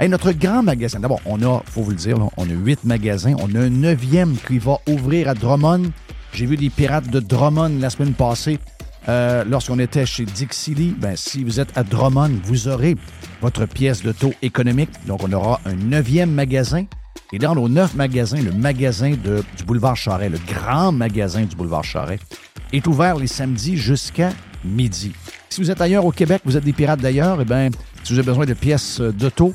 Et notre grand magasin, d'abord, on a, faut vous le dire, on a huit magasins. On a un neuvième qui va ouvrir à Drummond. J'ai vu des pirates de Drummond la semaine passée. Euh, lorsqu'on était chez Dixie ben, si vous êtes à Drummond, vous aurez votre pièce de taux économique. Donc, on aura un neuvième magasin. Et dans nos neuf magasins, le magasin du boulevard Charret, le grand magasin du boulevard Charret, est ouvert les samedis jusqu'à midi. Si vous êtes ailleurs au Québec, vous êtes des pirates d'ailleurs, eh bien, si vous avez besoin de pièces d'auto,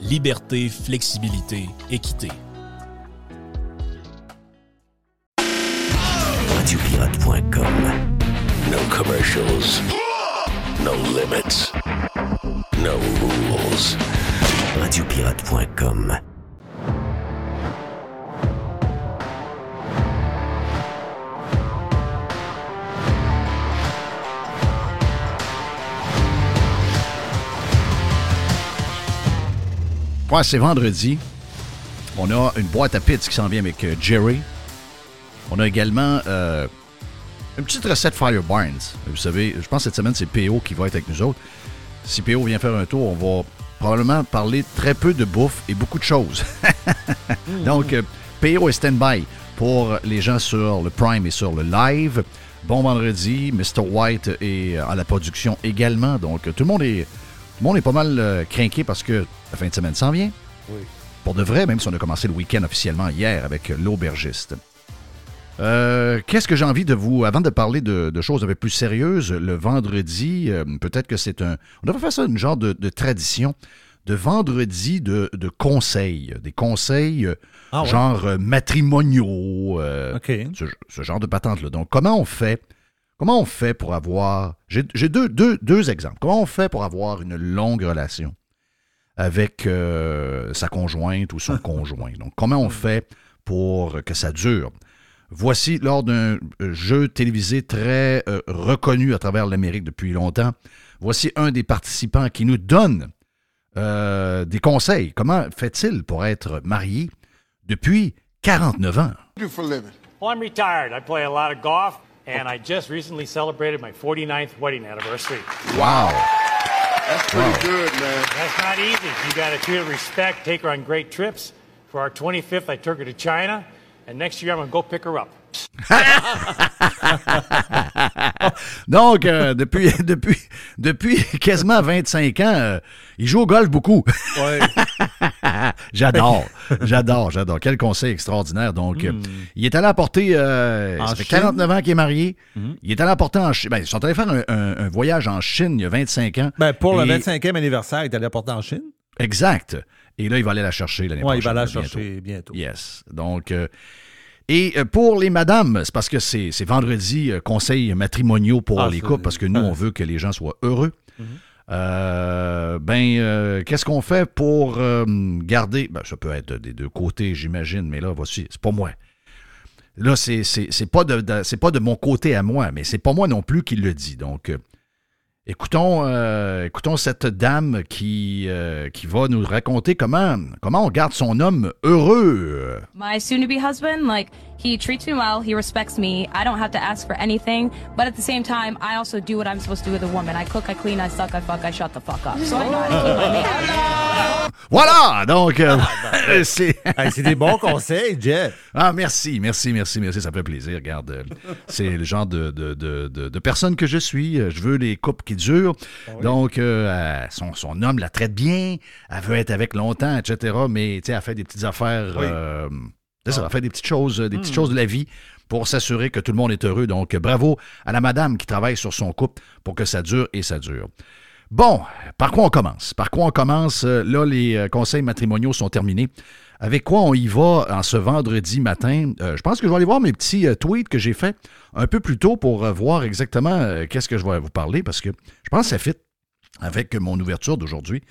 liberté, flexibilité, équité. Radiopirate.com No commercials. No limits. No rules. Radiopirate.com Ouais, c'est vendredi. On a une boîte à pizza qui s'en vient avec euh, Jerry. On a également euh, une petite recette Fire. Vous savez, je pense que cette semaine, c'est PO qui va être avec nous autres. Si PO vient faire un tour, on va probablement parler très peu de bouffe et beaucoup de choses. Donc, euh, PO est stand-by pour les gens sur le Prime et sur le live. Bon vendredi, Mr. White est à la production également. Donc, tout le monde est le monde est pas mal craqué parce que la fin de semaine s'en vient. Oui. Pour de vrai, même si on a commencé le week-end officiellement hier avec l'aubergiste. Euh, Qu'est-ce que j'ai envie de vous, avant de parler de, choses un peu plus sérieuses, le vendredi, euh, peut-être que c'est un... On devrait faire ça une genre de, tradition de vendredi de, conseils, des conseils euh, ah genre matrimoniaux, ce, ce, genre de patente-là. Donc, comment on fait Comment on fait pour avoir. J'ai deux, deux, deux, exemples. Comment on fait pour avoir une longue relation? Avec euh, sa conjointe ou son conjoint? Donc, comment on fait pour que ça dure? Voici, lors d'un jeu télévisé très euh, reconnu à travers l'Amérique depuis longtemps, voici un des participants qui nous donne euh, des conseils. Comment fait-il pour être marié depuis 49 ans? Well, I'm retired. I play a lot of golf, and I just recently celebrated my 49th wedding anniversary. Wow! That's pretty good, man. That's not easy. You got to treat her respect, take her on great trips. For our 25th, I took her to China, and next year I'm going to go pick her up. Donc, euh, depuis, depuis, depuis quasiment 25 ans, euh, il joue au golf beaucoup. Ouais. j'adore, j'adore, j'adore. Quel conseil extraordinaire. Donc, euh, il est allé apporter, euh, ça fait Chine? 49 ans qu'il est marié. Il est allé apporter en Chine. Ben, ils sont allés faire un, un- un voyage en Chine il y a 25 ans. Ben, pour le Et- 25e anniversaire, il est allé porter en Chine? Exact. Et là, il va aller la chercher l'année Oui, prochaine. il va la chercher bientôt. Yes. Donc, euh, et euh, pour les madames, c'est parce que c'est vendredi, conseils matrimoniaux pour Ah, les couples, parce que nous, on veut que les gens soient heureux. Mhm. Euh, ben, euh, qu'est-ce qu'on fait pour euh, garder. Ben, ça peut être des deux côtés, j'imagine, mais là, voici, c'est pas moi. Là, c'est c'est- pas de, de- c'est pas de mon côté à moi, mais c'est pas moi non plus qui le dit. Donc, écoutons, euh, écoutons cette dame qui, euh, qui va nous raconter comment, comment on garde son homme heureux. My soon to be husband, like, he treats me well, he respects me. I don't have to ask for anything, but at the same time, I also do what I'm supposed to do with a woman. I cook, I clean, I suck, I fuck, I shut the fuck up. So I know how to keep my man. Voilà! Donc, euh, ben, c'est. Hey, c'est des bons conseils, Jeff. Ah, merci, merci, merci, merci. Ça fait plaisir. Regarde, c'est le genre de, de, de, de- de personne que je suis. Je veux les couples qui durent. Donc, euh, son, son homme la traite bien. Elle veut être avec longtemps, etc. Mais, tu sais, elle fait des petites affaires. Oui. euh, ça, elle fait des petites choses, des petites choses de la vie pour s'assurer que tout le monde est heureux. Donc, bravo à la madame qui travaille sur son couple pour que ça dure et ça dure. Bon, par quoi on commence? Par quoi on commence? Euh, Là, les conseils matrimoniaux sont terminés. Avec quoi on y va en ce vendredi matin? Euh, je pense que je vais aller voir mes petits euh, tweets que j'ai faits un peu plus tôt pour euh, voir exactement qu'est-ce que je vais vous parler parce que je pense que ça fit avec mon ouverture d'aujourd'hui.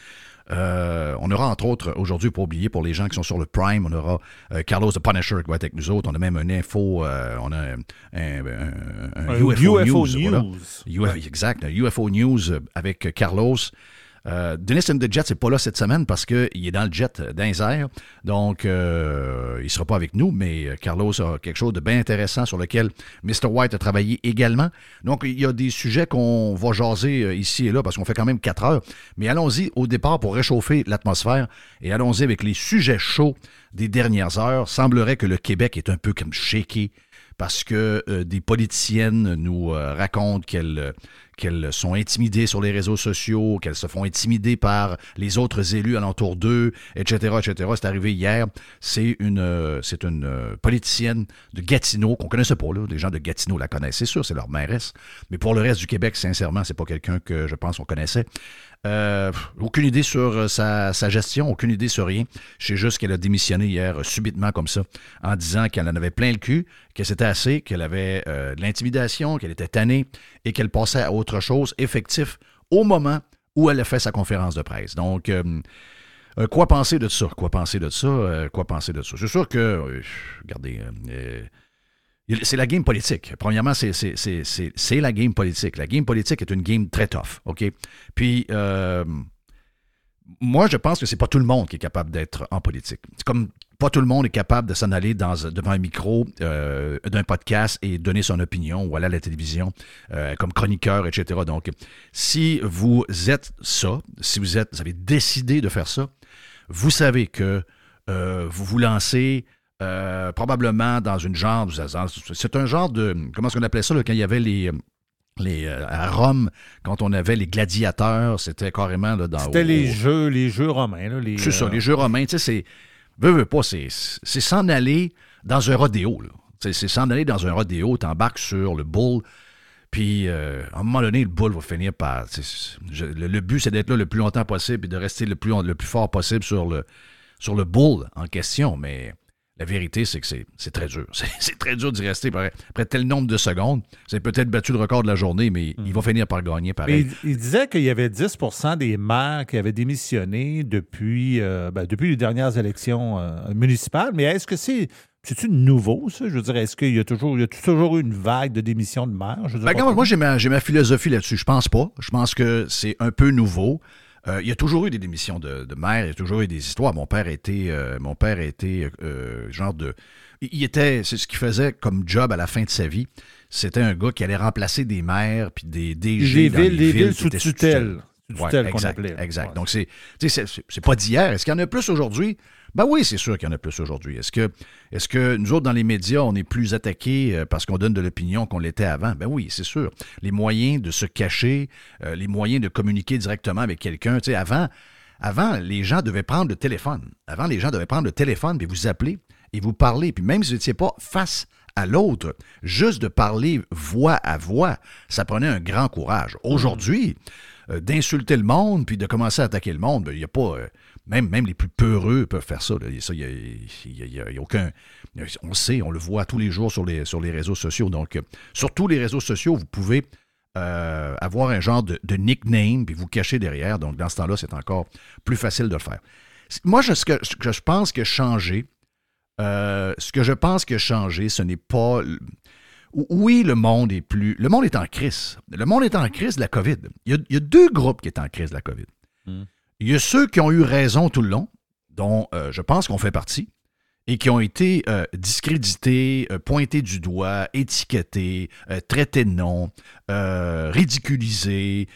Euh, on aura entre autres aujourd'hui, pour oublier, pour les gens qui sont sur le Prime, on aura euh, Carlos the Punisher qui va être avec nous autres. On a même un info, euh, on a un, un- un- un Un UFO, UFO News. voilà. Exact, un UFO News avec Carlos. Euh, Dennis in the Jet, c'est pas là cette semaine parce qu'il est dans le jet airs. Donc, euh, il sera pas avec nous, mais euh, Carlos a quelque chose de bien intéressant sur lequel Mr. White a travaillé également. Donc, il y a des sujets qu'on va jaser euh, ici et là parce qu'on fait quand même quatre heures. Mais allons-y au départ pour réchauffer l'atmosphère et allons-y avec les sujets chauds des dernières heures. Semblerait que le Québec est un peu comme shaky parce que euh, des politiciennes nous racontent qu'elles qu'elles sont intimidées sur les réseaux sociaux, qu'elles se font intimider par les autres élus alentour d'eux, etc., etc. C'est arrivé hier. C'est une, euh, c'est une euh, politicienne de Gatineau qu'on connaissait pas là. Les gens de Gatineau la connaissent, c'est sûr, c'est leur mairesse. Mais pour le reste du Québec, sincèrement, c'est pas quelqu'un que je pense qu'on connaissait. Euh, aucune idée sur euh, sa, gestion, aucune idée sur rien. Je sais juste qu'elle a démissionné hier euh, subitement comme ça, en disant qu'elle en avait plein le cul, que c'était assez, qu'elle avait de l'intimidation, qu'elle était tannée et qu'elle passait à autre chose, effectif, au moment où elle a fait sa conférence de presse. Donc, quoi penser de ça? Quoi penser de ça? Quoi penser de ça? C'est sûr que, regardez, c'est la game politique. Premièrement, c'est- la game politique. La game politique est une game très tough, OK? Puis, euh, moi, je pense que c'est pas tout le monde qui est capable d'être en politique. C'est comme pas tout le monde est capable de s'en aller devant un micro euh, d'un podcast et donner son opinion ou aller à la télévision euh, comme chroniqueur, etc. Donc, si vous êtes ça, si vous êtes, vous avez décidé de faire ça, vous savez que vous vous lancez euh, probablement dans une genre, c'est un genre de, comment est-ce qu'on appelait ça là, quand il y avait les, les euh, à Rome, quand on avait les gladiateurs, c'était carrément là, dans C'était les jeux, les jeux romains. C'est ça, euh, les jeux romains, tu sais, c'est. Veux, veux pas, c'est c'est s'en aller dans un rodéo, C'est s'en aller dans un rodéo, t'embarques sur le bull, puis euh, à un moment donné, le bull va finir par. je- le, le but, c'est d'être là le plus longtemps possible et de rester le plus, le plus fort possible sur le, sur le bull en question, mais. La vérité, c'est que c'est très dur. C'est très dur d'y rester. Après, après tel nombre de secondes, c'est peut-être battu le record de la journée, mais il va finir par gagner pareil. il, il disait qu'il y avait 10% des maires qui avaient démissionné depuis, euh, ben, depuis les dernières élections euh, municipales. Mais est-ce que c'est. C'est-tu nouveau, ça? Je veux dire, est-ce qu'il y a toujours, il y a toujours eu une vague de démission de maires? Ben, moi, j'ai ma, j'ai ma philosophie là-dessus. Je pense pas. Je pense que c'est un peu nouveau. Euh, il y a toujours eu des démissions de, de maires, il y a toujours eu des histoires. Mon père était, euh, mon père était euh, genre de, il était, c'est ce qu'il faisait comme job à la fin de sa vie. C'était un gars qui allait remplacer des maires puis des DG Des dans villes, les des villes qui sous tutelle. Sous Ouais, tutelle qu'on exact, appelait. Exact. Ouais. Donc, c'est, c'est pas d'hier. Est-ce qu'il y en a plus aujourd'hui? Ben oui, c'est sûr qu'il y en a plus aujourd'hui. Est-ce que, est-ce que nous autres, dans les médias, on est plus attaqués euh, parce qu'on donne de l'opinion qu'on l'était avant? Ben oui, c'est sûr. Les moyens de se cacher, euh, les moyens de communiquer directement avec quelqu'un. Tu sais, avant, avant, les gens devaient prendre le téléphone. Avant, les gens devaient prendre le téléphone puis vous appeler et vous parler. Puis même si vous n'étiez pas face à l'autre, juste de parler voix à voix, ça prenait un grand courage. Aujourd'hui, euh, d'insulter le monde puis de commencer à attaquer le monde, ben, il n'y a pas. euh, même, les plus peureux peuvent faire ça. Il n'y a, aucun. On le sait, on le voit tous les jours sur les, réseaux sociaux. Donc, euh, sur tous les réseaux sociaux, vous pouvez euh, avoir un genre de, nickname puis vous cacher derrière. Donc, dans ce temps-là, c'est encore plus facile de le faire. Moi, ce, que, je pense que changer, euh, ce que je pense que changer, ce n'est pas. Oui, le monde est plus. Le monde est en crise. Le monde est en crise de la COVID. Il y a, il y a deux groupes qui sont en crise de la COVID. Il y a ceux qui ont eu raison tout le long, dont euh, je pense qu'on fait partie, et qui ont été euh, discrédités, euh, pointés du doigt, étiquetés, traités de nom, ridiculisés,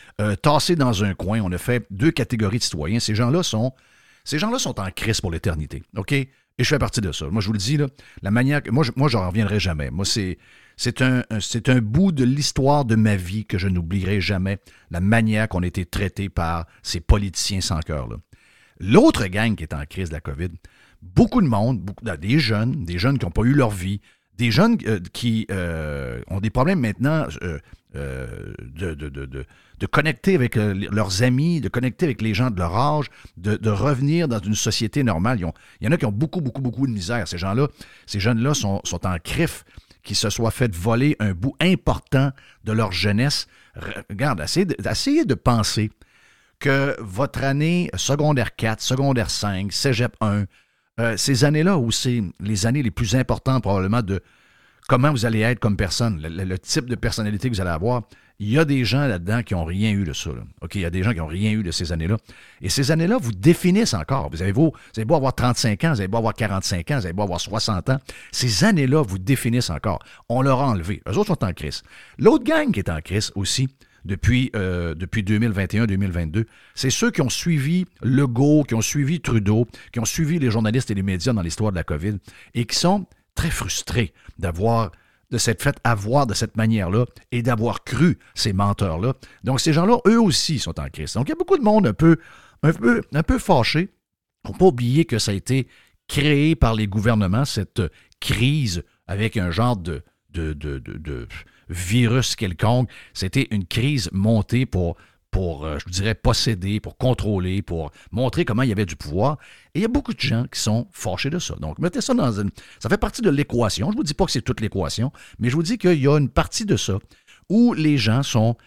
tassés dans un coin. On a fait deux catégories de citoyens. Ces gens-là sont, ces gens-là sont en crise pour l'éternité. OK? Et je fais partie de ça. Moi, je vous le dis, la manière. Moi, je, moi, j'en reviendrai jamais. Moi, c'est. C'est un, un- c'est un bout de l'histoire de ma vie que je n'oublierai jamais, la manière qu'on a été traité par ces politiciens sans cœur. là. L'autre gang qui est en crise de la COVID, beaucoup de monde, beaucoup, des jeunes, des jeunes qui n'ont pas eu leur vie, des jeunes euh, qui euh, ont des problèmes maintenant euh, euh, de, de, de, de- connecter avec euh, leurs amis, de connecter avec les gens de leur âge, de, revenir dans une société normale. Il y en a qui ont beaucoup, beaucoup, beaucoup de misère. Ces gens-là, ces jeunes-là sont, sont en crif qui se soient fait voler un bout important de leur jeunesse. Re- Regarde, essayez de, penser que votre année secondaire 4, secondaire 5, cégep 1, euh, ces années-là où c'est les années les plus importantes probablement de comment vous allez être comme personne, le type de personnalité que vous allez avoir, il y a des gens là-dedans qui n'ont rien eu de ça. OK, il y a des gens qui n'ont rien eu de ces années-là. Et ces années-là vous définissent encore. Vous avez, beau, vous avoir 35 ans, vous avez beau avoir 45 ans, vous avez beau avoir 60 ans. Ces années-là vous définissent encore. On leur a enlevé. Eux autres sont en crise. L'autre gang qui est en crise aussi, depuis, euh, depuis 2021-2022, c'est ceux qui ont suivi Legault, qui ont suivi Trudeau, qui ont suivi les journalistes et les médias dans l'histoire de la COVID et qui sont très frustrés d'avoir de s'être fait avoir de cette manière-là et d'avoir cru ces menteurs-là. Donc, ces gens-là, eux aussi, sont en crise. Donc, il y a beaucoup de monde un peu, un peu, un peu fâché. Il ne pas oublier que ça a été créé par les gouvernements, cette crise avec un genre de, de, de- de virus quelconque. C'était une crise montée pour, pour euh, je dirais, posséder, pour contrôler, pour montrer comment il y avait du pouvoir. Et il y a beaucoup de gens qui sont fâchés de ça. Donc, mettez ça dans une... Ça fait partie de l'équation. Je ne vous dis pas que c'est toute l'équation, mais je vous dis qu'il y a une partie de ça où les gens sont,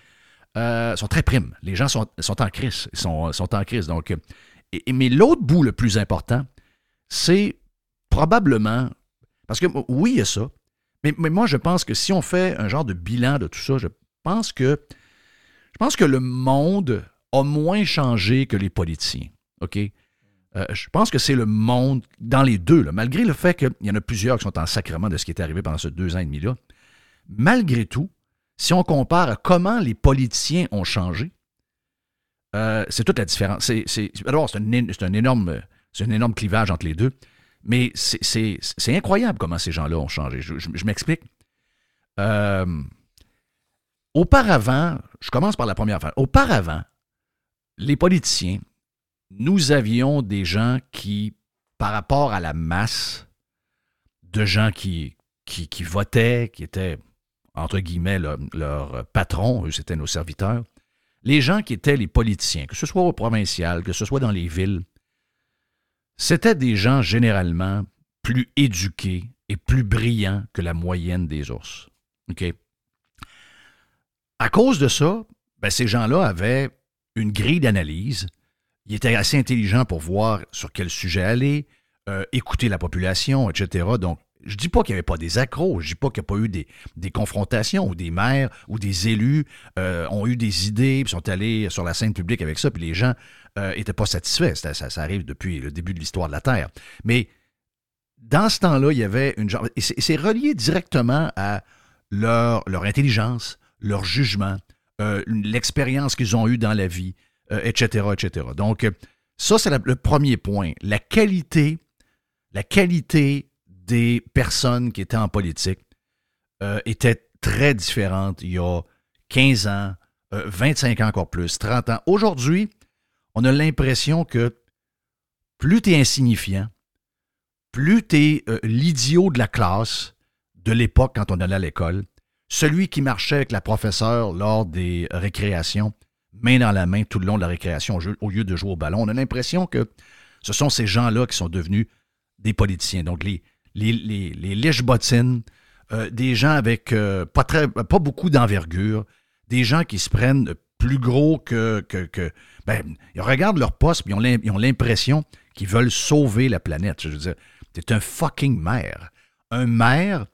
euh, sont très primes. Les gens sont, sont en crise. Ils sont, sont en crise. Donc, euh, mais l'autre bout le plus important, c'est probablement... Parce que oui, il y a ça. Mais, mais moi, je pense que si on fait un genre de bilan de tout ça, je pense que je pense que le monde a moins changé que les politiciens. OK? Euh, je pense que c'est le monde dans les deux, malgré le fait qu'il y en a plusieurs qui sont en sacrement de ce qui est arrivé pendant ces deux ans et demi-là. Malgré tout, si on compare à comment les politiciens ont changé, euh, c'est toute la différence. C'est, c'est, un, un énorme, un énorme clivage entre les deux, mais c'est, incroyable comment ces gens-là ont changé. Je m'explique. Euh, auparavant, je commence par la première fois. Auparavant, les politiciens, nous avions des gens qui, par rapport à la masse de gens qui, qui, votaient, qui étaient, entre guillemets, leur, leur patron, eux, c'était nos serviteurs, les gens qui étaient les politiciens, que ce soit au provincial, que ce soit dans les villes, c'était des gens généralement plus éduqués et plus brillants que la moyenne des ours. À cause de ça, ben, ces gens-là avaient une grille d'analyse. Ils étaient assez intelligents pour voir sur quel sujet aller, euh, écouter la population, etc. Donc, je dis pas qu'il n'y avait pas des accros, je dis pas qu'il n'y a pas eu des, confrontations où des maires ou des élus euh, ont eu des idées, puis sont allés sur la scène publique avec ça, puis les gens n'étaient pas satisfaits. Ça, arrive depuis le début de l'histoire de la Terre. Mais dans ce temps-là, il y avait une genre. C'est relié directement à leur intelligence, leur jugement, euh, l'expérience qu'ils ont eue dans la vie, euh, etc., etc. Donc, euh, ça, c'est le premier point. La qualité, la qualité des personnes qui étaient en politique était très différente il y a 15 ans, euh, 25 ans encore plus, 30 ans. Aujourd'hui, on a l'impression que plus tu es insignifiant, plus tu es l'idiot de la classe de l'époque quand on allait à l'école, celui qui marchait avec la professeure lors des récréations, main dans la main tout le long de la récréation au lieu de jouer au ballon, on a l'impression que ce sont ces gens-là qui sont devenus des politiciens. Donc, les, les, les, les lèche-bottines, euh, des gens avec euh, pas, très, pas beaucoup d'envergure, des gens qui se prennent plus gros que. que, ben, ils regardent leur poste puis ils ont l'im- ils ont l'impression qu'ils veulent sauver la planète. Je veux dire, t'es un fucking maire. Un maire,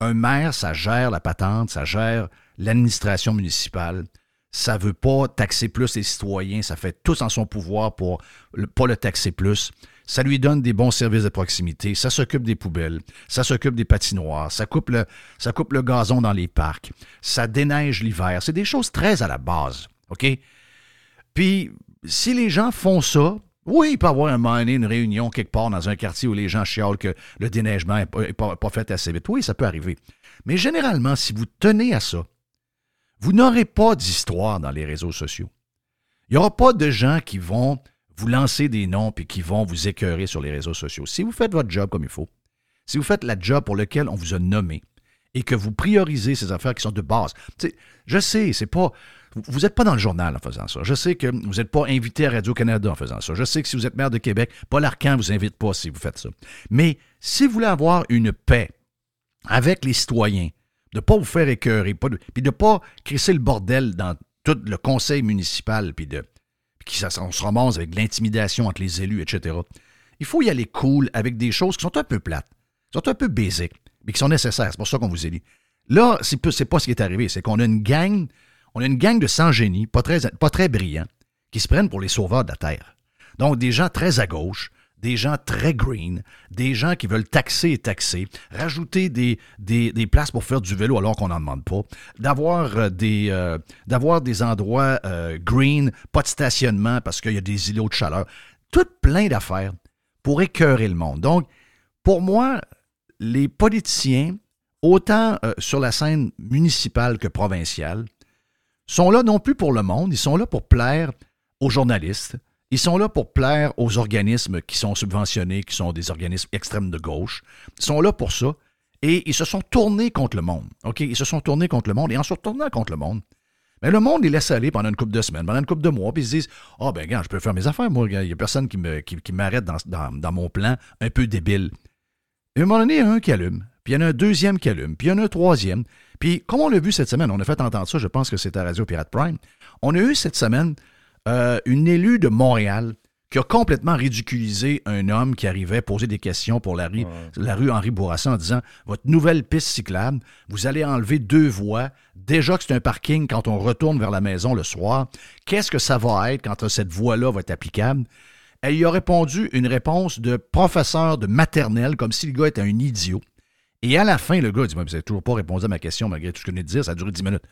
un maire, ça gère la patente, ça gère l'administration municipale. Ça veut pas taxer plus les citoyens, ça fait tout en son pouvoir pour ne pas le taxer plus. Ça lui donne des bons services de proximité, ça s'occupe des poubelles, ça s'occupe des patinoires, ça coupe, le, ça coupe le gazon dans les parcs, ça déneige l'hiver. C'est des choses très à la base, OK? Puis, si les gens font ça, oui, il peut y avoir un moment une réunion quelque part dans un quartier où les gens chialent que le déneigement n'est pas, fait assez vite. Oui, ça peut arriver. Mais généralement, si vous tenez à ça, vous n'aurez pas d'histoire dans les réseaux sociaux. Il n'y aura pas de gens qui vont vous lancer des noms et qui vont vous écœurer sur les réseaux sociaux. Si vous faites votre job comme il faut, si vous faites la job pour laquelle on vous a nommé et que vous priorisez ces affaires qui sont de base. Je sais, c'est pas. Vous n'êtes pas dans le journal en faisant ça. Je sais que vous n'êtes pas invité à Radio-Canada en faisant ça. Je sais que si vous êtes maire de Québec, Paul Arcan ne vous invite pas si vous faites ça. Mais si vous voulez avoir une paix avec les citoyens, de ne pas vous faire écœurer, puis de ne pas crisser le bordel dans tout le conseil municipal, puis de puis ça, on se ramasse avec l'intimidation entre les élus, etc. Il faut y aller cool avec des choses qui sont un peu plates, qui sont un peu basiques, mais qui sont nécessaires. C'est pour ça qu'on vous élit. Là, c'est pas ce qui est arrivé. C'est qu'on a une gang, on a une gang de sans-génie, pas très, pas très brillants, qui se prennent pour les sauveurs de la Terre. Donc, des gens très à gauche, des gens très green, des gens qui veulent taxer et taxer, rajouter des, places pour faire du vélo alors qu'on n'en demande pas, d'avoir euh, des, euh, des endroits euh, green, pas de stationnement parce qu'il y a des îlots de chaleur, tout plein d'affaires pour écœurer le monde. Donc, pour moi, les politiciens, autant sur la scène municipale que provinciale, sont là non plus pour le monde, ils sont là pour plaire aux journalistes, ils sont là pour plaire aux organismes qui sont subventionnés, qui sont des organismes extrêmes de gauche. Ils sont là pour ça. Et ils se sont tournés contre le monde. Ils se sont tournés contre le monde. Et en se retournant contre le monde, mais le monde les laisse aller pendant une couple de semaines, pendant une couple de mois, puis ils se disent Ah, oh, ben, gars, je peux faire mes affaires, moi. Il n'y a personne qui m'arrête dans, dans- mon plan un peu débile. Et à un moment donné, il y a un qui allume, puis il y en a un deuxième qui allume, puis il y en a un troisième. Puis, comme on l'a vu cette semaine, on a fait entendre ça, je pense que c'était à Radio Pirate Prime. On a eu cette semaine euh, une élue de Montréal qui a complètement ridiculisé un homme qui arrivait poser des questions pour la rue, la rue Henri Bourassa en disant Votre nouvelle piste cyclable, vous allez enlever deux voies. Déjà que c'est un parking quand on retourne vers la maison le soir. Qu'est-ce que ça va être quand cette voie-là va être applicable? Elle y a répondu une réponse de professeur de maternelle, comme si le gars était un idiot. Et à la fin, le gars dit Vous n'avez toujours pas répondu à ma question malgré tout ce que je venais de dire, ça a duré 10 minutes.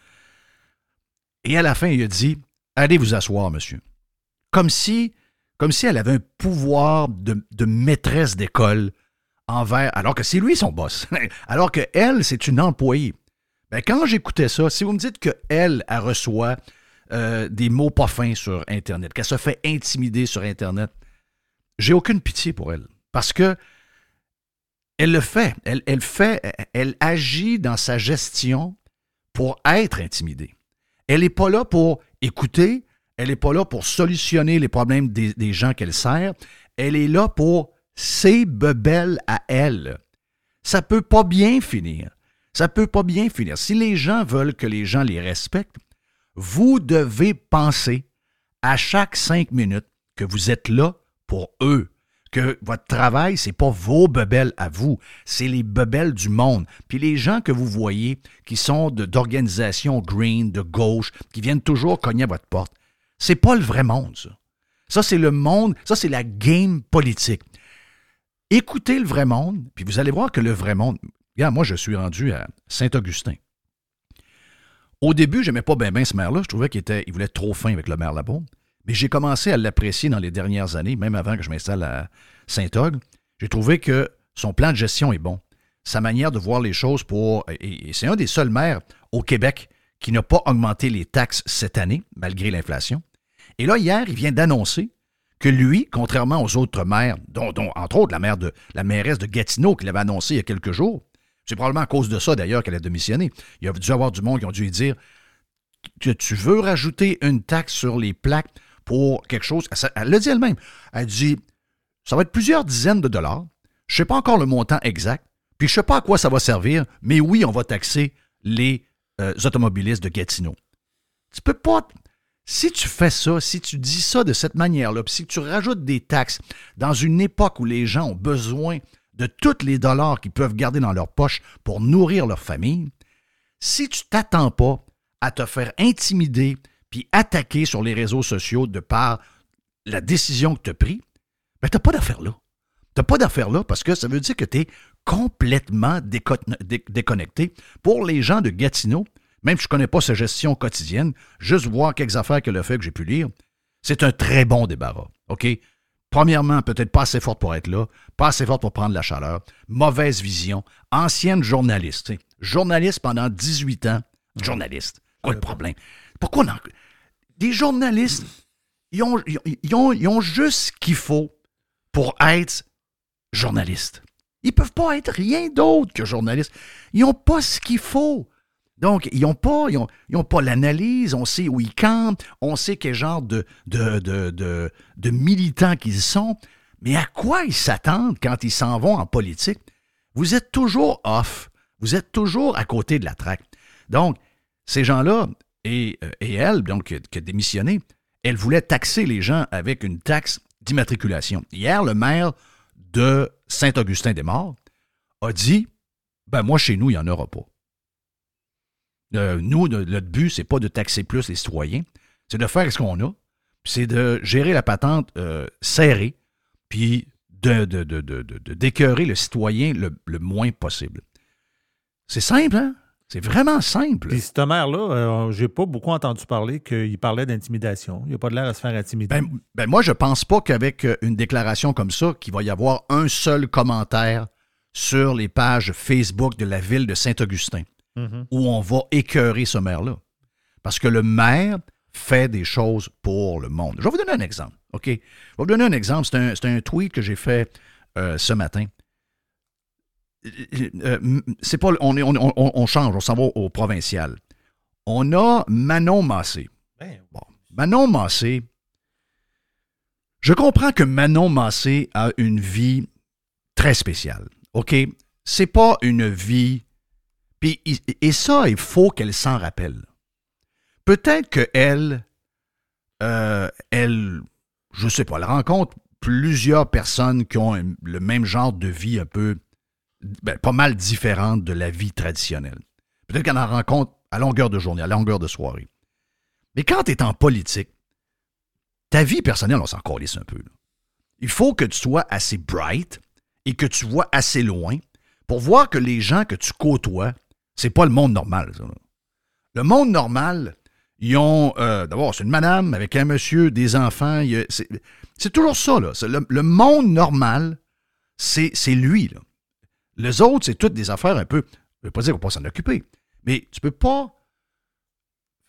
Et à la fin, il a dit Allez vous asseoir, monsieur. Comme si, comme si elle avait un pouvoir de, maîtresse d'école envers. Alors que c'est lui son boss. alors que elle, c'est une employée. Ben, quand j'écoutais ça, si vous me dites qu'elle, elle reçoit euh, des mots pas fins sur Internet, qu'elle se fait intimider sur Internet, j'ai aucune pitié pour elle. Parce que elle le fait. Elle, fait, elle agit dans sa gestion pour être intimidée. Elle n'est pas là pour écouter, elle n'est pas là pour solutionner les problèmes des, des gens qu'elle sert, elle est là pour ses bebelles à elle. Ça peut pas bien finir. Ça peut pas bien finir. Si les gens veulent que les gens les respectent, vous devez penser à chaque cinq minutes que vous êtes là pour eux, que votre travail, c'est pas vos bebelles à vous, c'est les bebelles du monde. Puis les gens que vous voyez qui sont d'organisations green, de gauche, qui viennent toujours cogner à votre porte, c'est pas le vrai monde, ça. Ça, c'est le monde, ça, c'est la game politique. Écoutez le vrai monde, puis vous allez voir que le vrai monde. Regarde, moi, je suis rendu à Saint-Augustin. Au début, j'aimais pas bien ce maire-là. Je trouvais qu'il il voulait trop fin avec le maire là-bas. Mais j'ai commencé à l'apprécier dans les dernières années, même avant que je m'installe à Saint-Og. J'ai trouvé que son plan de gestion est bon. Sa manière de voir les choses pour. Et, c'est un des seuls maires au Québec qui n'a pas augmenté les taxes cette année, malgré l'inflation. Et là, hier, il vient d'annoncer que lui, contrairement aux autres maires, dont, dont, entre autres la, maire de, la mairesse de Gatineau qui l'avait annoncé il y a quelques jours, c'est probablement à cause de ça d'ailleurs qu'elle a démissionné. Il y a dû avoir du monde qui ont dû lui dire que tu veux rajouter une taxe sur les plaques pour quelque chose. Elle, elle l'a dit elle-même. Elle dit ça va être plusieurs dizaines de dollars. Je ne sais pas encore le montant exact. Puis je ne sais pas à quoi ça va servir, mais oui, on va taxer les euh, automobilistes de Gatineau. Tu peux pas. Si tu fais ça, si tu dis ça de cette manière-là, puis si tu rajoutes des taxes dans une époque où les gens ont besoin de tous les dollars qu'ils peuvent garder dans leur poche pour nourrir leur famille, si tu t'attends pas à te faire intimider puis attaquer sur les réseaux sociaux de par la décision que tu as prise, ben t'as pas d'affaire là. T'as pas d'affaire là parce que ça veut dire que tu es complètement déco dé déconnecté. Pour les gens de Gatineau, même si je ne connais pas sa gestion quotidienne, juste voir quelques affaires qu'elle a fait que j'ai pu lire, c'est un très bon débarras. OK? Premièrement, peut-être pas assez forte pour être là, pas assez forte pour prendre la chaleur, mauvaise vision, ancienne journaliste. Journaliste pendant 18 ans, journaliste. Quoi le problème? Pourquoi on en... Des journalistes, ils ont, ils ont, ils ont juste ce qu'il faut pour être journaliste. Ils peuvent pas être rien d'autre que journaliste. Ils n'ont pas ce qu'il faut. Donc, ils n'ont pas, ils ont, ils ont pas l'analyse, on sait où ils campent, on sait quel genre de, de, de, de militants qu'ils sont, mais à quoi ils s'attendent quand ils s'en vont en politique? Vous êtes toujours off, vous êtes toujours à côté de la traque. Donc, ces gens-là, et, et elle, donc, qui a démissionné, elle voulait taxer les gens avec une taxe d'immatriculation. Hier, le maire de Saint-Augustin-des-Morts a dit Ben, moi, chez nous, il n'y en aura pas. Euh, nous, notre but, c'est pas de taxer plus les citoyens, c'est de faire ce qu'on a, c'est de gérer la patente euh, serrée, puis de, de, le citoyen le moins possible. C'est simple, hein? C'est vraiment simple. Puis ce maire-là, euh, j'ai pas beaucoup entendu parler qu'il parlait d'intimidation. Il n'a pas de l'air à se faire intimider. Ben, ben moi, je pense pas qu'avec une déclaration comme ça, qu'il va y avoir un seul commentaire sur les pages Facebook de la ville de Saint-Augustin Mhm. où on va écœurer ce maire-là. Parce que le maire fait des choses pour le monde. Je vais vous donner un exemple, OK? Je vais vous donner un exemple. C'est un, c'est un tweet que j'ai fait euh, ce matin. Euh, c'est pas, on, est- on, on- on change, on s'en va au provincial. On a Manon Massé. Ben, Bon, Manon Massé, je comprends que Manon Massé a une vie très spéciale. OK? C'est pas une vie. Et ça, il faut qu'elle s'en rappelle. Peut-être qu'elle, euh, elle, je sais pas, elle rencontre plusieurs personnes qui ont le même genre de vie un peu, ben, pas mal différente de la vie traditionnelle. Peut-être qu'elle en rencontre à longueur de journée, à longueur de soirée. Mais quand tu es en politique, ta vie personnelle, on s'en calisse un peu. Il faut que tu sois assez bright et que tu vois assez loin pour voir que les gens que tu côtoies, c'est pas le monde normal. Le monde normal, ils ont. euh, D'abord, c'est une madame avec un monsieur, des enfants. C'est toujours ça. Là. Le, le monde normal, c'est lui. Là. Les autres, c'est toutes des affaires un peu. Je ne veux pas dire qu'on peut pas s'en occuper, mais tu peux pas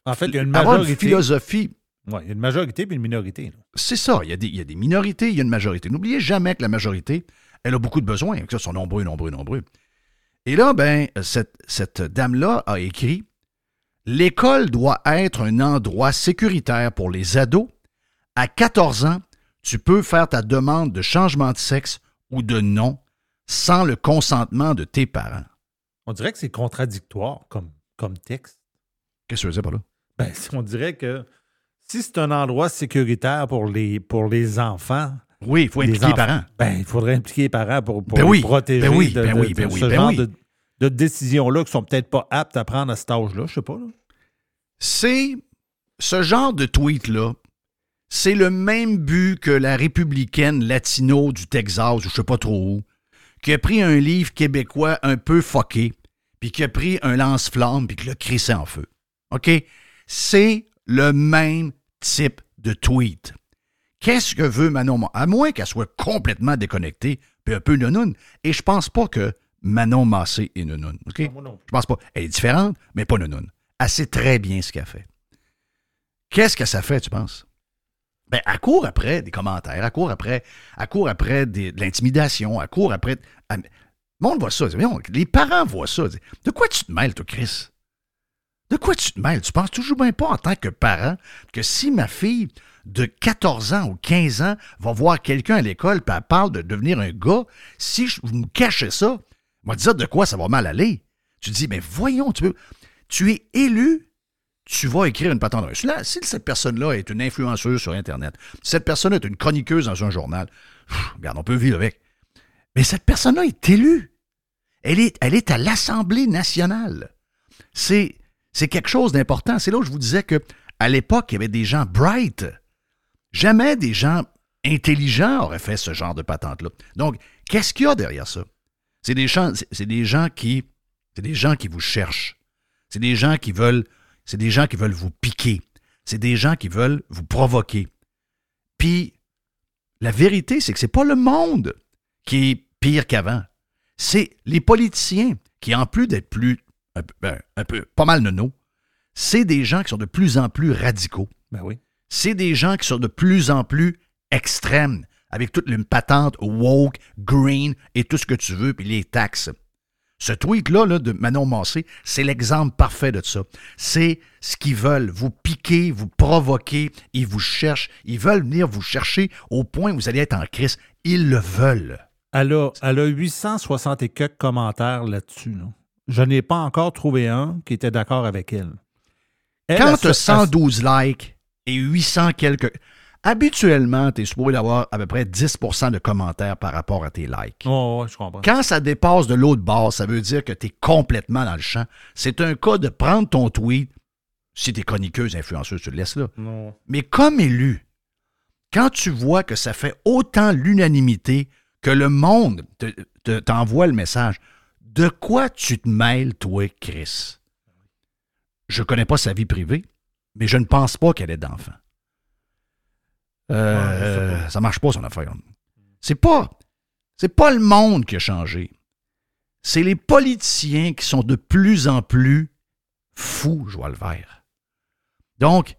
En fait, il y a une avoir une majorité. philosophie Ouais, il y a une majorité puis une minorité. c'est ça. Il y, a des, il y a des minorités, il y a une majorité. N'oubliez jamais que la majorité, elle a beaucoup de besoins. Ils sont nombreux, nombreux, nombreux. Et là, ben, cette, cette dame-là a écrit L'école doit être un endroit sécuritaire pour les ados. À 14 ans, tu peux faire ta demande de changement de sexe ou de nom sans le consentement de tes parents. On dirait que c'est contradictoire comme, comme texte. Qu'est-ce que tu veux dire par là? Ben, on dirait que si c'est un endroit sécuritaire pour les, pour les enfants, Oui, il faut impliquer les enfants. parents. Ben, il faudrait impliquer les parents pour, pour Ben les protéger ben oui, de, ben oui, de ce genre de, de décisions-là qui sont peut-être pas aptes à prendre à cet âge-là. Je sais pas. c'est ce genre de tweet-là, c'est le même but que la républicaine latino du Texas, ou je sais pas trop où, qui a pris un livre québécois un peu fucké, puis qui a pris un lance-flamme, puis qui l'a crissé en feu. OK? C'est le même type de tweet. Qu'est-ce que veut Manon Massé? À moins qu'elle soit complètement déconnectée, puis un peu nounoune. Et je pense pas que Manon Massé est nounoune. OK? Je pense pas. Elle est différente, mais pas nounoune. Elle sait très bien ce qu'elle fait. Qu'est-ce que ça fait, tu penses? Ben, elle court après des commentaires, elle court après, elle court après de l'intimidation, elle court après. elle- le monde voit ça. les parents voient ça. De quoi tu te mêles, toi, Chris? De quoi tu te mêles? Tu penses toujours bien pas en tant que parent que si ma fille de 14 ans ou 15 ans va voir quelqu'un à l'école puis elle parle de devenir un gars, si je, vous me cachez ça, te dire de quoi ça va mal aller? Tu dis, mais voyons, tu, tu es élu tu vas écrire une patente. Là, si cette personne-là est une influenceuse sur Internet, si cette personne est une chroniqueuse dans un journal, regarde, on peut vivre avec. Mais cette personne-là est élue. Elle est, elle est à l'Assemblée nationale. C'est, c'est quelque chose d'important. C'est là où je vous disais que à l'époque, il y avait des gens bright. Jamais des gens intelligents auraient fait ce genre de patente-là. Donc, qu'est-ce qu'il y a derrière ça? C'est des gens, c'est des gens qui, c'est des gens qui vous cherchent. C'est des gens qui veulent, c'est des gens qui veulent vous piquer. C'est des gens qui veulent vous provoquer. Puis, la vérité, c'est que c'est pas le monde qui est pire qu'avant. C'est les politiciens qui, en plus d'être plus, un peu, ben, un peu, pas mal nono, c'est des gens qui sont de plus en plus radicaux. Ben oui. C'est des gens qui sont de plus en plus extrêmes, avec toute une patente woke, green et tout ce que tu veux, puis les taxes. Ce tweet-là là, de Manon Massé, c'est l'exemple parfait de ça. C'est ce qu'ils veulent, vous piquer, vous provoquer, ils vous cherchent, ils veulent venir vous chercher au point où vous allez être en crise. Ils le veulent. Elle a, elle a 860 et quelques commentaires là-dessus. là. Je n'ai pas encore trouvé un qui était d'accord avec elle. Elle, Quand elle tu as se- 112 likes et 800 quelques... Habituellement, tu es supposé avoir à peu près 10% de commentaires par rapport à tes likes. Oh, ouais, je comprends. Quand ça dépasse de l'autre base, ça veut dire que tu es complètement dans le champ. C'est un cas de prendre ton tweet. Si tu es chroniqueuse, influenceuse, tu le laisses là. Non. Mais comme élu, quand tu vois que ça fait autant l'unanimité que le monde te- te- t'envoie le message, de quoi tu te mêles, toi, Chris? Je connais pas sa vie privée, mais je ne pense pas qu'elle ait d'enfant. Euh, ça marche pas, son affaire. C'est pas, c'est pas le monde qui a changé. C'est les politiciens qui sont de plus en plus fous, je vois le vert. Donc,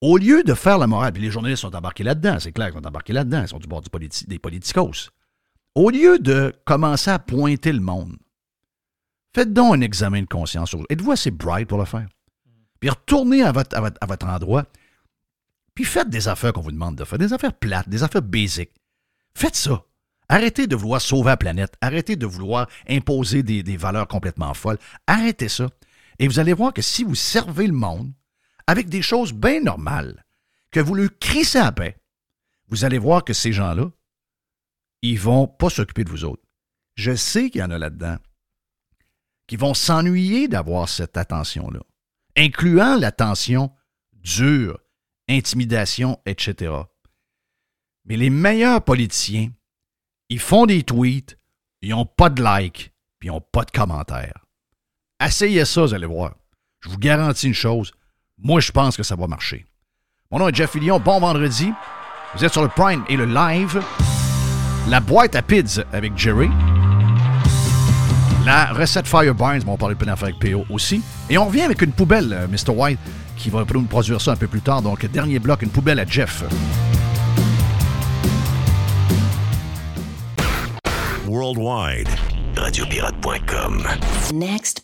au lieu de faire la morale, puis les journalistes sont embarqués là-dedans, c'est clair qu'ils sont embarqués là-dedans, ils sont du bord du politi- des politicos. Au lieu de commencer à pointer le monde, faites donc un examen de conscience. sur- Êtes-vous assez bright pour le faire? Puis retournez à votre, à votre, à votre endroit, puis faites des affaires qu'on vous demande de faire, des affaires plates, des affaires basiques. Faites ça. Arrêtez de vouloir sauver la planète. Arrêtez de vouloir imposer des, valeurs complètement folles. Arrêtez ça. Et vous allez voir que si vous servez le monde avec des choses bien normales, que vous le crissez à paix, vous allez voir que ces gens-là, ils vont pas s'occuper de vous autres. Je sais qu'il y en a là-dedans qui vont s'ennuyer d'avoir cette attention-là, incluant l'attention dure, intimidation, etc. Mais les meilleurs politiciens, ils font des tweets, ils n'ont pas de likes, puis ils n'ont pas de commentaires. Essayez ça, vous allez voir. Je vous garantis une chose, moi je pense que ça va marcher. Mon nom est Jeff Fillion, bon vendredi. Vous êtes sur le Prime et le live. La boîte à pids avec Jerry. La recette Fire Barnes, on va parler de plein d'affaires avec PO aussi. Et on revient avec une poubelle, euh, Mr. White, qui va nous produire ça un peu plus tard. Donc, dernier bloc, une poubelle à Jeff. Worldwide. Radiopirate.com. Next.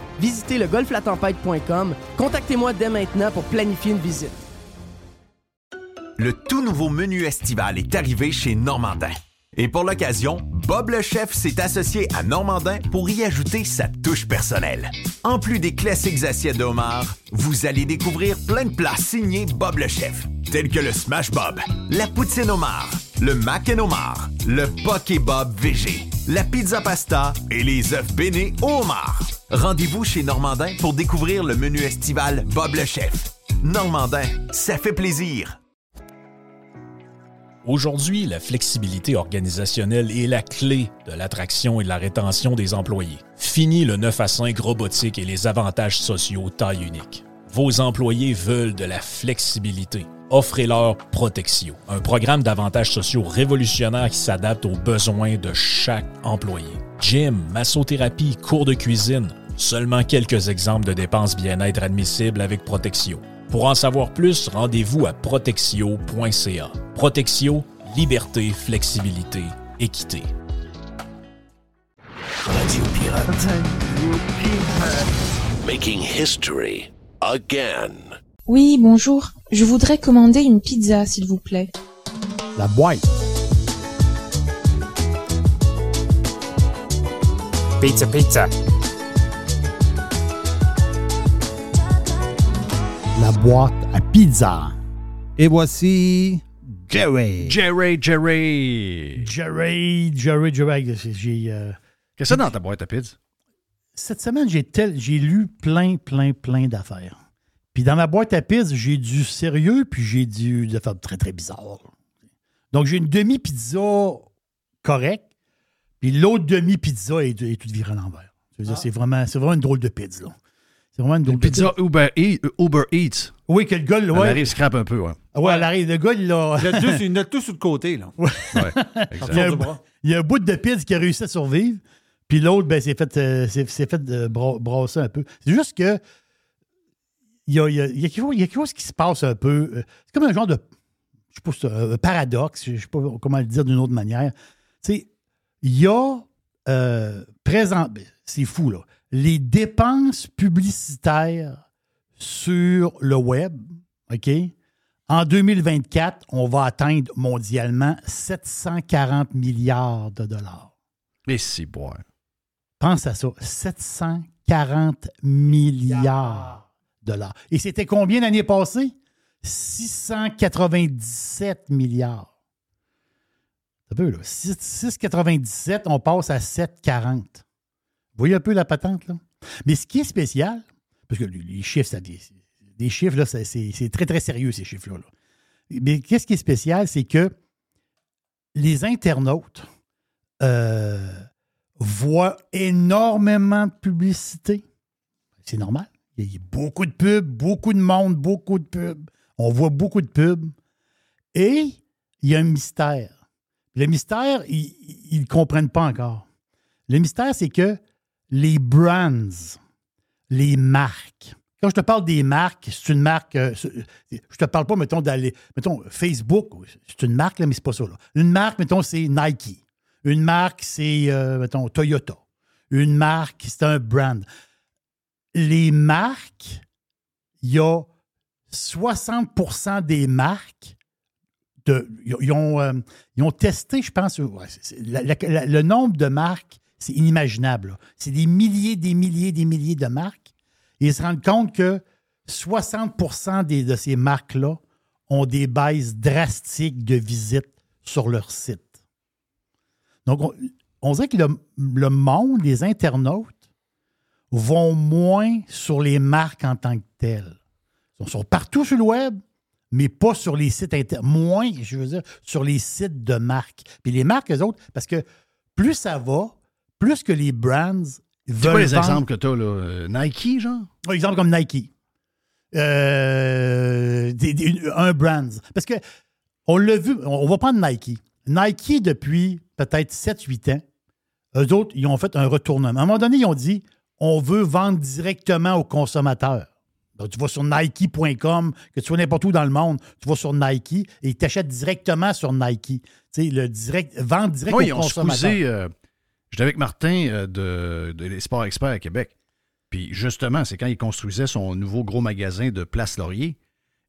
Visitez le golflatempête.com. Contactez-moi dès maintenant pour planifier une visite. Le tout nouveau menu estival est arrivé chez Normandin. Et pour l'occasion, Bob le chef s'est associé à Normandin pour y ajouter sa touche personnelle. En plus des classiques assiettes de homard, vous allez découvrir plein de plats signés Bob le chef, tels que le Smash Bob, la poutine homard, le mac and homard, le poké Bob VG, la pizza pasta et les œufs bénis au homard. Rendez-vous chez Normandin pour découvrir le menu estival Bob le chef. Normandin, ça fait plaisir. Aujourd'hui, la flexibilité organisationnelle est la clé de l'attraction et de la rétention des employés. Fini le 9 à 5 robotique et les avantages sociaux taille unique. Vos employés veulent de la flexibilité. Offrez-leur Protexio, un programme d'avantages sociaux révolutionnaire qui s'adapte aux besoins de chaque employé. Gym, massothérapie, cours de cuisine, seulement quelques exemples de dépenses bien-être admissibles avec Protexio. Pour en savoir plus, rendez-vous à protexio.ca. Protexio, liberté, flexibilité, équité. Radio Pirate. Making history again. Oui, bonjour. Je voudrais commander une pizza, s'il vous plaît. La boîte. Pizza, pizza. La boîte à pizza. Et voici Jerry. Jerry, Jerry. Jerry, Jerry, Jerry. J'ai. euh, Qu'est-ce que c'est dans ta boîte à pizza? cette semaine, j'ai tel- j'ai lu plein, plein, plein d'affaires. Puis dans ma boîte à pizza, j'ai du sérieux, puis j'ai du de faire très, très bizarre. Donc, j'ai une demi-pizza correcte, puis l'autre demi-pizza est, est toute virée à l'envers. Dire, C'est vraiment, c'est vraiment une drôle de pizza. là. C'est vraiment une de pizza Uber, Eat- Uber Eats. Oui, que le gars, Elle ouais. arrive scrap un peu, ouais. Ah ouais, elle arrive. Le gars, il l'a. Il a tout, il y en a tout sur le côté, là. Ouais, Il y, a un, du bras. il y a un bout de pizza qui a réussi à survivre, puis l'autre, ben, s'est fait, euh, s'est- fait euh, bra- brasser un peu. C'est juste que il y a, il y a- il y a quelque chose- il y a quelque chose qui se passe un peu. euh, C'est comme un genre de. Je sais pas, c'est un paradoxe, je sais pas comment le dire d'une autre manière. Tu sais, il y a euh, présent. ben, C'est fou, là. Les dépenses publicitaires sur le web, OK? En 2024, on va atteindre mondialement 740 milliards de dollars. Mais c'est boire. Pense à ça. 740 milliards de dollars. Et c'était combien l'année passée? 697 milliards. Un peu, là. 6 6,97, on passe à 7,40. Vous voyez un peu la patente, là? Mais ce qui est spécial, parce que les chiffres, ça, des chiffres, là, c'est- très, très sérieux, ces chiffres-là. là. Mais qu'est-ce qui est spécial, c'est que les internautes euh, voient énormément de publicité. C'est normal. Il y a beaucoup de pubs, beaucoup de monde, beaucoup de pubs. On voit beaucoup de pubs. Et il y a un mystère. Le mystère, ils ne comprennent pas encore. Le mystère, c'est que les brands, les marques, quand je te parle des marques, c'est une marque. euh, je te parle pas, mettons, d'aller. Mettons, Facebook, c'est une marque, là, mais c'est pas ça. Une marque, mettons, c'est Nike. Une marque, c'est, euh, mettons, Toyota. Une marque, c'est un brand. Les marques, il y a 60% des marques. De, ils, euh, ont testé, je pense, le nombre de marques, c'est inimaginable. C'est des milliers, des milliers, des milliers de marques. Et ils se rendent compte que 60 des, de ces marques-là ont des baisses drastiques de visites sur leur site. Donc, on, on dirait que le, monde, les internautes, vont moins sur les marques en tant que telles. Ils sont partout sur le web, mais pas sur les sites internet. Moins, je veux dire, sur les sites de marques. Puis les marques, eux autres, parce que plus ça va, plus que les brands veulent. quoi les vendre- exemples que tu as, là? Euh, Nike, genre? un exemple comme Nike. Euh, des- des- un brand. Parce que on l'a vu, on va prendre Nike. Nike, depuis peut-être 7-8 ans, eux autres, ils ont fait un retournement. À un moment donné, ils ont dit on veut vendre directement aux consommateurs. Donc, tu vas sur Nike.com, que tu vas n'importe où dans le monde, tu vas sur Nike et ils t'achètent directement sur Nike. Tu sais, le direct, vente direct Oui, au ils ont consommateur. squeezé. euh, J'étais avec Martin euh, de, de Sports Experts à Québec. Puis justement, c'est quand il construisait son nouveau gros magasin de Place Laurier.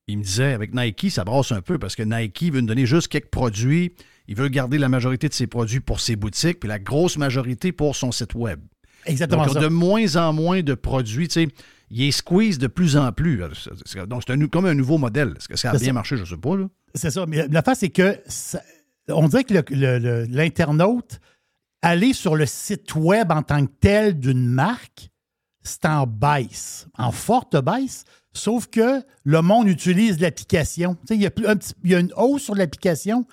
Il me disait, avec Nike, ça brasse un peu parce que Nike veut nous donner juste quelques produits. Il veut garder la majorité de ses produits pour ses boutiques, puis la grosse majorité pour son site Web. Exactement Donc, ça. de moins en moins de produits. Tu sais, il est squeeze de plus en plus. Donc, c'est comme un nouveau modèle. Est-ce que ça a bien ça. marché? Je ne sais pas. Là. C'est ça. Mais l'affaire, c'est que ça- on dirait que l'internaute, aller sur le site web en tant que tel d'une marque, c'est en baisse, en forte baisse, sauf que le monde utilise l'application. Tu sais, Il y, a plus- un petit- il y a une hausse sur l'application.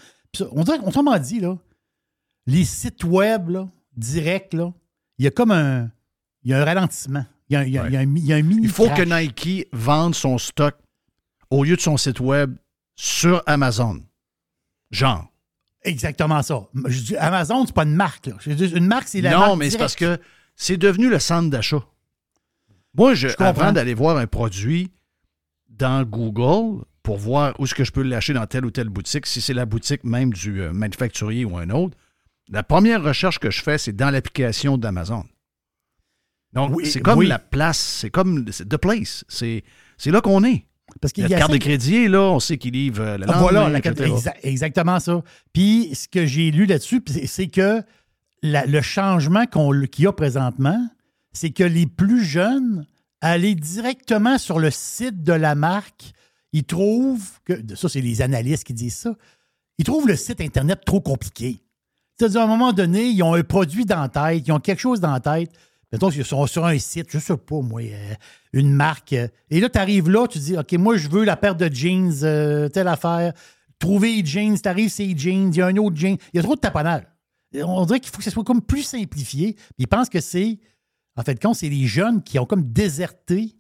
On dirait, autrement dit, là, les sites web, là, directs, là, il y a comme un, il y a un ralentissement. Il y a, il y a- il y a un, mi- il y a un mini Il faut que. Nike vende son stock au lieu de son site web sur Amazon. Genre. Exactement ça. Je dis, Amazon, c'est pas une marque. Là. Je dis, une marque, c'est la non, marque mais c'est parce que c'est devenu le centre d'achat. Moi, je, comprends. d'aller voir un produit dans Google pour voir où est-ce que je peux l'acheter dans telle ou telle boutique, si c'est la boutique même du euh, manufacturier ou un autre, la première recherche que je fais, c'est dans l'application d'Amazon. Donc, Oui, c'est comme oui. la place, c'est comme the place. C'est là qu'on est. Parce qu'il La y a carte de crédit là, on sait qu'il livre euh, le Ah, voilà, la carte- exa- exactement ça. Puis ce que j'ai lu là-dessus, c'est- que la- le changement qu'il y a présentement, c'est que les plus jeunes, aller directement sur le site de la marque, ils trouvent que, ça c'est les analystes qui disent ça, ils trouvent le site Internet trop compliqué. C'est-à-dire, à un moment donné, ils ont un produit dans la tête, ils ont quelque chose dans la tête. Mettons qu'ils sont sur un site, je sais pas, moi, euh, une marque. euh, et là, tu arrives là, tu dis, OK, moi, je veux la paire de jeans, euh, telle affaire. Trouver jeans, tu arrives, c'est jeans, il y a un autre jean. Il y a trop de taponnage. Et On dirait qu'il faut que ce soit comme plus simplifié. Ils pensent que c'est, en fait, compte, c'est les jeunes qui ont comme déserté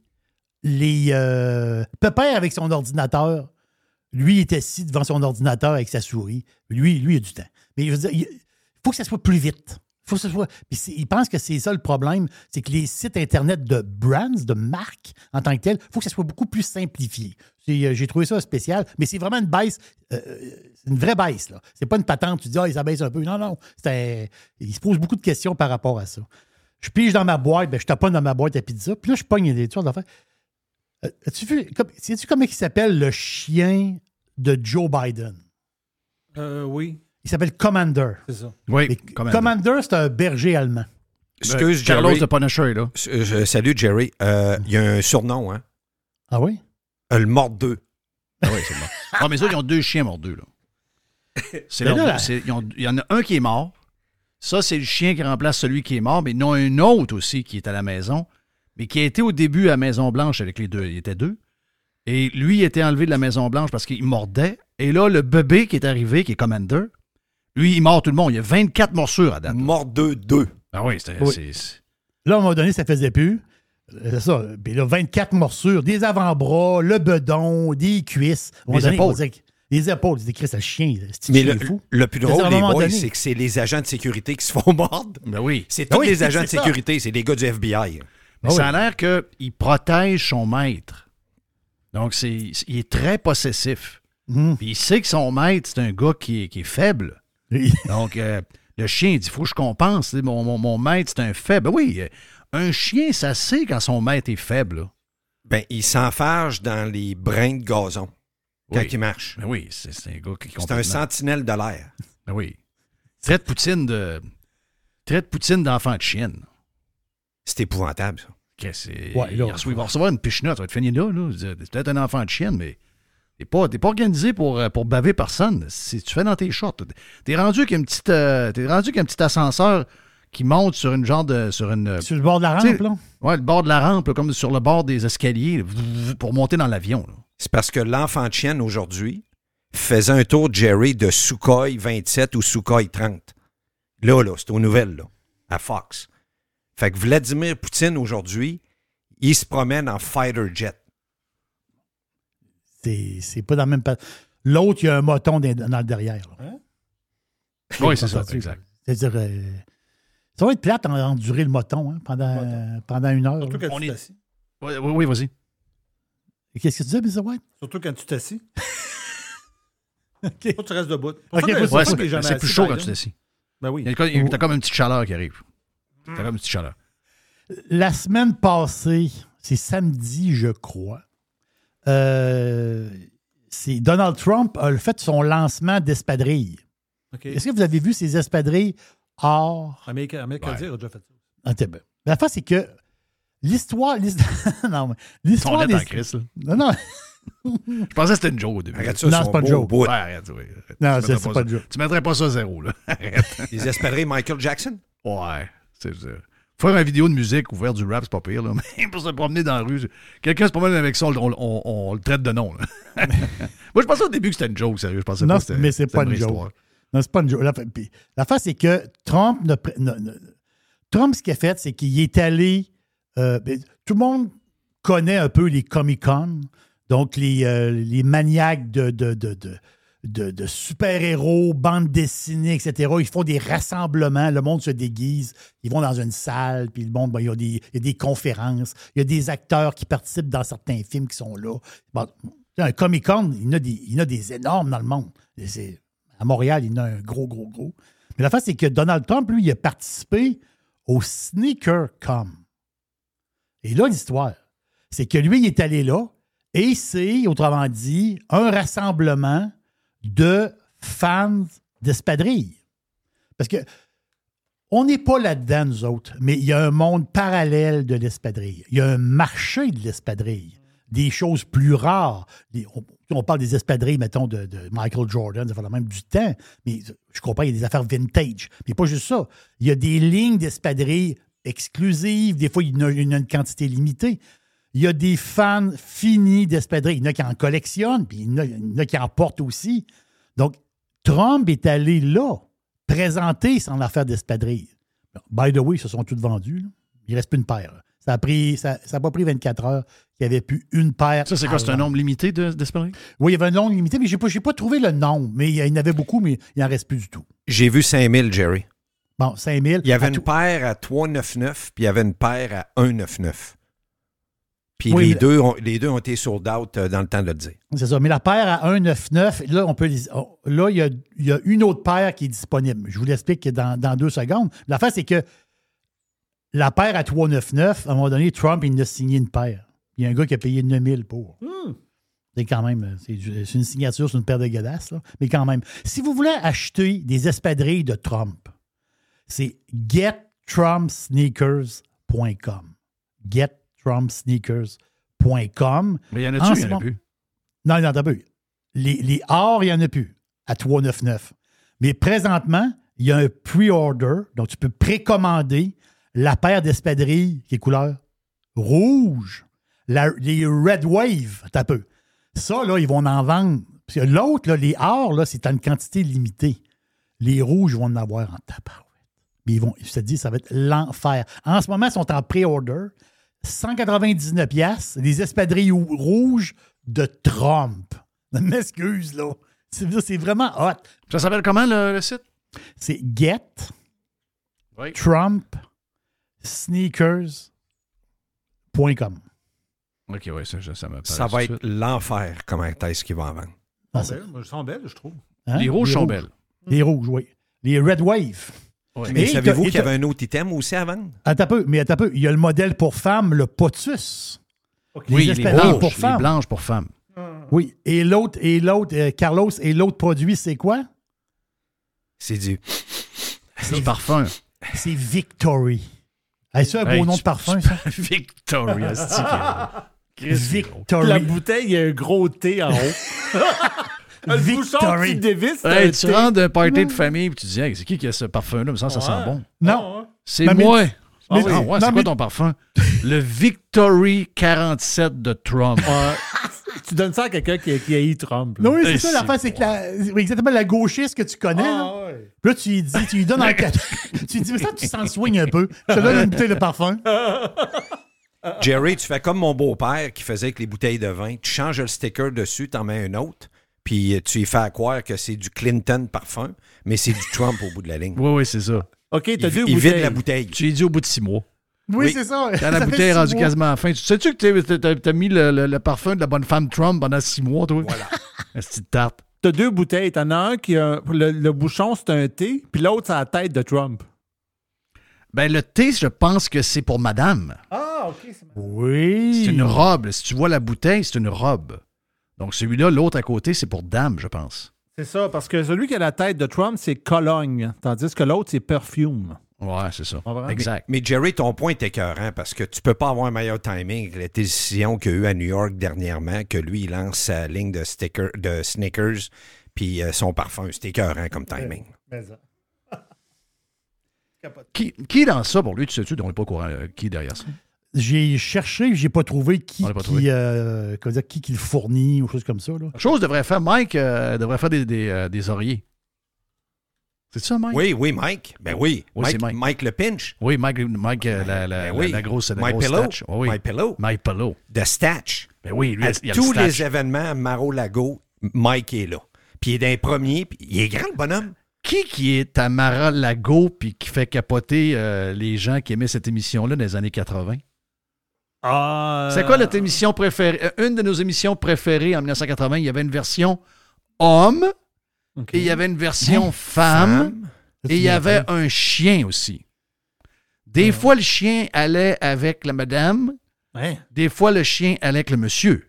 les. Euh, Pépère avec son ordinateur. Lui, il est assis devant son ordinateur avec sa souris. Lui, lui, il a du temps. Mais je veux dire, il faut que ça soit plus vite. Faut que ça soit. Puis ils que c'est ça le problème, c'est que les sites Internet de brands, de marques en tant que tel, il faut que ça soit beaucoup plus simplifié. Euh, J'ai trouvé ça spécial, mais c'est vraiment une baisse, euh, c'est une vraie baisse. C'est pas une patente, tu dis, ah, ça baisse un peu. Non, non. c'est un- il se pose beaucoup de questions par rapport à ça. Je pige dans ma boîte, ben, je taponne dans ma boîte à pizza, puis là, je pogne des sortes d'affaires. Euh, As-tu vu, sais-tu comment il s'appelle le chien de Joe Biden? Euh, oui, Il s'appelle Commander. c'est ça. Oui, Commander. Commander, c'est un berger allemand. Excuse, Carlos Jerry. de Punisher là. Euh, je- Salut, Jerry. Euh, Il y a un surnom, hein? Ah oui? Euh, Le mort 2. Ah oui, c'est bon. Ah, mais ça, ils ont deux chiens mordus, là. C'est Mais leur- là, là- c'est- ils ont- Il y en a un qui est mort. Ça, c'est le chien qui remplace celui qui est mort, mais ils en ont un autre aussi qui est à la maison, mais qui a été au début à Maison-Blanche avec les deux. Il était deux. Et lui, il était enlevé de la Maison-Blanche parce qu'il mordait. Et là, le bébé qui est arrivé, qui est Commander, lui, il mord tout le monde. Il y a 24 morsures à date. Mort 2, 2. Ah oui, c'était. Oui. c'est- Là, à un moment donné, ça faisait plus. Euh, C'est ça. Puis là, 24 morsures, des avant-bras, le bedon, des cuisses. À Les donné, on épaules. disait Les épaules. Écrit, c'est le chien. C'est Mais chien le, fou? le plus drôle, à les boys, c'est que c'est les agents de sécurité qui se font mordre. Ben oui. C'est tous Oui, les agents de ça. sécurité, c'est les gars du FBI. Mais Ah ça a l'air qu'il protège son maître. Donc, c'est, il est très possessif. Mhm. Puis il sait que son maître, c'est un gars qui est, qui est faible. Donc, euh, le chien, dit, il faut que je compense. Mon, mon- mon maître, c'est un faible. Ben Oui, euh, un chien, ça sait quand son maître est faible. là. Ben, il s'enfarge dans les brins de gazon quand Oui. il marche. Ben oui, c'est, c'est un gars qui C'est un sentinelle de l'air. Ben oui. Traite Poutine de... Traite Poutine d'enfant de chienne. C'est épouvantable, ça. Ouais, là, il, reçoit- il va recevoir une pichenote, ça va être fini là. là. C'est peut-être un enfant de chienne, mais t'es pas, t'es pas organisé pour, euh, pour baver personne. Si tu fais dans tes shorts. T'es rendu qu'un petit, euh, t'es rendu qu'un petit ascenseur qui monte sur une genre de. Sur une, Sur le bord de la rampe, là? ouais, le bord de la rampe, là, comme sur le bord des escaliers, pour monter dans l'avion. C'est parce que l'enfant de chienne aujourd'hui faisait un tour, Jerry, de Sukhoi 27 ou Sukhoi 30. Là, là, c'est aux nouvelles, là, à Fox. Fait que Vladimir Poutine, aujourd'hui, il se promène en fighter jet. C'est c'est pas dans le même. L'autre, il y a un moton dans, dans le derrière. là. Oui, c'est ça, exact. C'est-à-dire. euh, ça va être plate en endurer le moton hein, pendant, pendant une heure. là. On est- Oui, oui, oui, vas-y. Qu'est-ce que tu disais, Mr. White? Surtout quand tu t'assis. OK. Faut que tu restes debout. Ouais, c'est plus assis, chaud quand tu t'assis. Ben oui. Il y a- il y a- T'as comme une petite chaleur qui arrive. T'as comme une petite chaleur. La semaine passée, c'est samedi, je crois, euh, c'est Donald Trump a fait son lancement d'espadrilles. Est-ce que vous avez vu ces espadrilles or? Américain, Américain Ouais. a déjà fait ça. Ah, t'es bien. La fin, c'est que l'histoire. l'hist- non, mais l'histoire. en des- là. Non, non, Je pensais que c'était une joke au début. Arrête ça, Non, c'est pas une joke. Ouais, arrête, oui. Non, Tu c'est- pas ça- une joke. Tu mettrais pas ça à zéro, là. Arrête. Les espadrilles Michael Jackson? Ouais. C'est ça. Faire une vidéo de musique ou faire du rap, c'est pas pire, là. Mais pour se promener dans la rue, quelqu'un se promène avec ça, on, on- on- on le traite de nom. Moi, je pensais au début que c'était une joke, sérieux. Je pensais Non, pas que c'était mais c'est pas vraie une joke. histoire. Non, c'est pas une joke. La, la face, c'est que Trump, ne pr- ne- ne- Trump, ce qu'il a fait, c'est qu'il est allé. euh, ben, tout le monde connaît un peu les Comic-Con, donc les, euh, les maniaques de, de, de, de, de- super-héros, bandes dessinées, etc. Ils font des rassemblements, le monde se déguise, ils vont dans une salle, puis le monde, ben, il, y a des, y des conférences, il y a des acteurs qui participent dans certains films qui sont là. Un Comic-Con, il y en a des, il y en a des énormes dans le monde. À Montréal, il y en a un gros, gros, gros. Mais la face, c'est que Donald Trump, lui, il a participé au SneakerCom. Et là, l'histoire, c'est que lui, il est allé là et c'est, autrement dit, un rassemblement de fans d'espadrilles. Parce que on n'est pas là-dedans, nous autres, mais il y a un monde parallèle de l'espadrille. Il y a un marché de l'espadrille. Des choses plus rares. On, parle des espadrilles, mettons, de, Michael Jordan, ça fait le même du temps, mais je comprends, il y a des affaires vintage. Mais pas juste ça. Il y a des lignes d'espadrilles exclusives. Des fois, il y en a une quantité limitée. Il y a des fans finis d'espadrilles. Il y en a qui en collectionnent, puis il y en a, il y en a qui en portent aussi. Donc, Trump est allé là, présenter son affaire d'espadrilles. By the way, ils se sont toutes vendus. là. Il ne reste plus une paire. là. Ça a pris, ça n'a pas pris 24 heures qu'il n'y avait plus une paire. Ça, c'est quoi? C'est un nombre limité de- d'espadrilles? Oui, il y avait un nombre limité, mais je n'ai pas, j'ai pas trouvé le nombre. Mais il y en avait beaucoup, mais il n'en reste plus du tout. J'ai vu 5000, Jerry. Bon, 5000. Il y avait une tout- paire à 3,99 puis il y avait une paire à 1,99. Puis Oui, les, le- deux ont, les deux ont été sold out euh, dans le temps de le dire. C'est ça. Mais la paire à 1,99, là, on peut les- là, il y a, il y a une autre paire qui est disponible. Je vous l'explique dans, dans deux secondes. L'affaire, c'est que la paire à 3,99, à un moment donné, Trump, il a signé une paire. Il y a un gars qui a payé 9000 pour. C'est quand même, c'est du- c'est une signature sur une paire de godasses, là. Mais quand même. Si vous voulez acheter des espadrilles de Trump, c'est gettrumpsneakers.com. Gettrumpsneakers.com. Mais il y en a-tu? Il y en a plus? Non, il n'y en a plus. Les, les or, il n'y en a plus à 3,99. Mais présentement, il y a un pre-order, donc tu peux précommander la paire d'espadrilles qui est couleur rouge. La- les Red Wave, t'as peu. Ça, là, ils vont en vendre. L'autre, là, les or, là, c'est une quantité limitée. Les rouges vont en avoir en tabarouette. Mais ils vont, je te dis, ça va être l'enfer. En ce moment, ils sont en pré-order. 199 piastres, les espadrilles ou- rouges de Trump. M'excuse, là. C'est vraiment hot. Ça s'appelle comment, le, le site? C'est Get Oui. Trump Sneakers.com. OK, oui, ça, ça, ça me Ça va être l'enfer, comment est-ce qu'ils vont en vendre. Ah, Ils ça- sont belles. Moi, Ils sont belles, je trouve. hein? Les rouges sont belles. Les rouges, oui. Les Red Wave. Ouais. Mais savez-vous qu'il y avait un autre item aussi à vendre? Attends un peu, mais attends un peu. Il y a le modèle pour femmes, le Potus. Oui, les blanches, pour les femmes. blanches pour femmes. Oui. Et l'autre, et l'autre, euh, Carlos, et l'autre produit, c'est quoi? C'est du. C'est du parfum. C'est Victory. Hey, c'est un beau Hey, nom tu- de parfum, ça? Victoria, c'est Victory. La bouteille, il y a un gros T en haut. Le Victory. c'est Hey, un tu rentres d'un party de famille puis tu dis, hey, c'est qui qui a ce parfum-là? Mais ça, ça sent bon. Non. C'est Non, mais- moi. mais- Ah oui. Ah ouais, c'est mais- quoi ton parfum? Le Victory 47 de Trump. Ouais. tu donnes ça à quelqu'un qui, qui haït Trump. là. Non, oui, c'est ça, c'est l'affaire, c'est que la, oui, exactement la gauchiste que tu connais, là. Ah, ouais. Puis là, tu lui dis, tu lui donnes un cadeau. tu lui dis, mais ça, tu s'en swing un peu. Je te donne une bouteille de parfum. Jerry, tu fais comme mon beau-père qui faisait avec les bouteilles de vin. Tu changes le sticker dessus, t'en mets un autre, puis tu y fais croire que c'est du Clinton parfum, mais c'est du Trump au bout de la ligne. Oui, oui, c'est ça. OK, Il, t'as deux il bouteilles. vide la bouteille. Tu l'ai dit au bout de six mois. Oui, c'est ça. Quand la bouteille rendue quasiment à la fin. Tu sais-tu que t'as- t'as t'as mis le, le- le parfum de la bonne femme Trump pendant six mois, toi? Voilà. Un petit tarte. T'as deux bouteilles. T'en as un qui a. Le, le bouchon, c'est un thé, puis l'autre, c'est la tête de Trump. Ben, le thé, je pense que c'est pour madame. Ah, OK. Oui. C'est une robe. Si tu vois la bouteille, c'est une robe. Donc, celui-là, l'autre à côté, c'est pour dame, je pense. C'est ça, parce que celui qui a la tête de Trump, c'est Cologne, tandis que l'autre, c'est Perfume. Ouais, c'est ça. Exact. Mais Jerry, ton point est écœurant parce que tu peux pas avoir un meilleur timing avec la décision qu'il y a eu à New York dernièrement, que lui, il lance sa ligne de, sticker, de Snickers puis euh, son parfum. C'est écœurant comme timing. Qui, qui est dans ça pour lui, tu sais-tu, on n'est pas au courant, euh, qui est derrière ça? J'ai cherché, j'ai pas trouvé qui, pas qui, trouvé. euh, comment dire, qui, qui le fournit ou choses comme ça. Là. Chose devrait faire, Mike euh, devrait faire des, des, euh, des oreillers. C'est ça, Mike? Oui, oui, Mike. Ben oui. Oui, Mike, Mike. Mike le pinch. Oui, Mike, Mike euh, la, la, Ben oui. la, la grosse, la My grosse Pillow. Oui, oui. My Pillow. My Pillow. De Statch. Ben oui, lui, à il y a le tous les événements à Maro-Lago, Mike est là. Puis il est dans les premiers, puis il est grand, le bonhomme. Qui qui est à Mara-Lago puis qui fait capoter euh, les gens qui aimaient cette émission-là dans les années 80? Ah. C'est quoi notre émission préférée? Euh, Une de nos émissions préférées en 1980, il y avait une version homme et il y avait une version femme et il y avait un chien aussi. Des fois, le chien allait avec la madame, Ouais. des fois, le chien allait avec le monsieur.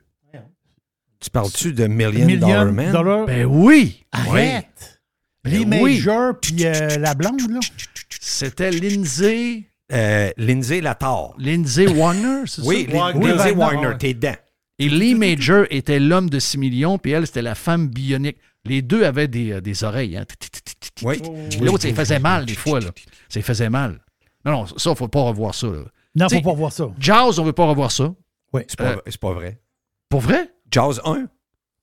Tu parles-tu de Million, Million Dollar Man? Dollar- Ben oui! Arrête! Lee Ben oui. Puis euh, la blonde, là. C'était Lindsay, Euh, Lindsay Latar. Lindsay Warner, c'est Oui, ça? Wagner. Lindsay Wagner, ouais. t'es dedans. Et Lee Major était l'homme de 6 millions, puis elle, c'était la femme bionique. Les deux avaient des, euh, des oreilles. Hein. Oui. L'autre, ça faisait mal des fois. Là. Ça faisait mal. Non, non, ça, faut pas revoir ça. Là. Non, T'sais, faut pas voir ça. Jaws, on veut pas revoir ça. C'est pas, Euh, pas vrai. Pour vrai? Jaws 1. Ouais.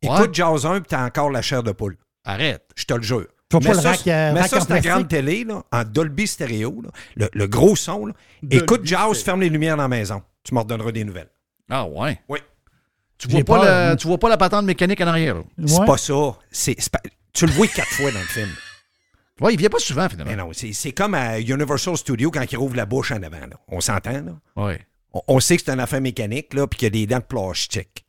Écoute Jaws 1, puis t'as encore la chair de poule. Arrête. Je te le jure. Faut pas Mais le ça, rack, euh, mais rack ça, c'est ta grande télé, là, en Dolby Stereo, là, le, le gros son. Là. Écoute Jaws, Stereo. ferme les lumières dans la maison. Tu m'en redonneras des nouvelles. Ah ouais. Oui. Tu vois, pas hein. tu vois pas la patente mécanique en arrière. là. C'est Ouais. pas ça. Pas- tu le vois quatre fois dans le film. Ouais, il vient pas souvent, finalement. Mais non, c'est, c'est comme à Universal Studios quand il rouvre la bouche en avant. là. On s'entend, là? Ouais. On, on sait que c'est une affaire mécanique, là, puis qu'il y a des dents de plastique.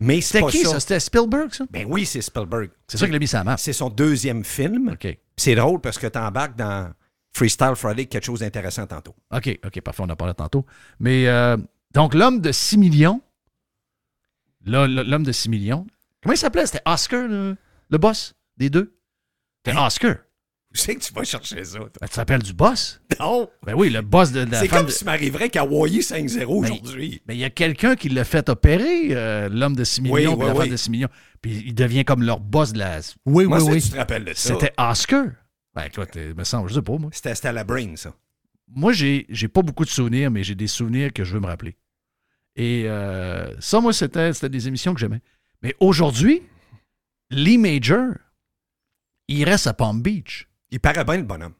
Mais C'était qui, ça? C'était Spielberg, ça? Ben oui, c'est Spielberg. C'est ça qu'il a mis sa map. C'est son deuxième film. OK. C'est drôle parce que tu embarques dans Freestyle Friday quelque chose d'intéressant tantôt. OK, OK, parfait, on en parlait tantôt. Mais, euh, donc, l'homme de 6 millions, l'homme de 6 millions, comment il s'appelait? C'était Oscar, le, le boss des deux? C'était Oscar. Tu sais que tu vas chercher ça. toi. Ben, tu te rappelles du boss? Non! Ben oui, le boss de, de la C'est comme de- si m'arriverait qu'Hawaii 5-0 aujourd'hui. Mais il y a quelqu'un qui l'a fait opérer, euh, l'homme de 6 millions, Oui, la femme de 6 millions. Puis il devient comme leur boss de la. Oui, Moi, oui, oui. tu te rappelles de ça? C'était Oscar. Ben écoute, il me semble, je sais pas, moi. C'était c'était à la Brain, ça. Moi, j'ai, j'ai pas beaucoup de souvenirs, mais j'ai des souvenirs que je veux me rappeler. Et euh, ça, moi, c'était, c'était des émissions que j'aimais. Mais aujourd'hui, Lee Major, il reste à Palm Beach. Il paraît bien, le bonhomme.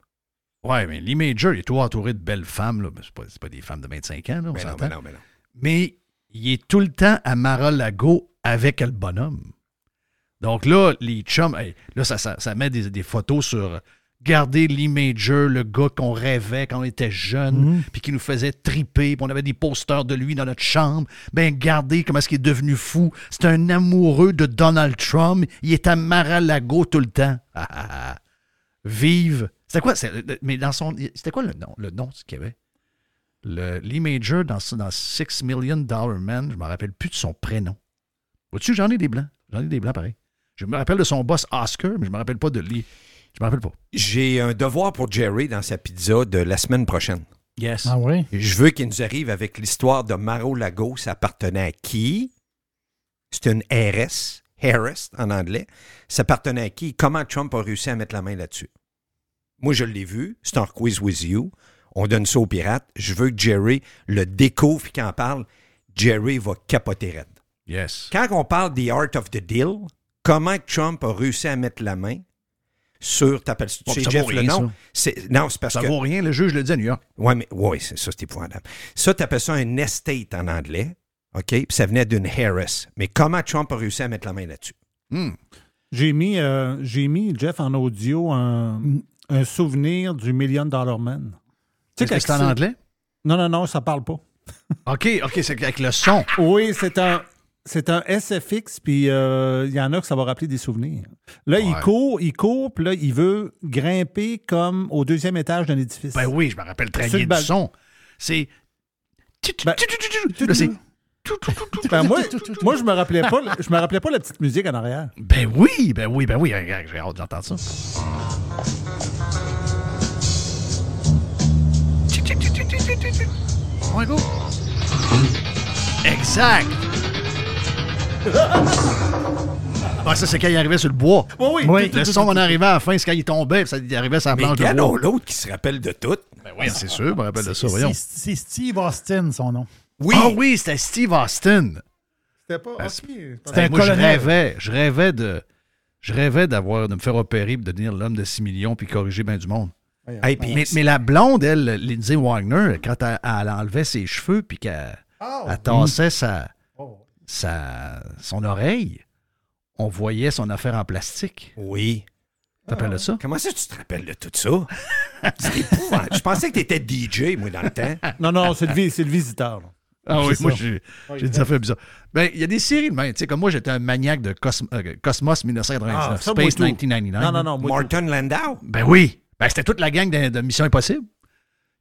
Ouais, mais Lee Major, il est toujours entouré de belles femmes. Là. Mais c'est, pas, c'est pas des femmes de 25 ans, là, on Mais non, s'entend. mais non, mais non. Mais il est tout le temps à Mar-a-Lago avec le bonhomme. Donc là, les chums, hey, là, ça, ça, ça met des, des photos sur. Regardez Lee Major, le gars qu'on rêvait quand on était jeune, Mhm. puis qui nous faisait triper, puis on avait des posters de lui dans notre chambre. Ben, regardez comment est-ce qu'il est devenu fou. C'est un amoureux de Donald Trump. Il est à Mar-a-Lago tout le temps. Vive. C'était quoi? Mais dans son. C'était quoi le nom? Le nom qu'il y avait? Le Lee Major dans, dans Six Million Dollar Man, je me rappelle plus de son prénom. Vois-tu, j'en ai des blancs. J'en ai des blancs pareil. Je me rappelle de son boss Oscar, mais je me rappelle pas de Lee. Je me rappelle pas. J'ai un devoir pour Jerry dans sa pizza de la semaine prochaine. Yes. Ah oui? Je veux qu'il nous arrive avec l'histoire de Maro Lago. Ça appartenait à qui? C'est une RS, Harris en anglais. Ça appartenait à qui? Comment Trump a réussi à mettre la main là-dessus? Moi, je l'ai vu. C'est un quiz with you. On donne ça aux pirates. Je veux que Jerry le découvre et qu'il en parle. Jerry va capoter raide. Yes. Quand on parle The Art of the Deal, comment Trump a réussi à mettre la main sur, t'appelles tu Bon, ça Jeff le nom? ça. C'est- Non, c'est parce Ça que... vaut rien, le juge le dit à New York. Oui, mais ouais, c'est ça, c'est épouvantable. Ça, tu appelles ça un estate en anglais, OK? Puis ça venait d'une Harris. Mais comment Trump a réussi à mettre la main là-dessus? Hmm. J'ai mis, euh, j'ai mis, Jeff, en audio un, un souvenir du Million Dollar Man. Tu quand c'est en anglais? Non, non, non, ça parle pas. OK, OK, c'est avec le son. Oui, c'est un. C'est un SFX, puis euh, il y en a que ça va rappeler des souvenirs. Là, il court, il court, puis là, il veut grimper comme au deuxième étage d'un édifice. Ben oui, je me rappelle très bien le du son. C'est. Ben- Là, c'est- Ben, moi, moi, je me rappelais pas, je me rappelais pas la petite musique en arrière. Ben oui, ben oui, ben oui. J'ai hâte d'entendre ça. Ouais, go. Exact. Ah, ça, c'est quand il arrivait sur le bois. oui. Oui, le son en arrivait à la fin, c'est quand il tombait, puis ça, il arrivait sur la planche de bois. l'autre qui se rappelle de tout. Ben oui, c'est sûr, je me rappelle de ça, C'est- voyons. C'est Steve Austin, son nom. Oui. Ah oui, c'était Steve Austin. C'était pas. Ben, ok. C'était un moi, je rêvais, je rêvais de, je rêvais d'avoir, de me faire opérer, de devenir l'homme de 6 millions, puis corriger bien du monde. Hey, Mais, mais la blonde, elle, Lindsay Wagner, quand elle, elle enlevait ses cheveux, puis qu'elle elle tassait sa, sa, son oreille, on voyait son affaire en plastique. Oui. Tu t'appelles de ça? Comment ça, tu te rappelles de tout ça? C'est épouvantable. Je pensais que tu étais DJ, moi, dans le temps. Non, non, c'est le, c'est le visiteur. là. Ah oui, moi, j'ai j'ai dit ça fait bizarre. Ben, il y a des séries de même. Tu sais, comme moi, j'étais un maniaque de Cosm- euh, Cosmos 1999, Ah, Space tout. 1999. Non, non, non. moi, Martin Landau? Ben oui. Ben, c'était toute la gang de, de Mission Impossible.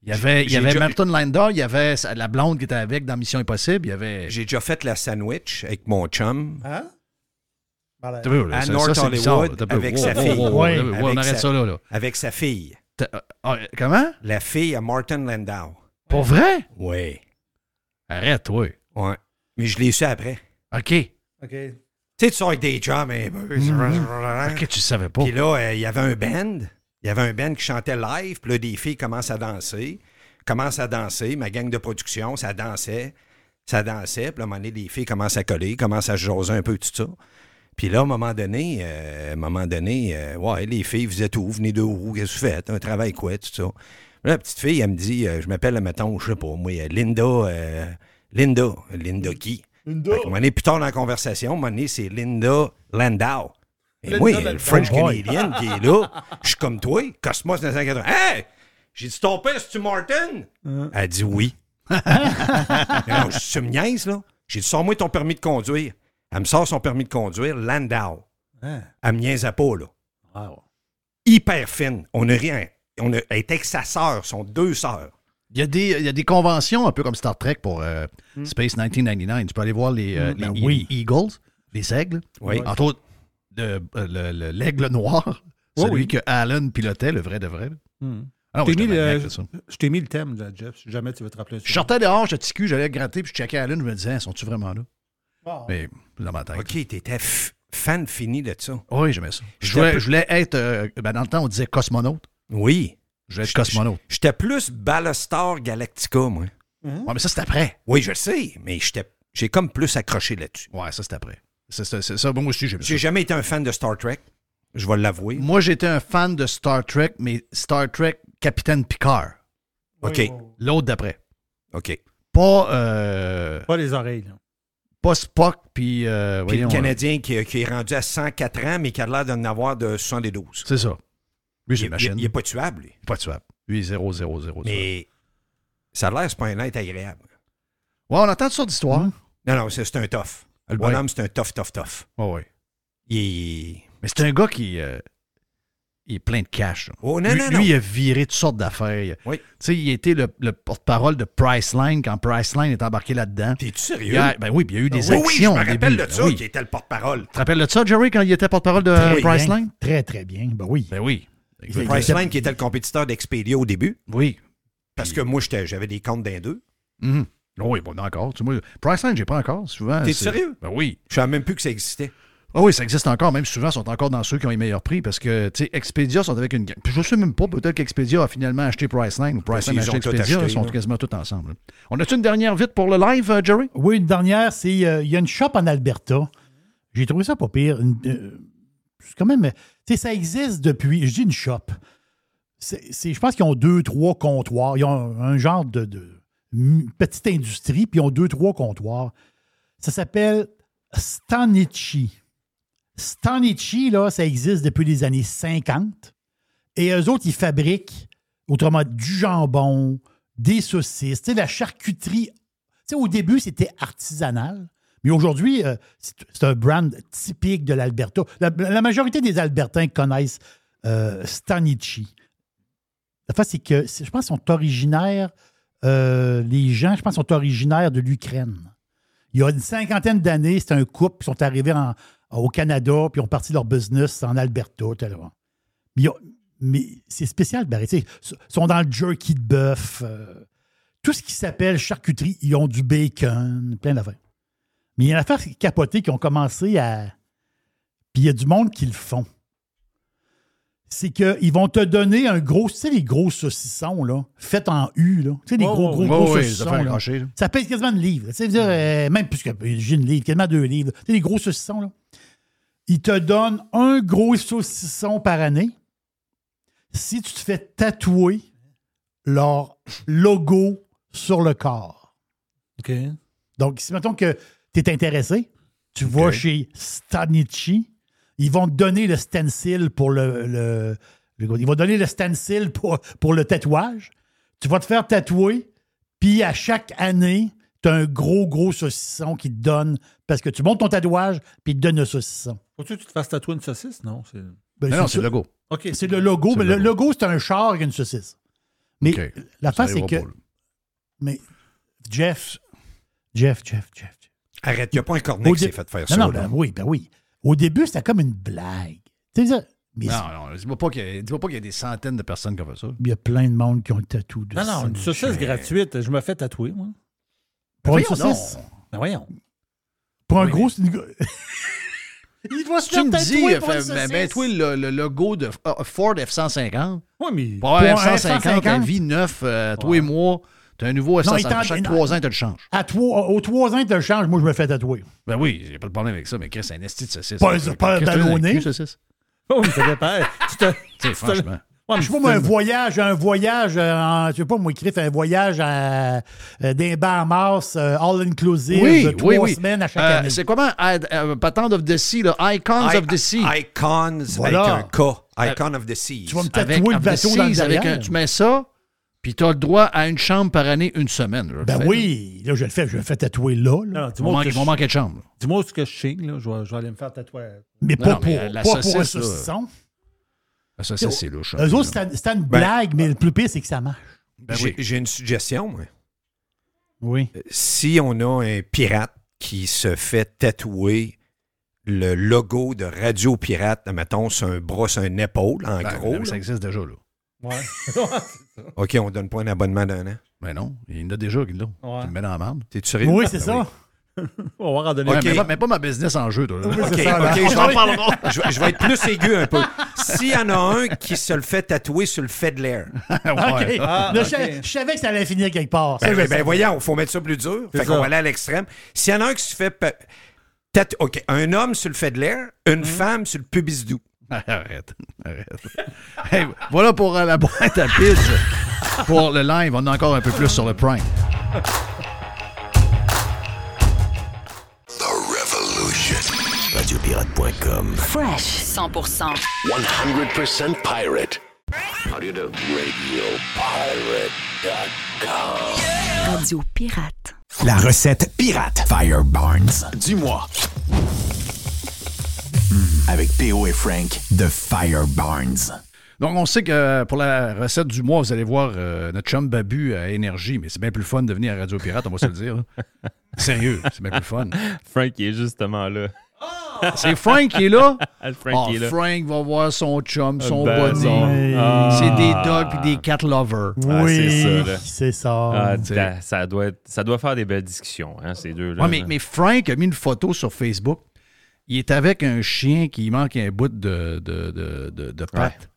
Il y avait, il y avait déjà- Martin Landau, il y avait la blonde qui était avec dans Mission Impossible, il y avait... J'ai déjà fait la sandwich avec mon chum. Hein? Voilà. T'as vu, là, À ça- North ça. Hollywood, avec wow, sa fille. wow, wow, Ouais. wow, on Avec arrête sa- ça là. là. Avec sa fille. T'as- ah, comment? La fille à Martin Landau. Pour vrai? Oui. Arrête, toi. Ouais. Mais je l'ai su après. OK. OK. Tu sais, tu sors avec des chums un peu. OK, tu savais pas. Puis là, euh, il y avait un band. Il y avait un band qui chantait live. Puis là, des filles commencent à danser. Commencent à danser. Ma gang de production, ça dansait. Ça dansait. Puis là, à un moment donné, les filles commencent à coller, commencent à se jaser un peu, tout ça. Puis là, à un moment donné, euh, à un moment donné, euh, ouais, les filles, vous êtes où? Venez de où? Qu'est-ce que vous faites? Un travail quoi, tout ça. Là, la petite fille, elle me dit, euh, je m'appelle, mettons, je sais pas, moi, Linda, Linda. Linda qui? Linda. Qu'à un moment donné, plus tard dans la conversation, à un moment donné, c'est Linda Landau. Et moi, le French. Canadian qui est là, je suis comme toi, Cosmos 1980. Hey! J'ai dit, ton père, c'est-tu Martin? Elle a dit oui. non, je tu me niaises, là. J'ai dit, sors-moi ton permis de conduire. Elle me sort son permis de conduire, Landau. Hein? Elle me niaisait pas, là. Wow. Hyper fine. On n'a rien. On a, elle était avec sa sœur, sont deux sœurs. Il y, a des, il y a des conventions un peu comme Star Trek pour euh, Space 1999. Tu peux aller voir les, euh, Ben les- oui. les Eagles, les aigles. Oui. Entre autres, l'aigle noir, celui oui. que Alan pilotait, le vrai de vrai. Hmm. Ah, Je t'ai mis, le- mis thème, là, Jeff, si jamais tu veux te rappeler. Je sortais dehors, je TQ, j'allais gratter, puis je checkais Alan, je me disais, sont-tu vraiment là? Mais dans ma tête. OK, t'étais fan fini de ça. Oui, j'aimais ça. Je voulais, peu- je voulais être. euh, ben, dans le temps, on disait cosmonaute. Oui. Je voulais être cosmonaute. J'étais plus Battlestar Galactica, moi. Ouais, mais ça, c'est après. Oui, je le sais, mais j'étais- j'ai comme plus accroché là-dessus. Ouais, ça, c'est après. C'est ça. Bon, moi aussi, j'aime. J'ai jamais été un fan de Star Trek. Je vais l'avouer. Moi, j'étais un fan de Star Trek, mais Star Trek Capitaine Picard. OK. L'autre d'après. OK. Pas, euh, Pas les oreilles. Là. pas Spock, puis. euh, Puis voyons, le Canadien qui, qui est rendu à 104 ans, mais qui a l'air d'en avoir de 72. euh, C'est ça. Lui, une machine. il- il est pas tuable, lui. Pas tuable. Lui, 0, 0, 0. Mais ça a l'air, c'est pas un être agréable. Ouais, on entend toutes sortes d'histoires. Non, non, c'est c'est un tough. Le Ouais. bonhomme, c'est un tough, tough, tough. Ouais, ouais. Il. Mais c'est un gars qui. euh, il est plein de cash. là. Oh, non, lui, non, lui, non. il a viré toutes sortes d'affaires. Oui. Tu sais, il était le, le porte-parole de Priceline quand Priceline est embarqué là-dedans. T'es-tu sérieux? Il y a- ben oui, puis il y a eu des oui, oui, je actions me au rappelle début. de Ben ça, oui. qui était le porte-parole. Tu te rappelles de ça, Jerry, quand il était porte-parole de Très Priceline? bien. Très, très bien. Ben oui. Ben oui. Il- Priceline, qui était le compétiteur d'Expedia au début, Oui. parce que moi, j'étais- j'avais des comptes d'un deux. Mhm. Oui, bon, encore. Tu moi, Priceline, j'ai pas encore. Souvent. T'es sérieux? Ben oui. Je savais même plus que ça existait. Ah oui, ça existe encore. Même souvent, ils sont encore dans ceux qui ont les meilleurs prix parce que, tu sais, Expedia sont avec une. gang. Puis je sais même pas, peut-être qu'Expedia a finalement acheté Priceline ou Priceline a Ils acheté Expedia. acheté, ils sont là. quasiment tous ensemble. On a-tu une dernière vite pour le live, euh, Jerry? Oui, une dernière, c'est. euh, Il y a une shop en Alberta. J'ai trouvé ça pas pire. Une- euh, c'est quand même. Tu sais, ça existe depuis. Je dis une shop. C'est, c'est- je pense qu'ils ont deux, trois comptoirs. Ils ont un, un genre de, petite industrie, puis ils ont deux, trois comptoirs. Ça s'appelle Stanichi. Stanichi, là, ça existe depuis les années 50. Et eux autres, ils fabriquent, autrement, du jambon, des saucisses, tu la charcuterie. Tu au début, c'était artisanal. Mais aujourd'hui, euh, c'est un brand typique de l'Alberta. La, majorité des Albertains connaissent euh, Stanichi. La face, c'est que je pense qu'ils sont originaires, euh, les gens, je pense, sont originaires de l'Ukraine. Il y a une cinquantaine d'années, c'était un couple qui sont arrivés au Canada, puis ont parti leur business en Alberta. Mais, mais c'est spécial, Barry. Ils sont dans le jerky de bœuf. euh, tout ce qui s'appelle charcuterie, ils ont du bacon, plein d'affaires. Mais il y a une affaire capotée qui ont commencé à. Puis il y a du monde qui le font. C'est qu'ils vont te donner un gros, tu sais, les gros saucissons, là, faits en U, là. Tu sais, les Oh, gros, gros, oh, gros oui, saucissons. affaires là. Ça pèse quasiment une livre. Tu sais, dire, euh, même plus que j'ai une livre, quasiment deux livres. Tu sais, les gros saucissons, là. Ils te donnent un gros saucisson par année si tu te fais tatouer leur logo sur le corps. OK. Donc, si mettons que tu es intéressé, tu vas chez Stanichi, ils vont te donner le stencil pour le, le- le- Ils vont donner le stencil pour, pour le tatouage. Tu vas te faire tatouer, puis à chaque année, tu as un gros, gros saucisson qui te donne. Parce que tu montes ton tatouage, puis il te donne le saucisson. Faut-tu que tu te fasses tatouer une saucisse? Non. c'est- Ben, non, c'est le logo. OK. C'est le logo, mais le logo, c'est un char avec une saucisse. Mais la face, c'est que. Mais Jeff, Jeff, Jeff, Jeff. Arrête, il n'y a pas un cornet qui s'est fait faire non, ça. Non, ben oui, ben oui. Au début, c'était comme une blague. Tu sais ça? Mais Non, non, dis-moi pas qu'il y, a- dis-moi pas qu'il y a des centaines de personnes qui ont fait ça. il y a plein de monde qui ont le tatou de Non, non, une ça. saucisse gratuite. Je me fais tatouer, moi. Pour une Voyons saucisse? donc. Ben voyons. Pour un Oui, gros... une- il doit se Tu faire me dis, tatouer pour une fais- ben, saucisse. ben, toi, le, le logo de euh, Ford F-150, Oui, mais. pour un F-150, F-150, à vie neuf, euh, tous les mois, t'as un nouveau Non, il F-150. t'en- Chaque trois ans, tu le changes. À trois, aux trois ans, tu le changes, moi, je me fais tatouer. Ben oui, j'ai pas de problème avec ça, mais Chris, c'est un esti de saucisse. Pas- cul, saucisse. Oh, ça dépend. Tu te- Tu sais, tu franchement. Ouais, Je sais pas, tu moi, un voyage, un voyage, euh, en, je sais pas, moi, écrit un voyage à, euh, des Bahamas, euh, all-inclusive, Oui, de trois oui, oui. semaines à chaque Euh, année. C'est comment? Patent of the Sea, là, Icons I- of the Sea. Icons Voilà. avec un K. Icon of the Seas. Tu vas me Avec, tatouer le bateau dans le avec un- tu mets ça, puis tu as le droit à une chambre par année, une semaine. là, Ben fais, oui, là, je le fais, je le fais tatouer là, là. Non, dis-moi manquer- de chambre. dis-moi où ce que je chigne, là. Je vais, je vais aller me faire tatouer. mais Non, pas, non, pour, mais, euh, la pas pour un saucisson. Ça, c'est c'est louche. Eux autres, c'était une blague, mais le plus pire, c'est que ça marche. Ben J'ai oui. j'ai une suggestion, moi. Oui. Si on a un pirate qui se fait tatouer le logo de Radio Pirate, mettons, sur un bras, sur un épaule, en Ben, gros. ben, ça existe déjà, là. Ouais. OK, on donne pas un abonnement d'un an. Ben non, il y en a déjà qui l'ont. Ouais. Tu me mets dans la merde. Sérieux? Oui, c'est Ben ça. On va voir en donner. Ouais, Ok. mais, pas, mais pas ma business en jeu, toi. là. OK, ça, là. Je vais, je, vais- je vais être plus aigu un peu. S'il y en a un qui se le fait tatouer sur le fait de l'air, OK. Ah, Là, ok. Je, je savais que ça allait finir quelque part. Ça, ben, je ben, savais. voyons, faut mettre ça plus dur. Fait qu'on ça. va aller à l'extrême. S'il y en a un qui se fait... pa- OK, un homme sur le fait de l'air, une femme sur le pubis doux. Arrête, arrête. Hey, voilà pour euh, la boîte à pizza. Pour le live, on a encore un peu plus sur le Prime. The Revolution. Radiopirate.com. Fresh 100%. 100% pirate. How do you do? RadioPirate.com. Radio Pirate. La recette pirate Fire Barnes du mois. Mm, avec PO et Frank de Fire Barnes. Donc, on sait que pour la recette du mois, vous allez voir euh, notre chum Babu à Énergie, mais c'est bien plus fun de venir à Radio Pirate, on va se le dire. Sérieux, c'est bien plus fun. Frank il est justement là. C'est Frank qui est là? Frank Oh, est là. Frank va voir son chum, son Ben, buddy. Ah. C'est des dogs puis des cat lovers. Ah, Oui, c'est ça, c'est ça. Ah, doit être- ça doit faire des belles discussions, hein, ces deux-là. Ouais, mais, là. mais Frank a mis une photo sur Facebook. Il est avec un chien qui manque un bout de, de, de, de, de patte.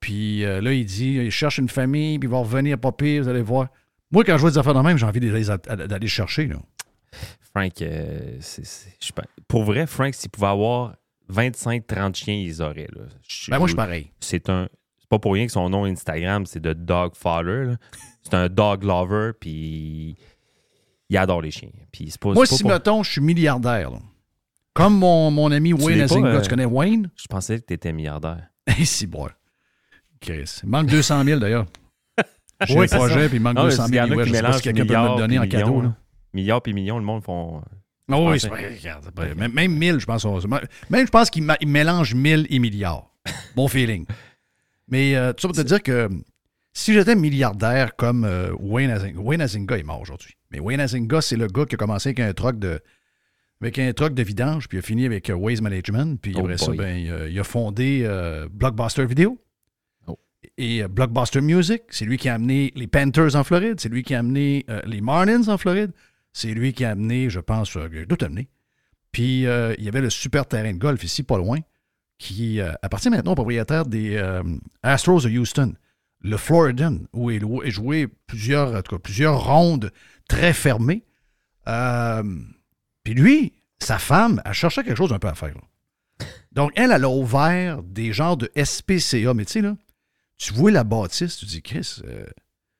Puis euh, là, il dit il cherche une famille, puis il va revenir pas pire, vous allez voir. Moi, quand je vois des affaires de même, j'ai envie d'aller chercher. Là. Frank, euh, je pour vrai, Frank, s'il pouvait avoir 25-30 chiens, ils auraient. Là. Ben, moi, je suis pareil. C'est un. C'est pas pour rien que son nom Instagram, c'est de Dog Father. C'est un dog lover, puis il adore les chiens. Puis c'est pas, Moi, pas si, pour- mettons, je suis milliardaire, là. Comme mon, mon ami Tu Wayne l'es pas, Azinga, euh, tu connais Wayne? Je pensais que tu étais milliardaire. Si, bon. Chris. Il manque 200 000, d'ailleurs. J'ai Oui, un projet, puis il manque Non, 200 il y en 000 a ouais, qui mélangent si quelqu'un peut me le donner en cadeau. là. Milliards puis millions, le monde font. Ah oui, penser. c'est vrai, regarde, même, même 1000, je pense. Même, je pense qu'il ma- il mélange 1000 et milliards. Bon feeling. Mais euh, tout ça pour te dire que si j'étais milliardaire comme euh, Wayne Azinga, Wayne Azinga est mort aujourd'hui. Mais Wayne Azinga, c'est le gars qui a commencé avec un truck de, avec un truck de vidange, puis il a fini avec euh, Waze Management, puis Oh après ça, boy. ben, il, a, il a fondé euh, Blockbuster Video. Oh. Et euh, Blockbuster Music, c'est lui qui a amené les Panthers en Floride, c'est lui qui a amené euh, les Marlins en Floride, c'est lui qui a amené, je pense, tout amené. Puis il y avait le super terrain de golf ici, pas loin, qui appartient maintenant au propriétaire des Astros de Houston, le Floridan, où il a joué plusieurs, en tout cas, plusieurs rondes très fermées. Euh, puis lui, sa femme, elle cherchait quelque chose un peu à faire. Donc, elle, elle a ouvert des genres de SPCA, mais tu sais, là, tu vois la bâtisse, tu dis, Chris, euh,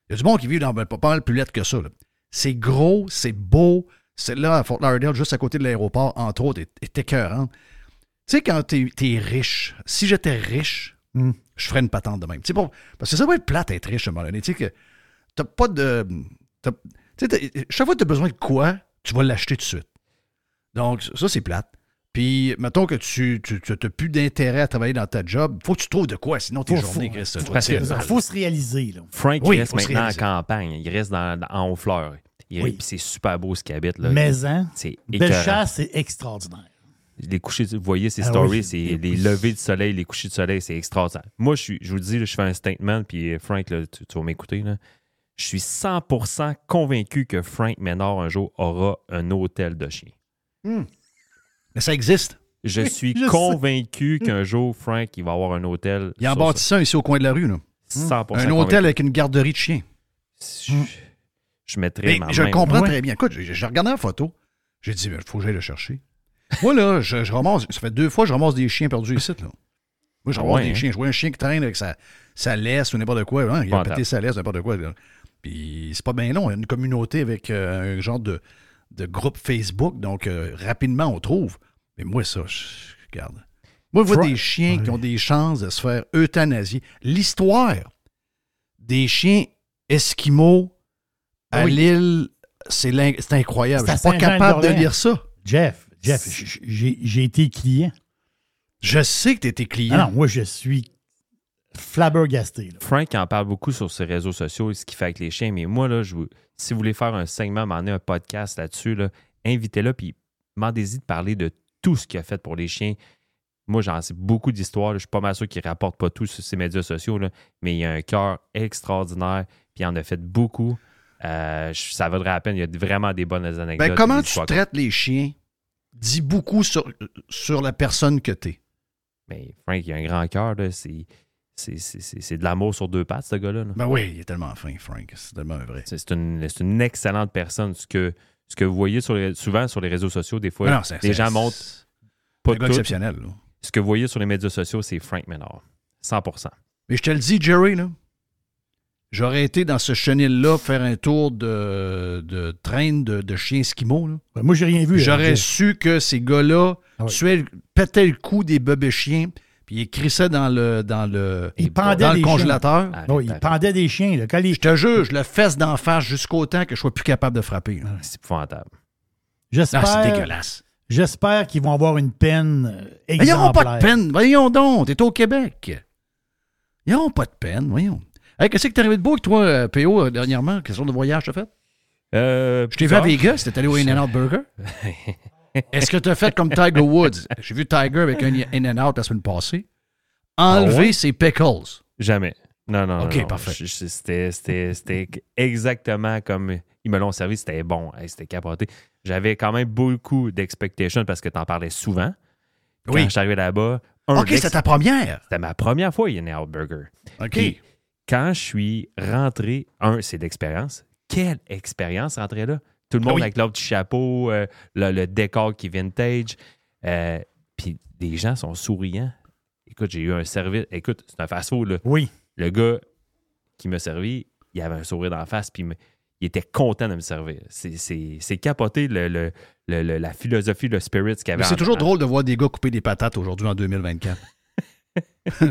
il y a du monde qui vit dans ben, pas mal plus lettre que ça. C'est gros, c'est beau. C'est là, à Fort Lauderdale, juste à côté de l'aéroport, entre autres, est, est écœurant. Tu sais, quand t'es es riche, si j'étais riche, Hmm. je ferais une patente de même. Parce que ça va être plate être riche à un moment donné. Tu sais, que t'as pas de. chaque fois que tu as besoin de quoi, tu vas l'acheter tout de suite. Donc, ça, c'est plate. Puis, mettons que tu n'as plus d'intérêt à travailler dans ta job, faut que tu trouves de quoi, sinon tes Faut- journées, faut- tirer Il faut se réaliser. Là. Frank Oui, il reste maintenant en campagne. Il reste dans, dans- en Haut-Fleur. Il- Oui. puis C'est super beau ce qu'il habite. Là. Maison, C'est belle écœurant. chasse, c'est extraordinaire. Les couchers, vous voyez ces Ah stories, oui. c'est les levées de soleil, les couchers de soleil, c'est extraordinaire. Moi, je, suis, je vous le dis, là, je fais un statement, puis euh, Frank, là, tu, tu vas m'écouter. là. Je suis 100% convaincu que Frank Ménard, un jour, aura un hôtel de chiens. Mais ça existe. Je suis Je convaincu qu'un jour, Frank, il va avoir un hôtel. Il en bâtissait un ici au coin de la rue. Là. ça. 100% Un convaincu. hôtel avec une garderie de chiens. Je, je mettrais Mais ma je main- comprends Ouais. très bien. Écoute, j'ai regardé la photo. J'ai dit, il faut que j'aille le chercher. Moi, là, je, je ramasse, ça fait deux fois que je ramasse des chiens perdus ici. Là. Moi, je Ah ramasse ouais, des hein? chiens. Je vois un chien qui traîne avec sa, sa laisse ou n'importe quoi. hein, il a pété sa laisse, n'importe quoi. là. Puis c'est pas bien long. Il y a une communauté avec euh, un genre de, de groupe Facebook. Donc, euh, rapidement, on trouve. Mais moi, ça, je regarde. Moi, je vois Fra- des chiens qui ont des chances de se faire euthanasier. L'histoire des chiens esquimaux à Oui. l'île, c'est incroyable. Je suis à pas capable de lire ça. Jeff, Jeff, j'ai été client. Je sais que tu étais client. Ah non, moi, je suis flabbergasté. là. Frank en parle beaucoup sur ses réseaux sociaux, ce qu'il fait avec les chiens. Mais moi, là, je vous- si vous voulez faire un segment, m'emmener un podcast là-dessus, là, invitez-le, puis demandez-y de parler de tout ce qu'il a fait pour les chiens. Moi, j'en sais beaucoup d'histoires. Je suis pas mal sûr qu'il rapporte pas tout sur ses médias sociaux, là, mais il a un cœur extraordinaire, puis il en a fait beaucoup. Euh, ça vaudrait la peine. Il y a vraiment des bonnes anecdotes. Ben, comment tu traites les chiens? Dit beaucoup sur, sur la personne que tu es. Mais Frank, il a un grand cœur. là. C'est, c'est, c'est- c'est- c'est de l'amour sur deux pattes, ce gars-là. là. Ben oui, il est tellement fin, Frank. C'est tellement vrai. C'est, une, c'est une excellente personne. Ce que, ce que vous voyez sur les- souvent sur les réseaux sociaux, des fois, Ben non, les gens montrent c'est pas un gars tout. exceptionnel. là. Ce que vous voyez sur les médias sociaux, c'est Frank Menard. 100% Mais je te le dis, Jerry, là, j'aurais été dans ce chenil-là faire un tour de, de traîne de, de chiens esquimaux. là. Ben, moi, j'ai rien vu. J'aurais Jeff. su que ces gars-là Ah oui. tuaient- pétaient le cou des bébés chiens, puis ils crissaient dans le, dans le, Il pendait dans le congélateur. Ah, Non, il pendait des chiens. Là. Quand les- Je te jure, je le fesse d'en face jusqu'au temps que je sois plus capable de frapper. là. C'est épouvantable. J'espère, Ah, c'est dégueulasse. J'espère qu'ils vont avoir une peine euh, Mais ils n'auront exemplaire. pas de peine. Voyons donc, t'es au Québec. Ils n'auront pas de peine, voyons. Hey, qu'est-ce que t'es arrivé de beau avec toi, euh, PO, euh, dernièrement? Quelle sorte de voyage t'as fait? Euh, Je t'ai vu à Vegas, t'es allé au In-N-Out Burger. Est-ce que t'as fait comme Tiger Woods? J'ai vu Tiger avec un In-N-Out la semaine passée. Enlever Ah ouais? ses pickles. Jamais. Non, non, Ok, non, parfait. C'était, exactement comme ils me l'ont servi. C'était bon. Hey, c'était capoté. J'avais quand même beaucoup d'expectations parce que tu en parlais souvent. Quand Oui. je suis arrivé là-bas, un, OK, c'était ta première. c'était ma première fois In Out Burger. OK. Puis, quand je suis rentré, un, c'est l'expérience. Quelle expérience rentrer là? Tout le Ah monde oui. avec leur petit chapeau, euh, le, le décor qui est vintage. Euh, puis les gens sont souriants. Écoute, j'ai eu un service. Écoute, c'est un fast-food. là. Oui. Le gars qui m'a servi, il avait un sourire d'en face, puis il me- était content de me servir. C'est- capoté le, le- le- le- la philosophie, le spirit qu'il avait. C'est toujours drôle de voir des gars couper des patates aujourd'hui en 2024. Tu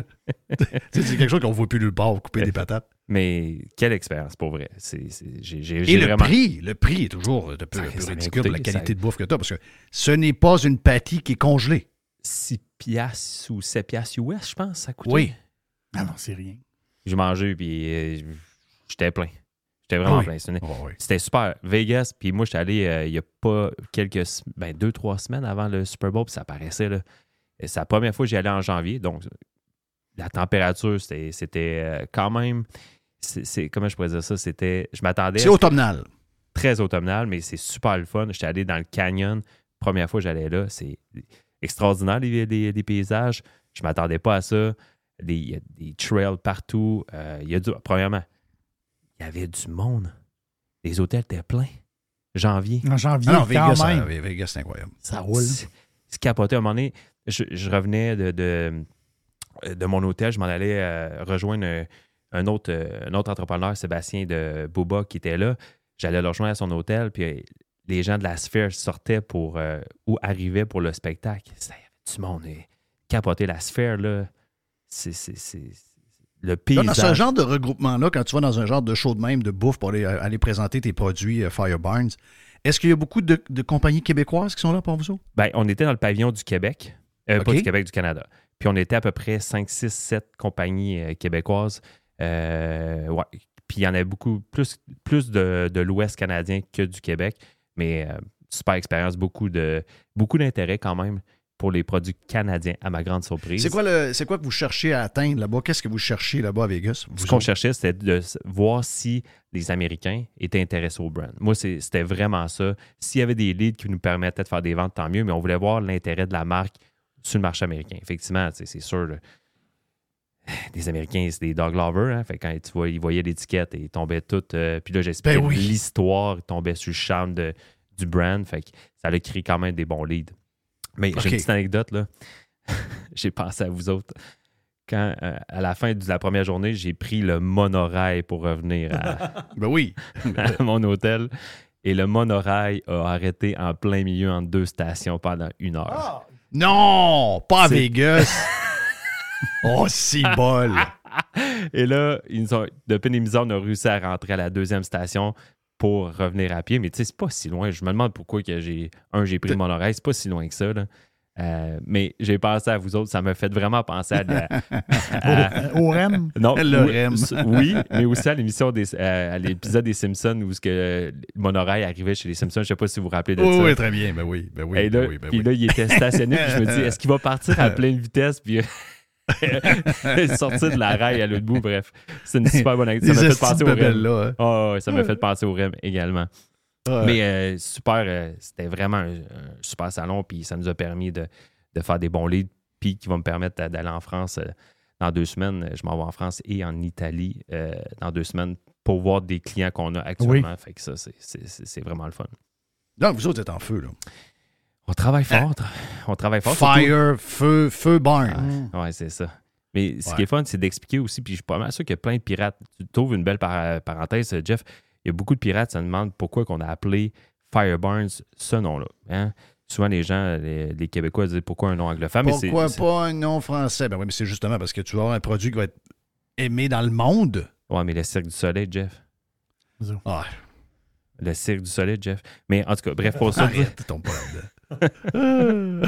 sais, c'est quelque chose qu'on ne voit plus nulle part, couper des patates. Mais quelle expérience, pour vrai. C'est, Et le vraiment... prix, le prix est toujours de peu, Ça- peu ça ridicule pour la qualité ça- de bouffe que tu as, parce que ce n'est pas une pâtie qui est congelée. 6 piastres ou 7 piastres US, je pense, ça coûtait. Oui. Ah non, c'est rien. J'ai mangé, puis euh, j'étais plein. J'étais vraiment Ah oui. plein. C'était, Ah oui. c'était super. Vegas, puis moi, j'étais allé euh, il n'y a pas quelques, ben, deux, trois semaines avant le Super Bowl, puis ça paraissait, là. C'est la première fois que j'y allais en janvier, donc la température, c'était, c'était euh, quand même, c'est, comment je pourrais dire ça, c'était, je m'attendais... C'est automnal. Très automnal, mais c'est super le fun. J'étais allé dans le canyon, première fois que j'allais là, c'est extraordinaire, les, les- les paysages. Je m'attendais pas à ça. Des- Il y a des trails partout. Euh, il y a du, premièrement, il y avait du monde. Les hôtels étaient pleins. Janvier. En janvier, Ah non, quand Vegas, ça- même. Vegas, c'est incroyable. Ça roule. C'est capoté. À un moment donné, je, je revenais de, de, de mon hôtel, je m'en allais euh, rejoindre un, un autre, euh, un autre entrepreneur, Sébastien de Boba, qui était là. J'allais le rejoindre à son hôtel, puis euh, les gens de la sphère sortaient pour euh, ou arrivaient pour le spectacle. Ça, y avait du monde. et capoté la sphère, là. C'est le paysage. dans ce genre de regroupement-là, quand tu vas dans un genre de show de même de bouffe pour aller, aller présenter tes produits Fire Barnes, est-ce qu'il y a beaucoup de, de compagnies québécoises qui sont là pour vous autres? Ben, on était dans le pavillon du Québec. Euh, Pas du Québec, du Canada. Puis on était à peu près 5, 6, 7 compagnies québécoises. Euh, ouais. Puis il y en avait beaucoup, plus, plus de, de l'Ouest canadien que du Québec. Mais euh, super expérience, beaucoup de beaucoup d'intérêt quand même pour les produits canadiens, à ma grande surprise. C'est quoi, le, c'est quoi que vous cherchez à atteindre là-bas? Qu'est-ce que vous cherchez là-bas à Vegas? Vous Ce qu'on cherchait, c'était de voir si les Américains étaient intéressés au brand. Moi, c'était vraiment ça. S'il y avait des leads qui nous permettaient de faire des ventes, tant mieux, mais on voulait voir l'intérêt de la marque sur le marché américain. Effectivement, c'est sûr. Les Américains, c'est des dog lovers. Hein? Fait quand tu vois, ils voyaient l'étiquette et ils tombaient toutes. euh, puis là, j'expliquais Ben oui. l'histoire, ils tombaient sur le charme de- du brand. Fait que ça a créé quand même des bons leads. Mais j'ai une petite anecdote, là. j'ai pensé à vous autres. Quand, euh, à la fin de la première journée, j'ai pris le monorail pour revenir à, Ben oui. à mon hôtel. Et le monorail a arrêté en plein milieu entre deux stations pendant une heure. Non! Pas à Vegas! oh, si bol! Et là, ils ont, de peine et misère, on a réussi à rentrer à la deuxième station pour revenir à pied. Mais tu sais, c'est pas si loin. Je me demande pourquoi que j'ai. Un, j'ai pris le monorail. C'est pas si loin que ça. là. Euh, mais j'ai pensé à vous autres. Ça m'a fait vraiment penser à. la- à- Au REM? Non, Le oui, REM. oui, mais aussi à l'émission des, à l'épisode des Simpsons où ce que le monorail arrivait chez les Simpsons. Je sais pas si vous vous rappelez de Oui, ça. oui, très bien. Ben oui, ben oui, Et là, ben oui, ben puis oui. là, il était stationné, puis je me dis, est-ce qu'il va partir à pleine vitesse, puis sortir de la rail à l'autre bout, bref. C'est une super bonne activité. Ça m'a fait penser au REM. bebelles-là, hein. Ouais, ça m'a fait penser au REM également. Mais euh, super, euh, c'était vraiment un, un super salon, puis ça nous a permis de, de faire des bons leads, puis qui vont me permettre d'a- d'aller en France euh, dans deux semaines. Je m'en vais en France et en Italie dans deux semaines pour voir des clients qu'on a actuellement. Fait que ça, c'est vraiment le fun. Donc, vous autres êtes en feu, là. On travaille fort. tra- On travaille fort. surtout- Fire, feu, feu barn. Ouais, c'est ça. Mais ce Ouais. qui est fun, c'est d'expliquer aussi, puis je suis pas mal sûr qu'il y a plein de pirates. Tu trouves une belle par- parenthèse, Jeff. Il y a beaucoup de pirates, ça demande pourquoi qu'on a appelé Fireburns ce nom-là. hein. Souvent, les gens, les, les Québécois disent pourquoi un nom anglophone. Pourquoi pas un nom français? Ben oui, mais c'est justement parce que tu vas avoir un produit qui va être aimé dans le monde. Ouais, mais le Cirque du Soleil, Jeff. Ah, Le Cirque du Soleil, Jeff. Mais en tout cas, bref, pour ça. arrête, tombe pas là-dedans. non,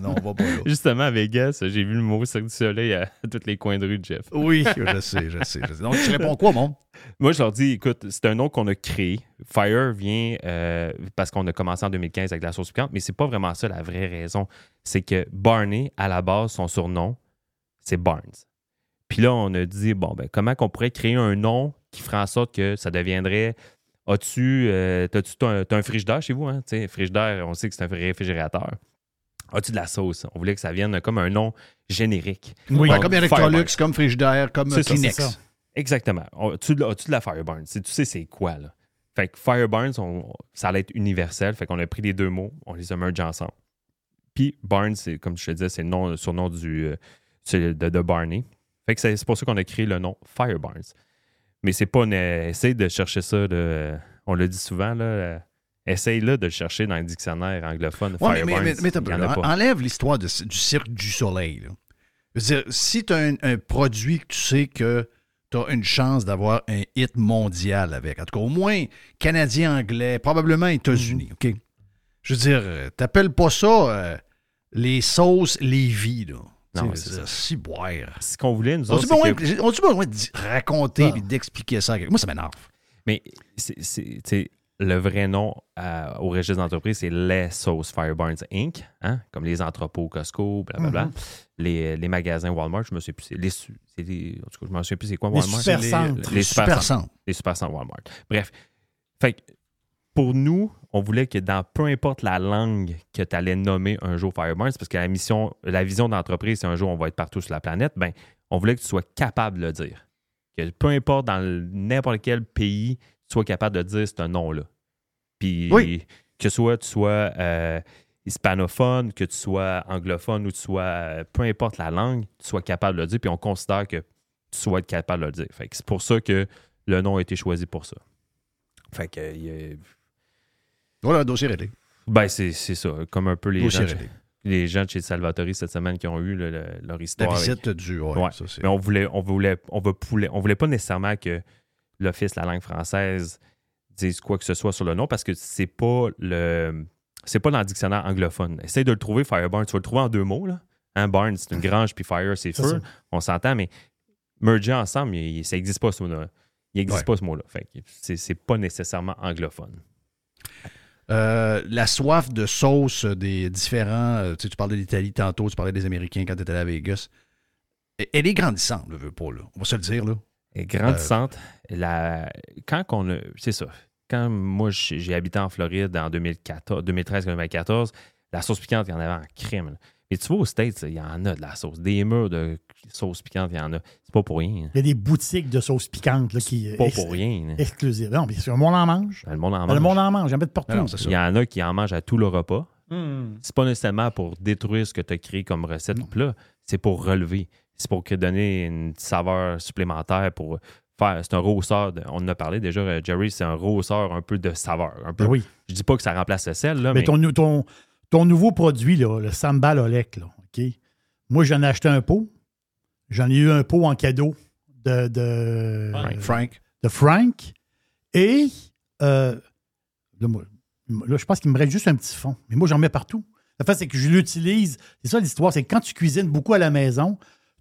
non, on va pas là. Justement, à Vegas, j'ai vu le mot Cirque du Soleil à tous les coins de rue de Jeff. Oui, je sais, je sais, je sais. Donc, tu réponds quoi, mon? Moi, je leur dis, écoute, c'est un nom qu'on a créé. Fire vient euh, parce qu'on a commencé en 2015 avec la sauce piquante, mais c'est pas vraiment ça la vraie raison. C'est que Barney, à la base, son surnom, c'est Barnes. Puis là, on a dit, bon, ben, comment qu'on pourrait créer un nom qui ferait en sorte que ça deviendrait. As-tu euh, t'as-tu- t'as un, frigidaire chez vous? Hein? Frigidaire, on sait que c'est un réfrigérateur. As-tu de la sauce? On voulait que ça vienne comme un nom générique. Oui, Donc, comme. Electrolux, comme Frigidaire, comme ça, Kleenex. ça. Exactement. As-tu de, de la Fireburns? Tu sais c'est quoi, là? Fait que Fireburns, on- ça allait être universel. Fait qu'on a pris les deux mots, on les a mergés ensemble. Puis Barnes, comme je te disais, c'est le nom, le surnom du, euh, de, de Barney. Fait que c'est, c'est pour ça qu'on a créé le nom Fireburns. Mais c'est pas une, essaye de chercher ça, là, on le dit souvent, là, euh, essaye là, de le chercher dans le dictionnaire anglophone. Ouais, mais, en enlève l'histoire du cirque du soleil. là. Je veux dire, si tu as un, un produit que tu sais que tu as une chance d'avoir un hit mondial avec. En tout cas, au moins canadien, anglais, probablement États-Unis. Mhm. OK? Je veux dire, euh, t'appelles pas ça euh, les sauces Lévis, là. Non, c'est ça. Si boire. Ce qu'on voulait, nous On autres, a que- on a besoin de raconter Ah. et d'expliquer ça. Moi, ça m'énerve. Mais c'est, le vrai nom euh, au registre d'entreprise, c'est les Sauces Fireburns Inc., hein? comme les entrepôts Costco, blablabla. Mhm. les, les magasins Walmart, je me souviens plus. Les, les- en tout cas, je me souviens plus c'est quoi Les Walmart? supercentres. Les, les Super supercentres. centres. Les supercentres Walmart. Bref. Fait que pour nous, on voulait que dans peu importe la langue que tu allais nommer un jour Fireburns, parce que la mission, la vision d'entreprise, c'est un jour on va être partout sur la planète, ben, on voulait que tu sois capable de le dire. Que peu importe dans n'importe quel pays, tu sois capable de dire ce nom-là. Puis Oui. que soit tu sois euh, hispanophone, que tu sois anglophone ou tu sois, euh, peu importe la langue, tu sois capable de le dire, puis on considère que tu sois être capable de le dire. Fait que c'est pour ça que le nom a été choisi pour ça. Fait que a- Voilà, un dossier réglé. ben, c'est c'est ça. Comme un peu les Dossier gens, réglé. les gens de chez Salvatore cette semaine qui ont eu le- le- leur La histoire. avec- visite du. Ouais, Ouais. ça, c'est- Mais on voulait, on voulait, on voulait, on voulait pas nécessairement que l'Office de la langue française dise quoi que ce soit sur le nom parce que c'est pas le. C'est pas dans le dictionnaire anglophone. Essaye de le trouver, Fireburn. Tu vas le trouver en deux mots. Là. Un barn, c'est une grange, puis fire, c'est feu. On s'entend, mais merger ensemble, il- ça n'existe pas ce mot-là. Il n'existe Ouais. pas ce mot-là. Fait c'est pas nécessairement anglophone. Euh, la soif de sauce des différents. euh, tu sais, tu parlais de l'Italie tantôt, tu parlais des Américains quand tu étais à Vegas. Elle- Elle est grandissante, je veux pas, là. On va se le dire, là. Et grandissante, la... quand qu'on a. C'est ça. Quand moi j'ai habité en Floride en 2014, 2013-2014, la sauce piquante, il y en avait en crème. là. Mais tu vois, aux States, il y en a de la sauce. Des murs de sauce piquante, il y en a. C'est pas pour rien. Il y a des boutiques de sauce piquante là, qui. Pas pour rien. là. Exclusives. Non, mais le monde en mange. Ben, Le monde en Ben, mange. Le monde en mange. J'en mets de partout. Non. Il y en a qui en mangent à tout le repas. Hmm. C'est pas nécessairement pour détruire ce que tu as créé comme recette ou plat. C'est pour relever. C'est pour que donner une saveur supplémentaire pour faire. C'est un rehausseur. de- on en a parlé déjà, euh, Jerry, c'est un rehausseur un peu de saveur. Un peu. Ben oui. Je dis pas que ça remplace le sel, là, Mais mais, ton, ton, ton nouveau produit, là, le Sambal Olek, là, OK? Moi, j'en ai acheté un pot. J'en ai eu un pot en cadeau de, de, Frank. de Frank. Et euh, là, je pense qu'il me reste juste un petit fond. Mais moi, j'en mets partout. La fait, c'est que je l'utilise. C'est ça l'histoire, c'est que quand tu cuisines beaucoup à la maison,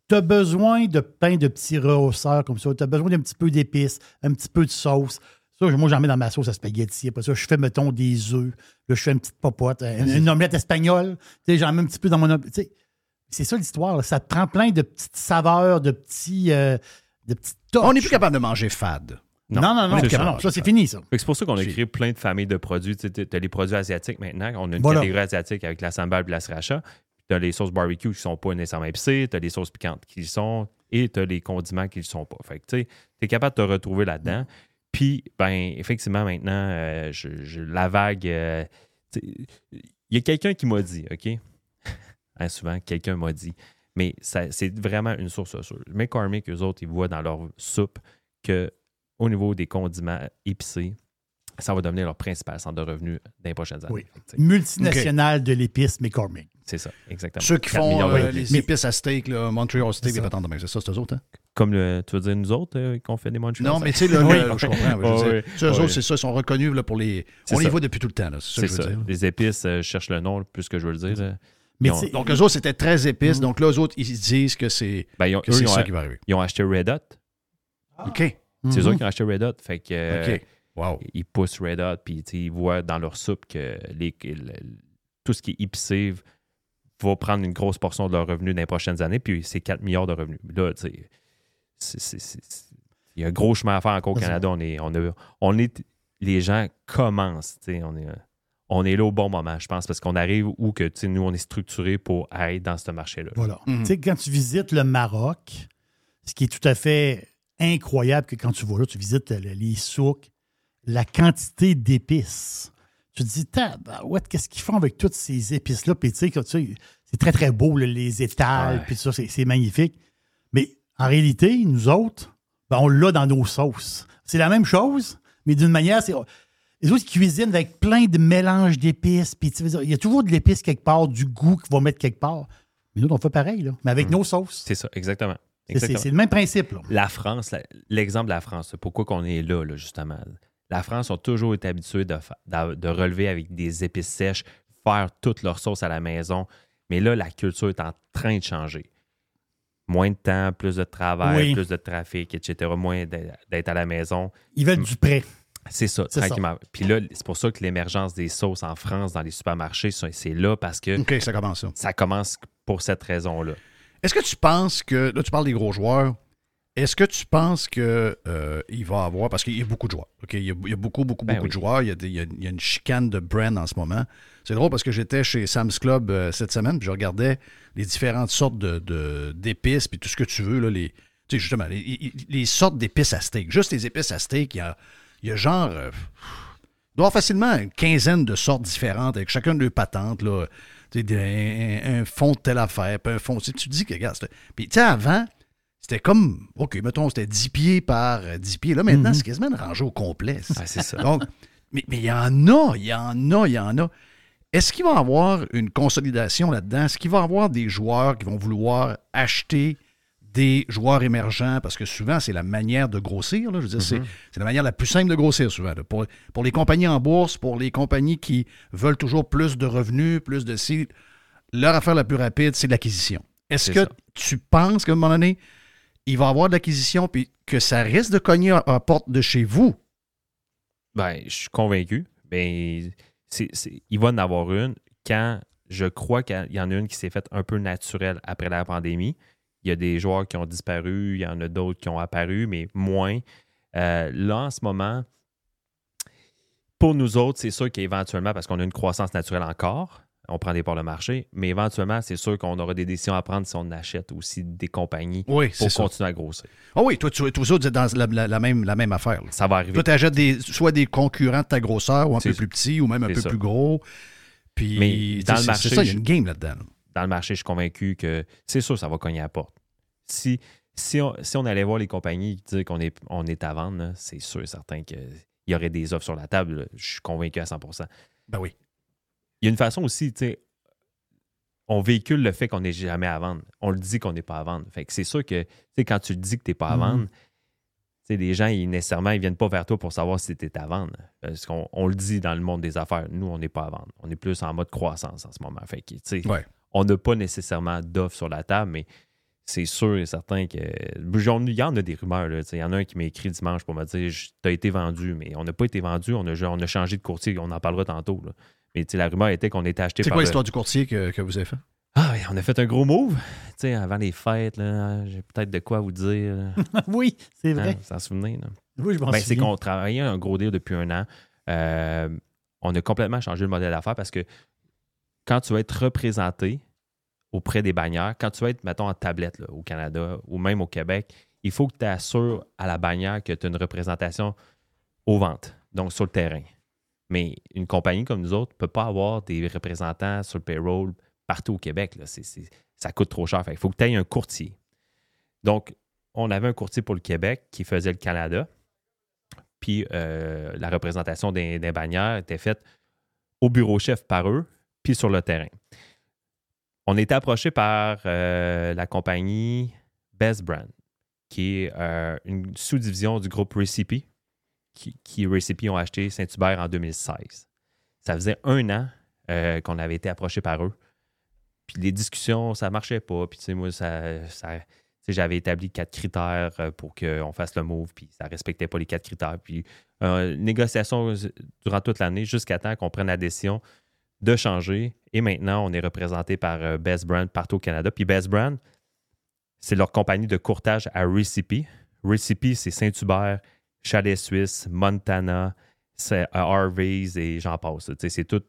tu as besoin de pain de petits rehausseurs comme ça. Tu as besoin d'un petit peu d'épices, un petit peu de sauce. Ça, moi, j'en mets dans ma sauce à spaghetti. Après ça, je fais, mettons, des œufs. Là, je fais une petite popote, une, une omelette espagnole. Tu sais, j'en mets un petit peu dans mon omelette. C'est ça l'histoire. là. Ça te prend plein de petites saveurs, de petits, euh, de petites touches. On n'est plus capable de manger fade. Non, non, non. Non, de non, ça, c'est fini, ça. C'est pour ça qu'on a créé plein de familles de produits. Tu as les produits asiatiques maintenant. On a une Voilà. catégorie asiatique avec la sambal et la sriracha. Tu as les sauces barbecue qui ne sont pas nécessairement épicées. Tu as les sauces piquantes qui le sont. Et tu as les condiments qui ne le sont pas. Fait que tu es capable de te retrouver là-dedans. Puis, ben, effectivement, maintenant, euh, je, je- la vague. euh, Il y a quelqu'un qui m'a dit, OK? Hein, souvent, quelqu'un m'a dit. Mais ça- c'est vraiment une source sûre. McCormick, eux autres, ils voient dans leur soupe que au niveau des condiments épicés, ça va devenir leur principal centre de revenus dans les prochaines années. Oui. Multinationale de l'épice McCormick. C'est ça, exactement. Ceux qui 4 font euh, les épices à steak, là, Montreal steak, C'est et ça. patente de. C'est ça, c'est eux autres, hein? Comme le, tu veux dire nous autres euh, qu'on fait des Montreal Non, mais tu sais, là, Oui. là, je comprends. je autres, c'est ça, ils sont reconnus là, pour les. On les voit depuis tout le temps, là. C'est ça que je veux ça. dire. Les épices, euh, je cherche le nom plus que je veux le dire. Mais ont- Donc, eux autres, c'était très épices. Donc, là, eux autres, ils disent que c'est ben, ont- ça qui va arriver. Ils ont acheté Red Hot. OK. C'est eux qui ont acheté Red Hot. Fait que, euh, OK. Wow. ils poussent Red Hot, puis ils voient dans leur soupe que les, que le- tout ce qui est épicé va prendre une grosse portion de leurs revenus dans les prochaines années, puis c'est 4 milliards de revenus. Là, tu sais, il y a un gros chemin à faire encore au. Canada. On est, on, a- on est, les gens commencent, tu sais, on est, on est là au bon moment, je pense, parce qu'on arrive où que, tu sais, nous, on est structuré pour être dans ce marché-là. Voilà. Mhm. Tu sais, quand tu visites le Maroc, ce qui est tout à fait incroyable que quand tu vas là, tu visites le- les souks, la quantité d'épices. Tu te dis, ouais, qu'est-ce qu'ils font avec toutes ces épices-là? Puis tu sais, que, tu sais, c'est très, très beau, là, les étals, Ouais. puis tout ça, c'est c'est magnifique. Mais en réalité, nous autres, ben, on l'a dans nos sauces. C'est la même chose, mais d'une manière, c'est. Les autres, ils cuisinent avec plein de mélanges d'épices. Puis, il y a toujours de l'épice quelque part, du goût qu'ils vont mettre quelque part. Mais nous, on fait pareil, là, mais avec nos sauces. C'est ça, exactement. C'est- le même principe. Là. La France, l'exemple de la France, pourquoi qu'on est là, là, justement. La France ont toujours été habitués de, relever avec des épices sèches, faire toute leur sauce à la maison. Mais là, la culture est en train de changer. Moins de temps, plus de travail, Oui. plus de trafic, etc. Moins d'être à la maison. Ils veulent du prêt. C'est ça, tranquillement. Puis là, c'est pour ça que l'émergence des sauces en France dans les supermarchés, c'est là parce que OK, ça commence ça. ça commence pour cette raison-là. Est-ce que tu penses que, là, tu parles des gros joueurs, est-ce que tu penses que euh, il va avoir, parce qu'il y a beaucoup de joueurs, OK? Il y a, il y a beaucoup, beaucoup, Ben beaucoup oui. de joueurs. Il y, a des- il y a- il y a une chicane de brand en ce moment. C'est drôle parce que j'étais chez Sam's Club euh, cette semaine, puis je regardais les différentes sortes de- de- d'épices, puis tout ce que tu veux, là, les, tu sais, justement, les, les- les sortes d'épices à steak. Juste les épices à steak, il y a, il y a genre. euh, il doit avoir facilement une quinzaine de sortes différentes avec chacun de leurs patentes, là. Un, un fond de telle affaire, puis un fond. Tu te dis que, regarde, puis tu sais, avant, c'était comme, OK, mettons, c'était 10 pieds par euh, 10 pieds. Là, maintenant, Mhm. c'est quasiment une rangée au complet. Ah, c'est ça. Donc, mais mais il y en a, il y en a, il y en a. Est-ce qu'il va y avoir une consolidation là-dedans? Est-ce qu'il va y avoir des joueurs qui vont vouloir acheter des joueurs émergents? Parce que souvent, c'est la manière de grossir. là. Je veux dire, c'est- c'est la manière la plus simple de grossir souvent. là. Pour, pour les compagnies en bourse, pour les compagnies qui veulent toujours plus de revenus, plus de ci, leur affaire la plus rapide, c'est l'acquisition. Est-ce que ça. tu penses qu'à un moment donné, il va y avoir de l'acquisition puis que ça risque de cogner à la porte de chez vous? Ben, je suis convaincu. Ben, c'est, c'est- il va en avoir une quand je crois qu'il y en a une qui s'est faite un peu naturelle après la pandémie. Il y a des joueurs qui ont disparu, il y en a d'autres qui ont apparu, mais moins. Euh, là, en ce moment, pour nous autres, c'est sûr qu'éventuellement, parce qu'on a une croissance naturelle encore, on prend des parts de marché, mais éventuellement, c'est sûr qu'on aura des décisions à prendre si on achète aussi des compagnies Oui, pour ça. continuer à grossir. Ah oui, toi, tu, toi, ça, dans la, la- la même, la même affaire. là. Ça va arriver. Toi, tu achètes des, soit des concurrents de ta grosseur ou un peu ça. plus petits ou même un peu ça. plus gros. Puis, Mais dans le marché, c'est ça, il y a une game là-dedans. là. Dans le marché, je suis convaincu que c'est sûr, ça va cogner à la porte. Si, si, on, si on allait voir les compagnies qui disent qu'on est, on est à vendre, c'est sûr et certain qu'il y aurait des offres sur la table. là. Je suis convaincu à 100% Ben oui. Il y a une façon aussi, tu sais, on véhicule le fait qu'on n'est jamais à vendre. On le dit qu'on n'est pas à vendre. Fait que c'est sûr que, tu sais, quand tu le dis que tu n'es pas à Mhm. vendre, tu sais, les gens, ils, nécessairement, ils viennent pas vers toi pour savoir si tu es à vendre. Parce qu'on on le dit dans le monde des affaires. Nous, on n'est pas à vendre. On est plus en mode croissance en ce moment. Fait que, tu sais, Ouais. On n'a pas nécessairement d'offres sur la table, mais c'est sûr et certain que. Il y en a des rumeurs. là. Il y en a un qui m'a écrit dimanche pour me dire Tu as été vendu, mais on n'a pas été vendu. On a, on a changé de courtier. On en parlera tantôt. là. Mais la rumeur était qu'on était acheté C'est quoi le- l'histoire du courtier que, que vous avez fait? Ah, oui, on a fait un gros move. Tu sais, avant les fêtes, là, j'ai peut-être de quoi vous dire. oui, c'est vrai. Hein, vous en souvenez? Là? Oui, je m'en Ben, c'est qu'on travaillait un gros deal depuis un an. Euh, on a complètement changé le modèle d'affaires parce que quand tu vas être représenté auprès des bannières, quand tu vas être, mettons, en tablette au Canada ou même au Québec, il faut que tu assures à la bannière que tu as une représentation aux ventes, donc sur le terrain. Mais une compagnie comme nous autres ne peut pas avoir des représentants sur le payroll partout au Québec. ça coûte trop cher. Il faut que tu aies un courtier. Donc, on avait un courtier pour le Québec qui faisait le Canada. Puis euh, la représentation des, des bannières était faite au bureau chef par eux, puis sur le terrain. On était approché par euh, la compagnie Best Brand, qui est euh, une sous-division du groupe Recipe, qui, qui ont acheté Saint-Hubert en 2016. Ça faisait un an euh, qu'on avait été approché par eux. Puis les discussions, ça marchait pas. Puis tu sais, moi, ça, j'avais établi quatre critères pour qu'on fasse le move, puis ça respectait pas les quatre critères. Puis euh, négociation durant toute l'année jusqu'à temps qu'on prenne la décision de changer. Et maintenant, on est représenté par euh, Best Brand partout au Canada. Puis Best Brand, c'est leur compagnie de courtage à Recipe. Recipe, c'est Saint-Hubert, Chalet Suisse, Montana, c'est euh, Harvey's et j'en passe. C'est tout.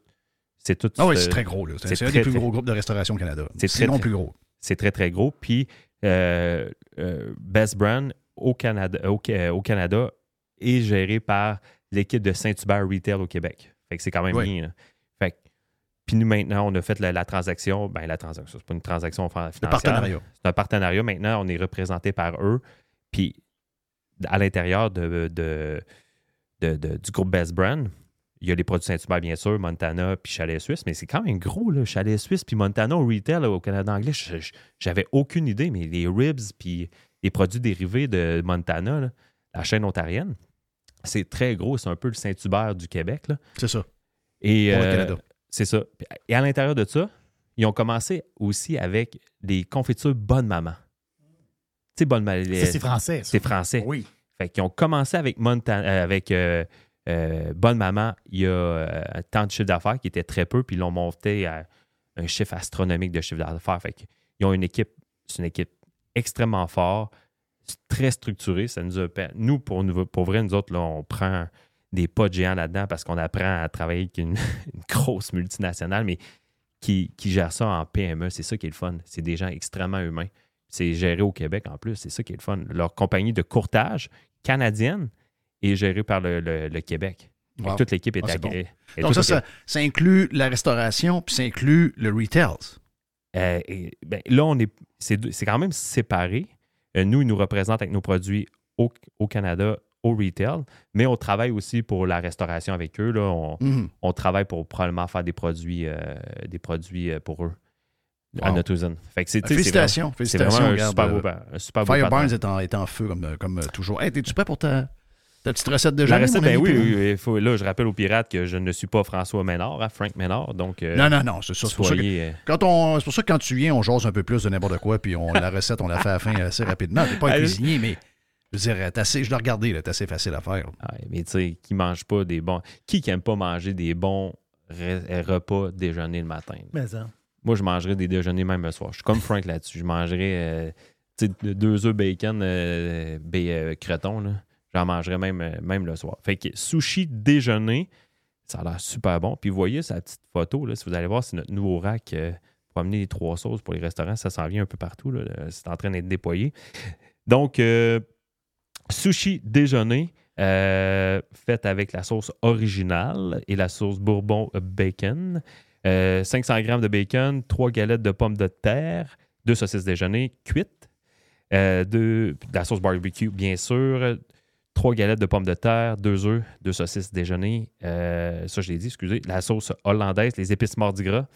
C'est tout. Ah oui, c'est très gros. C'est un des plus gros groupes de restauration au Canada. c'est très- plus gros. C'est très, très gros. Puis, euh, euh, Best Brand au Canada, au, Ca- au Canada est géré par l'équipe de Saint-Hubert Retail au Québec. Fait que c'est quand même Oui. bien. Puis nous, maintenant, on a fait la, la transaction. Ben, la transaction, c'est pas une transaction fin- financière. partenariat. C'est un partenariat. Maintenant, on est représenté par eux. Puis, à l'intérieur de, de- de- de- du groupe Best Brand, il y a les produits Saint-Hubert, bien sûr, Montana, puis Chalet Suisse, mais c'est quand même gros, là, Chalet Suisse, puis Montana au retail, là, au Canada anglais. J'avais aucune idée, mais les ribs, puis les produits dérivés de Montana, là, la chaîne ontarienne, c'est très gros. C'est un peu le Saint-Hubert du Québec. là. C'est ça. Et Pour le euh, Canada. C'est ça. Et à l'intérieur de ça, ils ont commencé aussi avec des confitures Bonne Maman. Tu sais, Bonne Maman. C'est français, ça. C'est français. Oui. Fait qu'ils ont commencé avec, Monta- euh, avec euh, euh, Bonne Maman il y a temps de chiffre d'affaires qui était très peu, puis ils l'ont monté à un chiffre astronomique de chiffre d'affaires. Fait qu'ils ont une équipe, c'est une équipe extrêmement forte, très structurée. Ça nous a, nous, pour, nous, pour vrai, nous autres, là, on prend des pas de géants là-dedans parce qu'on apprend à travailler avec une, une grosse multinationale, mais qui, qui gère ça en PME. C'est ça qui est le fun. C'est des gens extrêmement humains. C'est géré au Québec en plus. C'est ça qui est le fun. Leur compagnie de courtage canadienne est gérée par le, le- le Québec. Wow. Toute l'équipe est, Ah, bon. est- est Donc, ça, ça, ça inclut la restauration, puis ça inclut le retail. Euh, ben, là, on est, c'est quand même séparé. Euh, nous, ils nous représentent avec nos produits au, au Canada, au retail, mais on travaille aussi pour la restauration avec eux. Là. On, Mhm. on travaille pour probablement faire des produits, euh, des produits euh, pour eux à notre usine. Fait que Félicitations. vraiment- Félicitations. vraiment un regarde, super beau, euh, un super beau Fire est en, est en feu comme, comme toujours. Hey, t'es-tu prêt pour ta, ta petite recette de La recette, ben oui, oui, oui, il faut- là, je rappelle aux pirates que je ne suis pas François Ménard, hein, Frank Ménard. Donc, euh, Non, non, non, c'est ça. C'est pour, ça que- quand on- c'est pour ça que quand tu viens, on jase un peu plus de n'importe quoi, puis on, la recette, on la fait à la fin assez rapidement. T'es pas un cuisinier, mais je veux dire, t'es assez, je l'ai regardé, là, t'es assez facile à faire. Ouais, mais tu sais, qui mange pas des bons. Qui qui aime pas manger des bons re- repas déjeuner le matin? Mais ça. Moi, je mangerais des déjeuners même le soir. Je suis comme Frank là-dessus. Je mangerais euh, tu sais, deux œufs bacon, euh, euh, creton. là. J'en mangerais même, euh, même le soir. Fait que sushi déjeuner, ça a l'air super bon. Puis vous voyez sa petite photo, là, si vous allez voir, c'est notre nouveau rack euh, pour amener les trois sauces pour les restaurants. Ça s'en vient un peu partout. là. C'est en train d'être déployé. Donc, euh, sushi déjeuner. euh, fait avec la sauce originale et la sauce bourbon bacon. Euh, 500 g de bacon, 3 galettes de pommes de terre, 2 saucisses déjeuner cuites, euh, de la sauce barbecue, bien sûr, 3 galettes de pommes de terre, 2 œufs, 2 saucisses déjeuner. euh, ça, je l'ai dit, excusez. La sauce hollandaise, les épices mardi gras.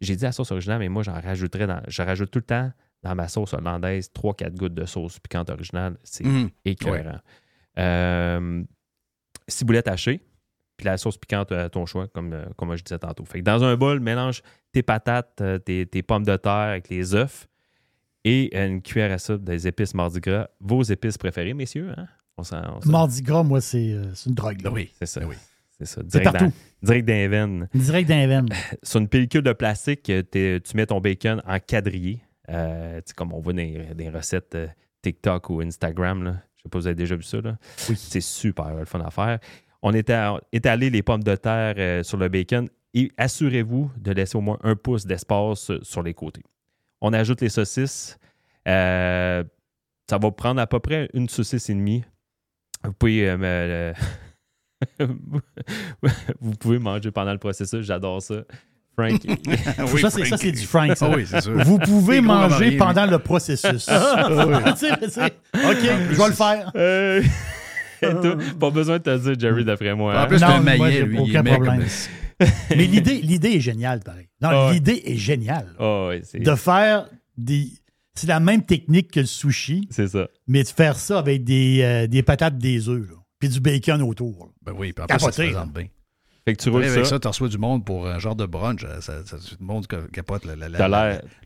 J'ai dit la sauce originale, mais moi, j'en rajouterais je rajoute tout le temps dans ma sauce hollandaise 3-4 gouttes de sauce piquante originale. C'est Mhm. écœurant. Euh, ciboulette hachée, puis la sauce piquante à ton choix, comme, euh, comme je disais tantôt. Fait que dans un bol, mélange tes patates, euh, tes, tes pommes de terre avec les œufs et une cuillère à soupe des épices mardi gras. Vos épices préférées, messieurs? Hein? On on Mardi gras, moi, c'est euh, c'est une drogue. là. C'est ça. C'est ça. C'est Direct partout. dans, direct veines. Direct. Sur une pellicule de plastique, euh, tu mets ton bacon en quadrillé. Euh, comme on voit dans les, des recettes euh, TikTok ou Instagram. Là. Je sais pas si vous avez déjà vu ça. Là. C'est super le fun à faire. On étalé les pommes de terre euh, sur le bacon et assurez-vous de laisser au moins un pouce d'espace euh, sur les côtés. On ajoute les saucisses. Ça va prendre à peu près une saucisse et demie. Vous pouvez, me- vous pouvez manger pendant le processus. J'adore ça. Frank. Oui, ça, c'est- ça, c'est du Frank, ça. Ah oui, c'est sûr. Vous pouvez manger pendant le processus. Ah oui. Sais, OK, je vais le faire. Euh, toi, pas besoin de te dire, Jerry, d'après moi. En hein? plus, moi, maillet, j'ai lui. il aucun comme- problème. Mais l'idée, l'idée est géniale, pareil. Non, Ah l'idée est géniale. Ah ouais, c'est- De faire des. C'est la même technique que le sushi, C'est ça. mais de faire ça avec des, euh, des patates, des œufs, là, puis du bacon autour. là. Ben oui, puis en plus, ça se Capoté, présente bien. Fait que tu roules avec ça. tu reçois du monde pour un genre de brunch. Ça, ça, tout le monde ca- capote. la- la- la-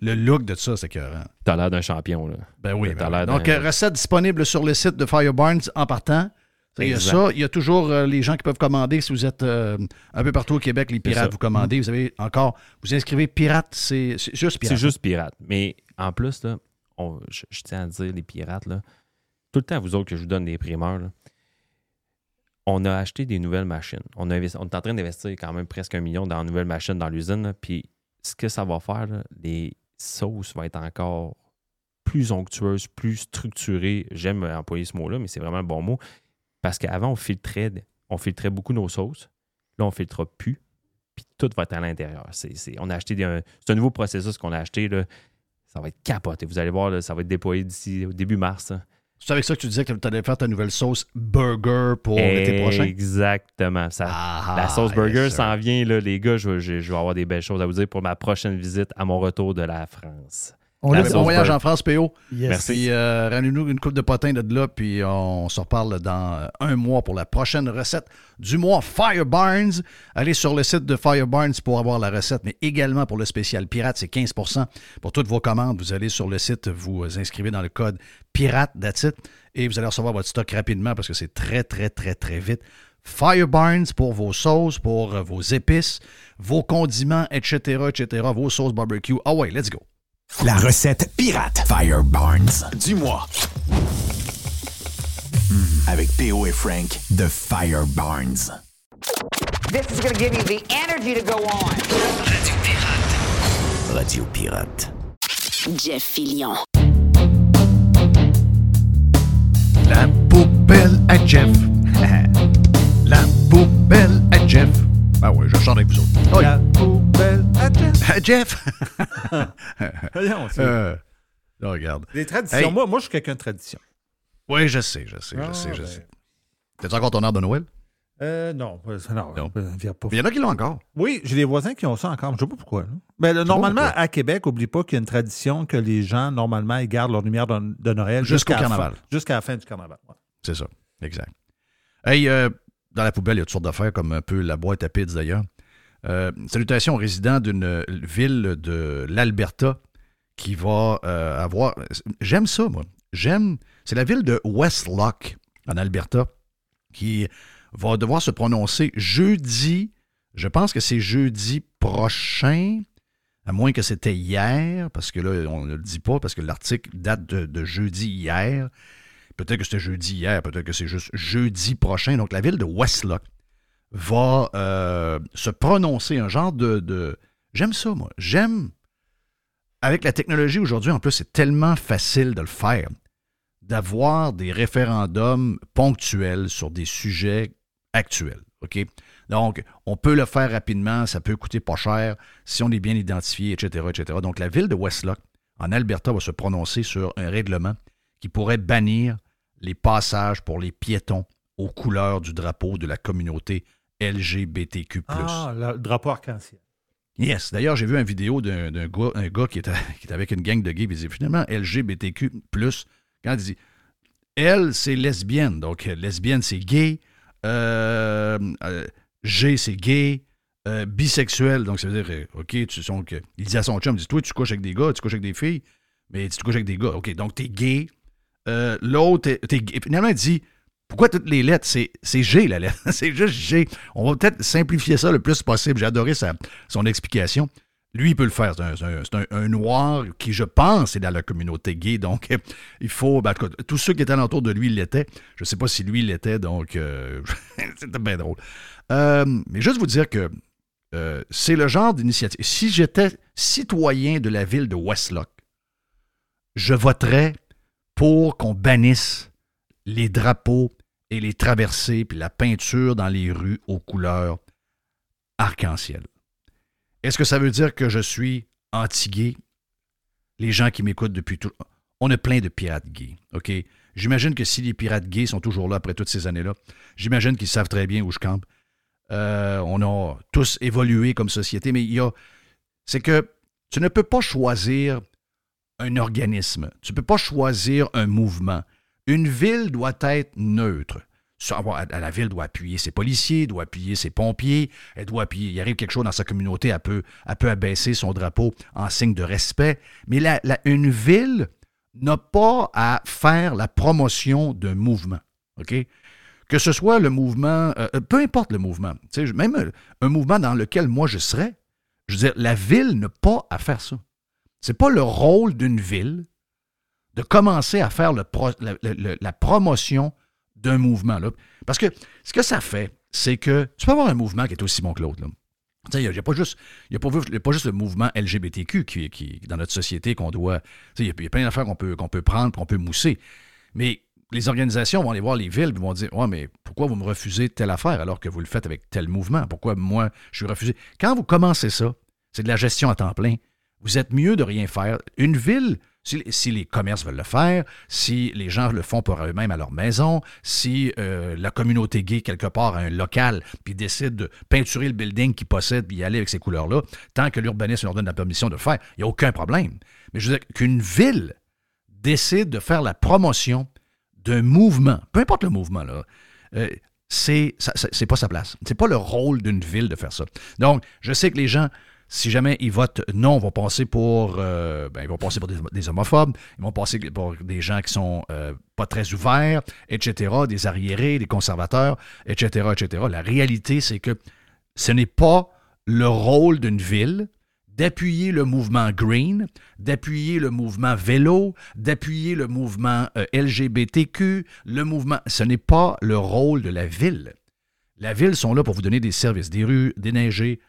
le look de ça, c'est écœurant. T'as l'air d'un champion, là. Ben oui. Ben oui. Donc, euh, recette disponible sur le site de Fire Barnes en partant. Il y a ça. Il y a toujours euh, les gens qui peuvent commander. Si vous êtes euh, un peu partout au Québec, les pirates, vous commandez. Vous avez encore. Vous inscrivez pirate, c'est c'est juste pirate. C'est juste pirate. Mais en plus, là, on- je, je tiens à dire, les pirates, là, tout le temps, vous autres, que je vous donne des primeurs, là, on a acheté des nouvelles machines. On, est en train d'investir quand même presque un million dans de nouvelles machines dans l'usine. Puis ce que ça va faire, les sauces vont être encore plus onctueuses, plus structurées. J'aime employer ce mot-là, mais c'est vraiment le bon mot. Parce qu'avant, on filtrait, on filtrait beaucoup nos sauces. Là, on ne filtrera plus. Puis tout va être à l'intérieur. C'est, on a acheté un, un nouveau processus qu'on a acheté. Ça va être capoté. Vous allez voir, ça va être déployé d'ici début mars. hein. C'est avec ça que tu disais que tu allais faire ta nouvelle sauce burger pour l'été prochain? Exactement. Ça, Ah, la sauce burger s'en vient, là, les gars. Je, vais- je- je vais avoir des belles choses à vous dire pour ma prochaine visite à mon retour de la France. On sauce voyage en France, PO. Yes. Merci. Puis, euh, ramenez-nous une coupe de potin de là, puis on se reparle dans euh, un mois pour la prochaine recette du mois Fire Barnes. Allez sur le site de Fire Barnes pour avoir la recette, mais également pour le spécial pirate, c'est 15% Pour toutes vos commandes, vous allez sur le site, vous inscrivez dans le code pirate, that's it, et vous allez recevoir votre stock rapidement parce que c'est très, très, très, très vite. Fire Barnes pour vos sauces, pour euh, vos épices, vos condiments, etc., etc., vos sauces barbecue. Ah ouais, let's go. La recette pirate Fire Barnes du mois. Mm, avec PO et Frank de Fire Barnes. This is going to give you the energy to go on. Radio Pirate. Radio Pirate. Jeff Fillion. La poubelle à Jeff. La poubelle à Jeff. Ah oui, je chante avec vous autres. La poubelle à Jeff. À Jeff. Voyons, Euh, là, regarde. Les traditions. Hey. Moi, moi, je suis quelqu'un de tradition. Oui, je sais, je sais, je Ah, sais, je ben. sais. T'as encore ton air de Noël? Euh, non, non, Non. viens pas. Il y en a qui l'ont encore. Oui, j'ai des voisins qui ont ça encore. Je ne sais pas pourquoi. là. Mais là, normalement, pourquoi. à Québec, oublie pas qu'il y a une tradition que les gens, normalement, ils gardent leur lumière de, de Noël Jusqu'au jusqu'à la carnaval. fin- Jusqu'à la fin du carnaval. ouais. C'est ça, exact. Hey, euh, dans la poubelle, il y a toutes sortes d'affaires, comme un peu la boîte à pizza d'ailleurs. Euh, salutations aux résidents d'une ville de l'Alberta qui va euh, avoir. J'aime ça, moi. J'aime. C'est la ville de Westlock, en Alberta, qui va devoir se prononcer jeudi. Je pense que c'est jeudi prochain, à moins que c'était hier, parce que là, on ne le dit pas, parce que l'article date de jeudi hier. Peut-être que c'était jeudi hier, peut-être que c'est juste jeudi prochain. Donc, la ville de Westlock va euh, se prononcer un genre de. J'aime ça, moi. J'aime. Avec la technologie aujourd'hui, en plus, c'est tellement facile de le faire, d'avoir des référendums ponctuels sur des sujets actuels. OK? Donc, on peut le faire rapidement, ça peut coûter pas cher si on est bien identifié, etc., etc. Donc, la ville de Westlock, en Alberta, va se prononcer sur un règlement qui pourrait bannir les passages pour les piétons aux couleurs du drapeau de la communauté LGBTQ+. Ah, le drapeau arc-en-ciel. Yes. D'ailleurs, j'ai vu une vidéo d'un gars, un gars qui, était, qui était avec une gang de gays. Il dit finalement LGBTQ. Quand il dit L, c'est lesbienne. Donc, lesbienne, c'est gay. Euh, euh, G, c'est gay. Euh, bisexuel. Donc, ça veut dire, OK, tu que. Il dit à son chum, il dit Toi, tu couches avec des gars, tu couches avec des filles, mais tu couches avec des gars. OK, donc, t'es gay. Euh, L'autre. Finalement, il dit pourquoi toutes les lettres? C'est G, la lettre. c'est juste G. On va peut-être simplifier ça le plus possible. J'ai adoré son explication. Lui, il peut le faire. C'est un, noir qui, je pense, est dans la communauté gay. Donc, il faut. ben, tous ceux qui étaient alentour de lui l'étaient. Je ne sais pas si lui l'était, donc euh, c'était bien drôle. Euh, mais juste vous dire que euh, c'est le genre d'initiative. Si j'étais citoyen de la ville de Westlock, je voterais pour qu'on bannisse les drapeaux et les traversées puis la peinture dans les rues aux couleurs arc-en-ciel. Est-ce que ça veut dire que je suis anti-gay? Les gens qui m'écoutent depuis tout... On a plein de pirates gays, OK? J'imagine que si les pirates gays sont toujours là après toutes ces années-là, j'imagine qu'ils savent très bien où je campe. Euh, on a tous évolué comme société, mais il y a... C'est que tu ne peux pas choisir un organisme. Tu ne peux pas choisir un mouvement. Une ville doit être neutre. La ville doit appuyer ses policiers, doit appuyer ses pompiers, elle doit appuyer. Il arrive quelque chose dans sa communauté, elle peut, elle peut abaisser son drapeau en signe de respect. Mais une ville n'a pas à faire la promotion d'un mouvement. OK? Que ce soit le mouvement, euh, peu importe le mouvement, même un, un mouvement dans lequel moi je serais, je veux dire, la ville n'a pas à faire ça. C'est pas le rôle d'une ville de commencer à faire la, promotion d'un mouvement. Là. Parce que ce que ça fait, c'est que tu peux avoir un mouvement qui est aussi bon que l'autre. Il n'y a, juste- a pas y a pas juste le mouvement LGBTQ qui, qui dans notre société qu'on doit. il y a plein d'affaires qu'on peut, qu'on peut prendre, qu'on peut mousser. Mais les organisations vont aller voir les villes et vont dire Ouais, mais pourquoi vous me refusez telle affaire alors que vous le faites avec tel mouvement? Pourquoi moi, je suis refusé? Quand vous commencez ça, c'est de la gestion à temps plein. Vous êtes mieux de rien faire. Une ville Si, les commerces veulent le faire, si les gens le font pour eux-mêmes à leur maison, si euh, la communauté gay, quelque part, a un local, puis décide de peinturer le building qu'ils possèdent, puis y aller avec ces couleurs-là, tant que l'urbanisme leur donne la permission de le faire, il n'y a aucun problème. Mais je veux dire qu'une ville décide de faire la promotion d'un mouvement, peu importe le mouvement, là, euh, c'est pas sa place. C'est pas le rôle d'une ville de faire ça. Donc, je sais que les gens, si jamais ils votent non, vont passer pour, euh, ben, ils vont passer pour des, des homophobes, ils vont passer pour des gens qui sont euh, pas très ouverts, etc., des arriérés, des conservateurs, etc., etc. La réalité, c'est que ce n'est pas le rôle d'une ville d'appuyer le mouvement green, d'appuyer le mouvement vélo, d'appuyer le mouvement euh, LGBTQ, le mouvement... Ce n'est pas le rôle de la ville. La ville sont là pour vous donner des services, des rues déneigées,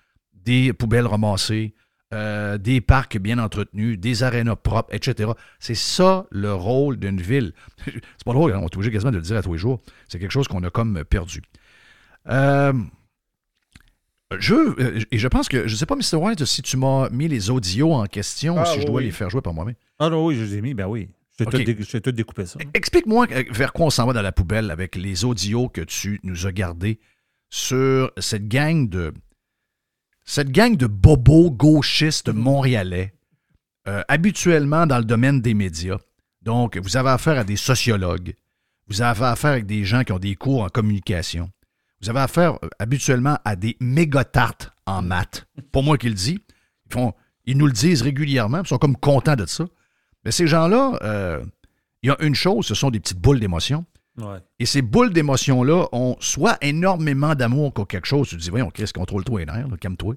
des poubelles ramassées, euh, des parcs bien entretenus, des arénas propres, etc. C'est ça le rôle d'une ville. C'est pas drôle, hein, on est obligé quasiment de le dire à tous les jours. C'est quelque chose qu'on a comme perdu. Euh, je, euh, et je pense que, je ne sais pas, Mr. White, si tu m'as mis les audios en question, Ah, si je dois oui. les faire jouer par moi-même. Ah non, oui, je les ai mis, ben oui. Je Ok. tout, dé- je t'ai tout découpé ça. Explique-moi euh, vers quoi on s'en va dans la poubelle avec les audios que tu nous as gardés sur cette gang de cette gang de bobos gauchistes montréalais, euh, habituellement dans le domaine des médias. Donc, vous avez affaire à des sociologues, vous avez affaire avec des gens qui ont des cours en communication, vous avez affaire euh, habituellement à des méga-tartes en maths. Pour moi qui le dis, ils nous le disent régulièrement, ils sont comme contents de ça. Mais ces gens-là, euh, il y a une chose, ce sont des petites boules d'émotion. Et ces boules d'émotion-là ont soit énormément d'amour pour quelque chose, tu te dis, voyons, Chris, contrôle-toi les nerfs, calme-toi.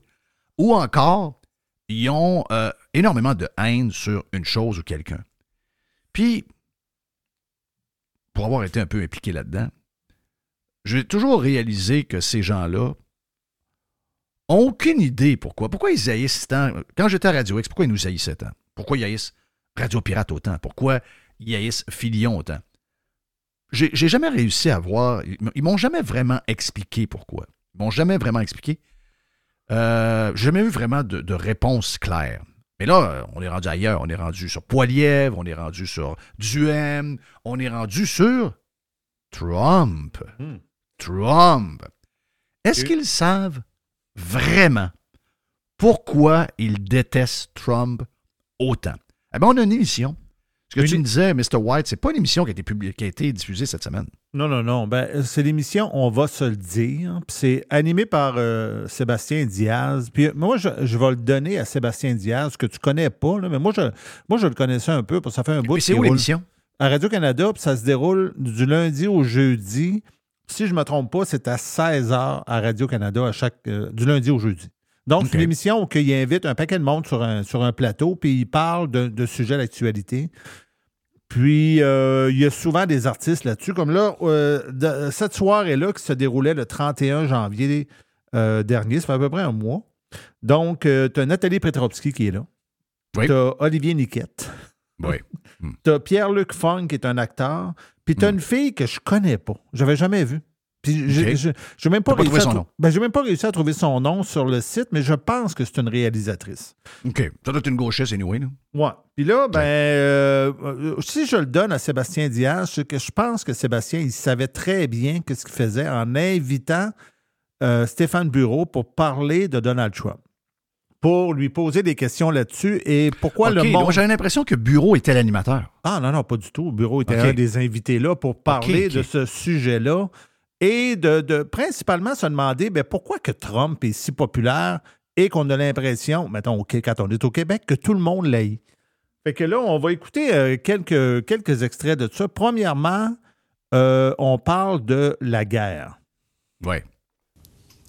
Ou encore, ils ont euh, énormément de haine sur une chose ou quelqu'un. Puis, pour avoir été un peu impliqué là-dedans, j'ai toujours réalisé que ces gens-là ont aucune idée pourquoi. Pourquoi ils haïssent tant. Quand j'étais à Radio X, pourquoi ils nous haïssaient tant? Pourquoi ils haïssent Radio Pirate autant? Pourquoi ils haïssent Filion autant? J'ai jamais réussi à voir. Ils m'ont jamais vraiment expliqué pourquoi. Ils m'ont jamais vraiment expliqué. Euh, j'ai jamais eu vraiment de, de réponse claire. Mais là, on est rendu ailleurs. On est rendu sur Poilièvre, on est rendu sur Duhem, on est rendu sur Trump. Trump. Est-ce qu'ils savent vraiment pourquoi ils détestent Trump autant? Eh bien, on a une émission. Ce que tu me disais, Mr. White, c'est pas une émission qui a été, publiée- qui a été diffusée cette semaine. Non, non, non. Ben, c'est l'émission On va se le dire. C'est animé par euh, Sébastien Diaz. Puis euh, moi, je, je vais le donner à Sébastien Diaz, que tu connais pas, là, mais moi je, moi, je le connaissais un peu, parce que ça fait un bout. Mais c'est où l'émission? À Radio-Canada, puis ça se déroule du lundi au jeudi. Si je ne me trompe pas, c'est à 16h à Radio-Canada, à chaque, euh, du lundi au jeudi. Donc, c'est une émission où il invite un paquet de monde sur un, sur un plateau, puis il parle de, de sujets d'actualité. Puis, euh, il y a souvent des artistes là-dessus. Comme là, euh, de- cette soirée-là qui se déroulait le 31 janvier euh, dernier, ça fait à peu près un mois. Donc, tu as Nathalie Petrovski qui est là. Tu as Olivier Niquette. Oui. Tu as Pierre-Luc Fong qui est un acteur. Puis tu as une fille que je connais pas. J'avais jamais vue. Puis j'ai j'ai même. Ben, même pas réussi à trouver son nom sur le site, mais je pense que c'est une réalisatrice. OK. Ça doit être une gauchiste, anyway. Là. Ouais. Puis là, ben, euh, euh, si je le donne à Sébastien Diaz, c'est que je pense que Sébastien, il savait très bien ce qu'il faisait en invitant euh, Stéphane Bureau pour parler de Donald Trump. Pour lui poser des questions là-dessus et pourquoi le monde. J'avais l'impression que Bureau était l'animateur. Ah non, non, pas du tout. Bureau était un des invités là pour parler de ce sujet-là et de, de principalement se demander ben, pourquoi que Trump est si populaire et qu'on a l'impression, mettons, quand on est au Québec, que tout le monde l'aïe. Fait que là, on va écouter euh, quelques, quelques extraits de ça. Premièrement, euh, on parle de la guerre. Oui.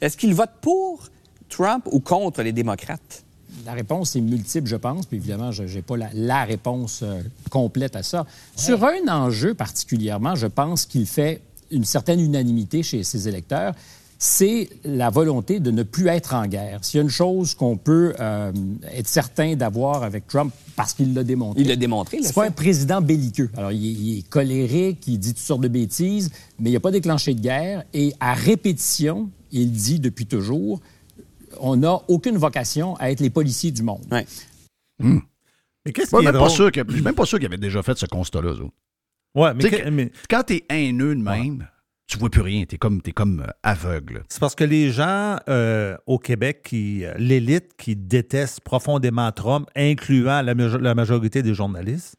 Est-ce qu'il vote pour Trump ou contre les démocrates? La réponse est multiple, je pense. Puis évidemment, je n'ai pas la, la réponse euh, complète à ça. Sur un enjeu particulièrement, je pense qu'il fait une certaine unanimité chez ses électeurs. C'est la volonté de ne plus être en guerre. S'il y a une chose qu'on peut euh, être certain d'avoir avec Trump, parce qu'il l'a démontré. Il l'a démontré, C'est pas fait. un président belliqueux. Alors, il est, il est colérique, il dit toutes sortes de bêtises, mais il n'a pas déclenché de guerre. Et à répétition, il dit depuis toujours, on n'a aucune vocation à être les policiers du monde. Mais Mais qu'est-ce qui est même pas drôle? sûr que- Je suis même pas sûr qu'ils avaient déjà fait ce constat-là. Ouais, mais Tu que- Quand t'es haineux de même, tu vois plus rien. T'es comme, t'es comme euh, aveugle. C'est parce que les gens euh, au Québec, qui euh, l'élite qui déteste profondément Trump, incluant la, majo- la majorité des journalistes,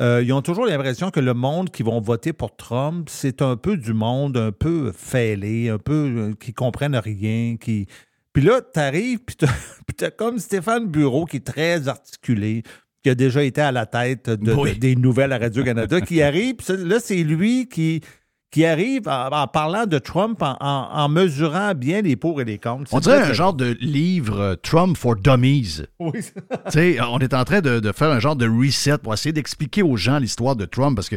euh, ils ont toujours l'impression que le monde qui vont voter pour Trump, c'est un peu du monde un peu fêlé, un peu euh, qui comprennent rien, qui... Puis là, t'arrives, puis t'as comme Stéphane Bureau qui est très articulé, qui a déjà été à la tête de- Oui. de- des nouvelles à Radio-Canada, qui arrive, là, c'est lui qui, qui arrive en, en parlant de Trump, en, en- mesurant bien les pour et les contre. On dirait un genre de livre euh, Trump for Dummies. Oui. Tu sais, on est en train de, de faire un genre de reset pour essayer d'expliquer aux gens l'histoire de Trump parce que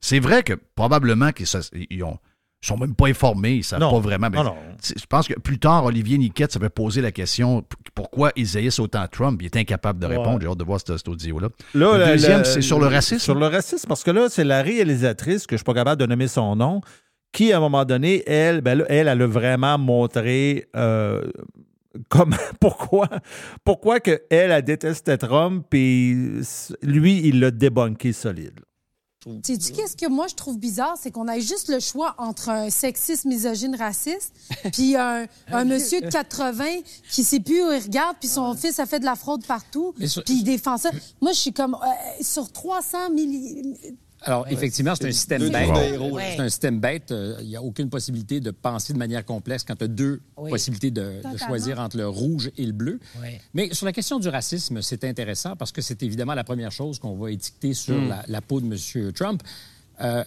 c'est vrai que probablement qu'ils ont- sont même pas informés, ils savent Non. pas vraiment. Mais Non, non. tu sais, Je pense que plus tard, Olivier Niquette s'avait posé la question pourquoi ils haïssent autant Trump? Il est incapable de répondre. Ouais. J'ai hâte de voir cet, cet audio-là. Là, le deuxième, c'est sur le racisme. Sur le racisme, parce que là, c'est la réalisatrice, que je ne suis pas capable de nommer son nom, qui, à un moment donné, elle, ben là, elle, elle a vraiment montré euh, comme, pourquoi, pourquoi que elle, elle détestait Trump, puis lui, il l'a débunké solide. Sais-tu qu'est-ce que moi je trouve bizarre? C'est qu'on a juste le choix entre un sexiste, misogyne, raciste, puis un, un monsieur de 80 qui sait plus où il regarde, puis son fils a fait de la fraude partout, sur- puis il défend ça. Moi, je suis comme euh, sur 300 millions. Alors, effectivement, c'est un système bête. C'est un système bête. Euh, Il n'y a aucune possibilité de penser de manière complexe quand tu as deux Oui. possibilités de, choisir entre le rouge et le bleu. Oui. Mais sur la question du racisme, c'est intéressant parce que c'est évidemment la première chose qu'on va étiqueter sur Mm. la, la peau de M. Trump. Euh,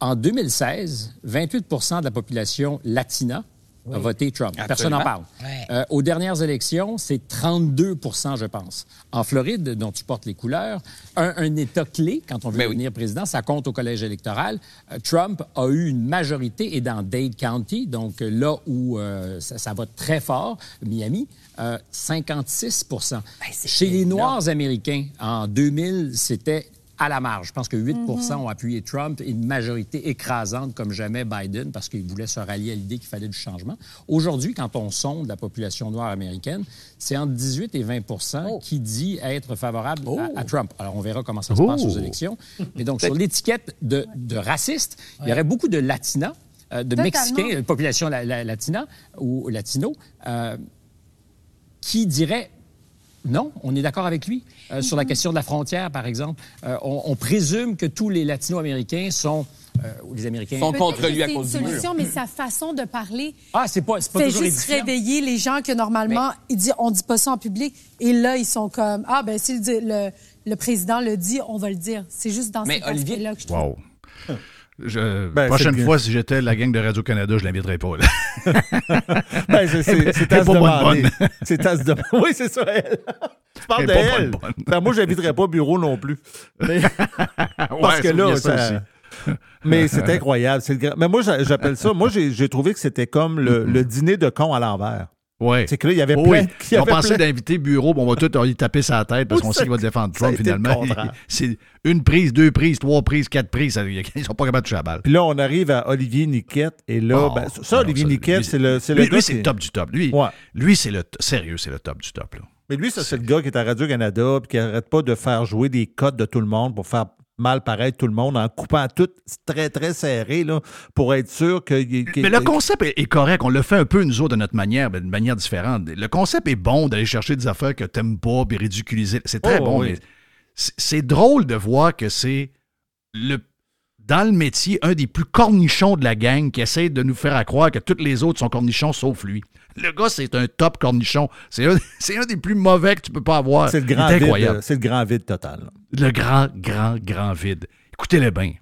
en 2016, 28% de la population latina a Oui. voté Trump. Personne n'en parle. Ouais. Euh, aux dernières élections, c'est 32% je pense. En Floride, dont tu portes les couleurs, un, un État clé, quand on veut devenir président, ça compte au collège électoral. Euh, Trump a eu une majorité, et dans Dade County, donc euh, là où euh, ça, ça va très fort, Miami, euh, 56% Chez les Noirs américains, en 2000, c'était à la marge. Je pense que 8 Mhm. ont appuyé Trump et une majorité écrasante comme jamais Biden parce qu'il voulait se rallier à l'idée qu'il fallait du changement. Aujourd'hui, quand on sonde la population noire américaine, c'est entre 18 et 20 qui dit être favorable à, à Trump. Alors, on verra comment ça se passe Oh. aux élections. Mais donc, sur l'étiquette de, de raciste, il y aurait beaucoup de latinas, euh, de Totalement. Mexicains, de population la- la- latina ou latino, euh, qui diraient non, on est d'accord avec lui. Euh, Sur la question de la frontière, par exemple, euh, on, on présume que tous les latino-américains sont. euh, ou les Américains. Peut-être que c'est une solution, mais sa façon de parler Ah, c'est pas, pas fait toujours juste édifiant. réveiller les gens que normalement, ils disent, on dit pas ça en public. Et là, ils sont comme, ah, ben, si le, le, le président le dit, on va le dire. C'est juste dans Mais Olivier- aspect-là que je trouve. Wow. Je- Ben, prochaine fois, si j'étais la gang de Radio-Canada, je l'inviterais pas. Ben, c'est- à se demander. C'est à se demander. Oui, c'est ça, elle. Tu parles Elle de est pas elle. bonne, bonne. Ben, moi, j'inviterais pas Bureau non plus. Mais- parce Ouais, que là, ça ça- aussi. Mais c'est incroyable. Mais moi, j'a- j'appelle ça. Moi, j'ai j'ai trouvé que c'était comme le, le dîner de con à l'envers. Ouais. C'est que là, il y avait Oh plein. oui. Ils ont pensé d'inviter Bureau, bon, on va tout lui taper sa tête parce qu'on sait qu'il va défendre Trump finalement. C'est une prise, deux prises, trois prises, quatre prises. Ils sont pas capables de toucher la balle. Puis là, on arrive à Olivier Niquette. Et là, Oh, ben, ça, non, Olivier ça, Niquette, c'est le, c'est le lui, gars lui, c'est le top du top. Lui, Ouais. lui c'est le sérieux, c'est le top du top. Là. Mais lui, ça, c'est le gars qui est à Radio-Canada puis qui arrête pas de faire jouer des codes de tout le monde pour faire mal paraître tout le monde en coupant tout très, très serré là, pour être sûr que. que- Mais le concept est, est correct. On le fait un peu, nous autres, de notre manière, mais d'une manière différente. Le concept est bon d'aller chercher des affaires que t'aimes pas puis ridiculiser. C'est très Oh, bon, oui. mais c'est c'est drôle de voir que c'est le dans le métier un des plus cornichons de la gang qui essaie de nous faire à croire que tous les autres sont cornichons sauf lui. Le gars, c'est un top cornichon. C'est un, c'est un des plus mauvais que tu peux pas avoir. C'est le grand vide. incroyable. C'est le grand vide total. Le grand, grand, grand vide. Écoutez-le bien.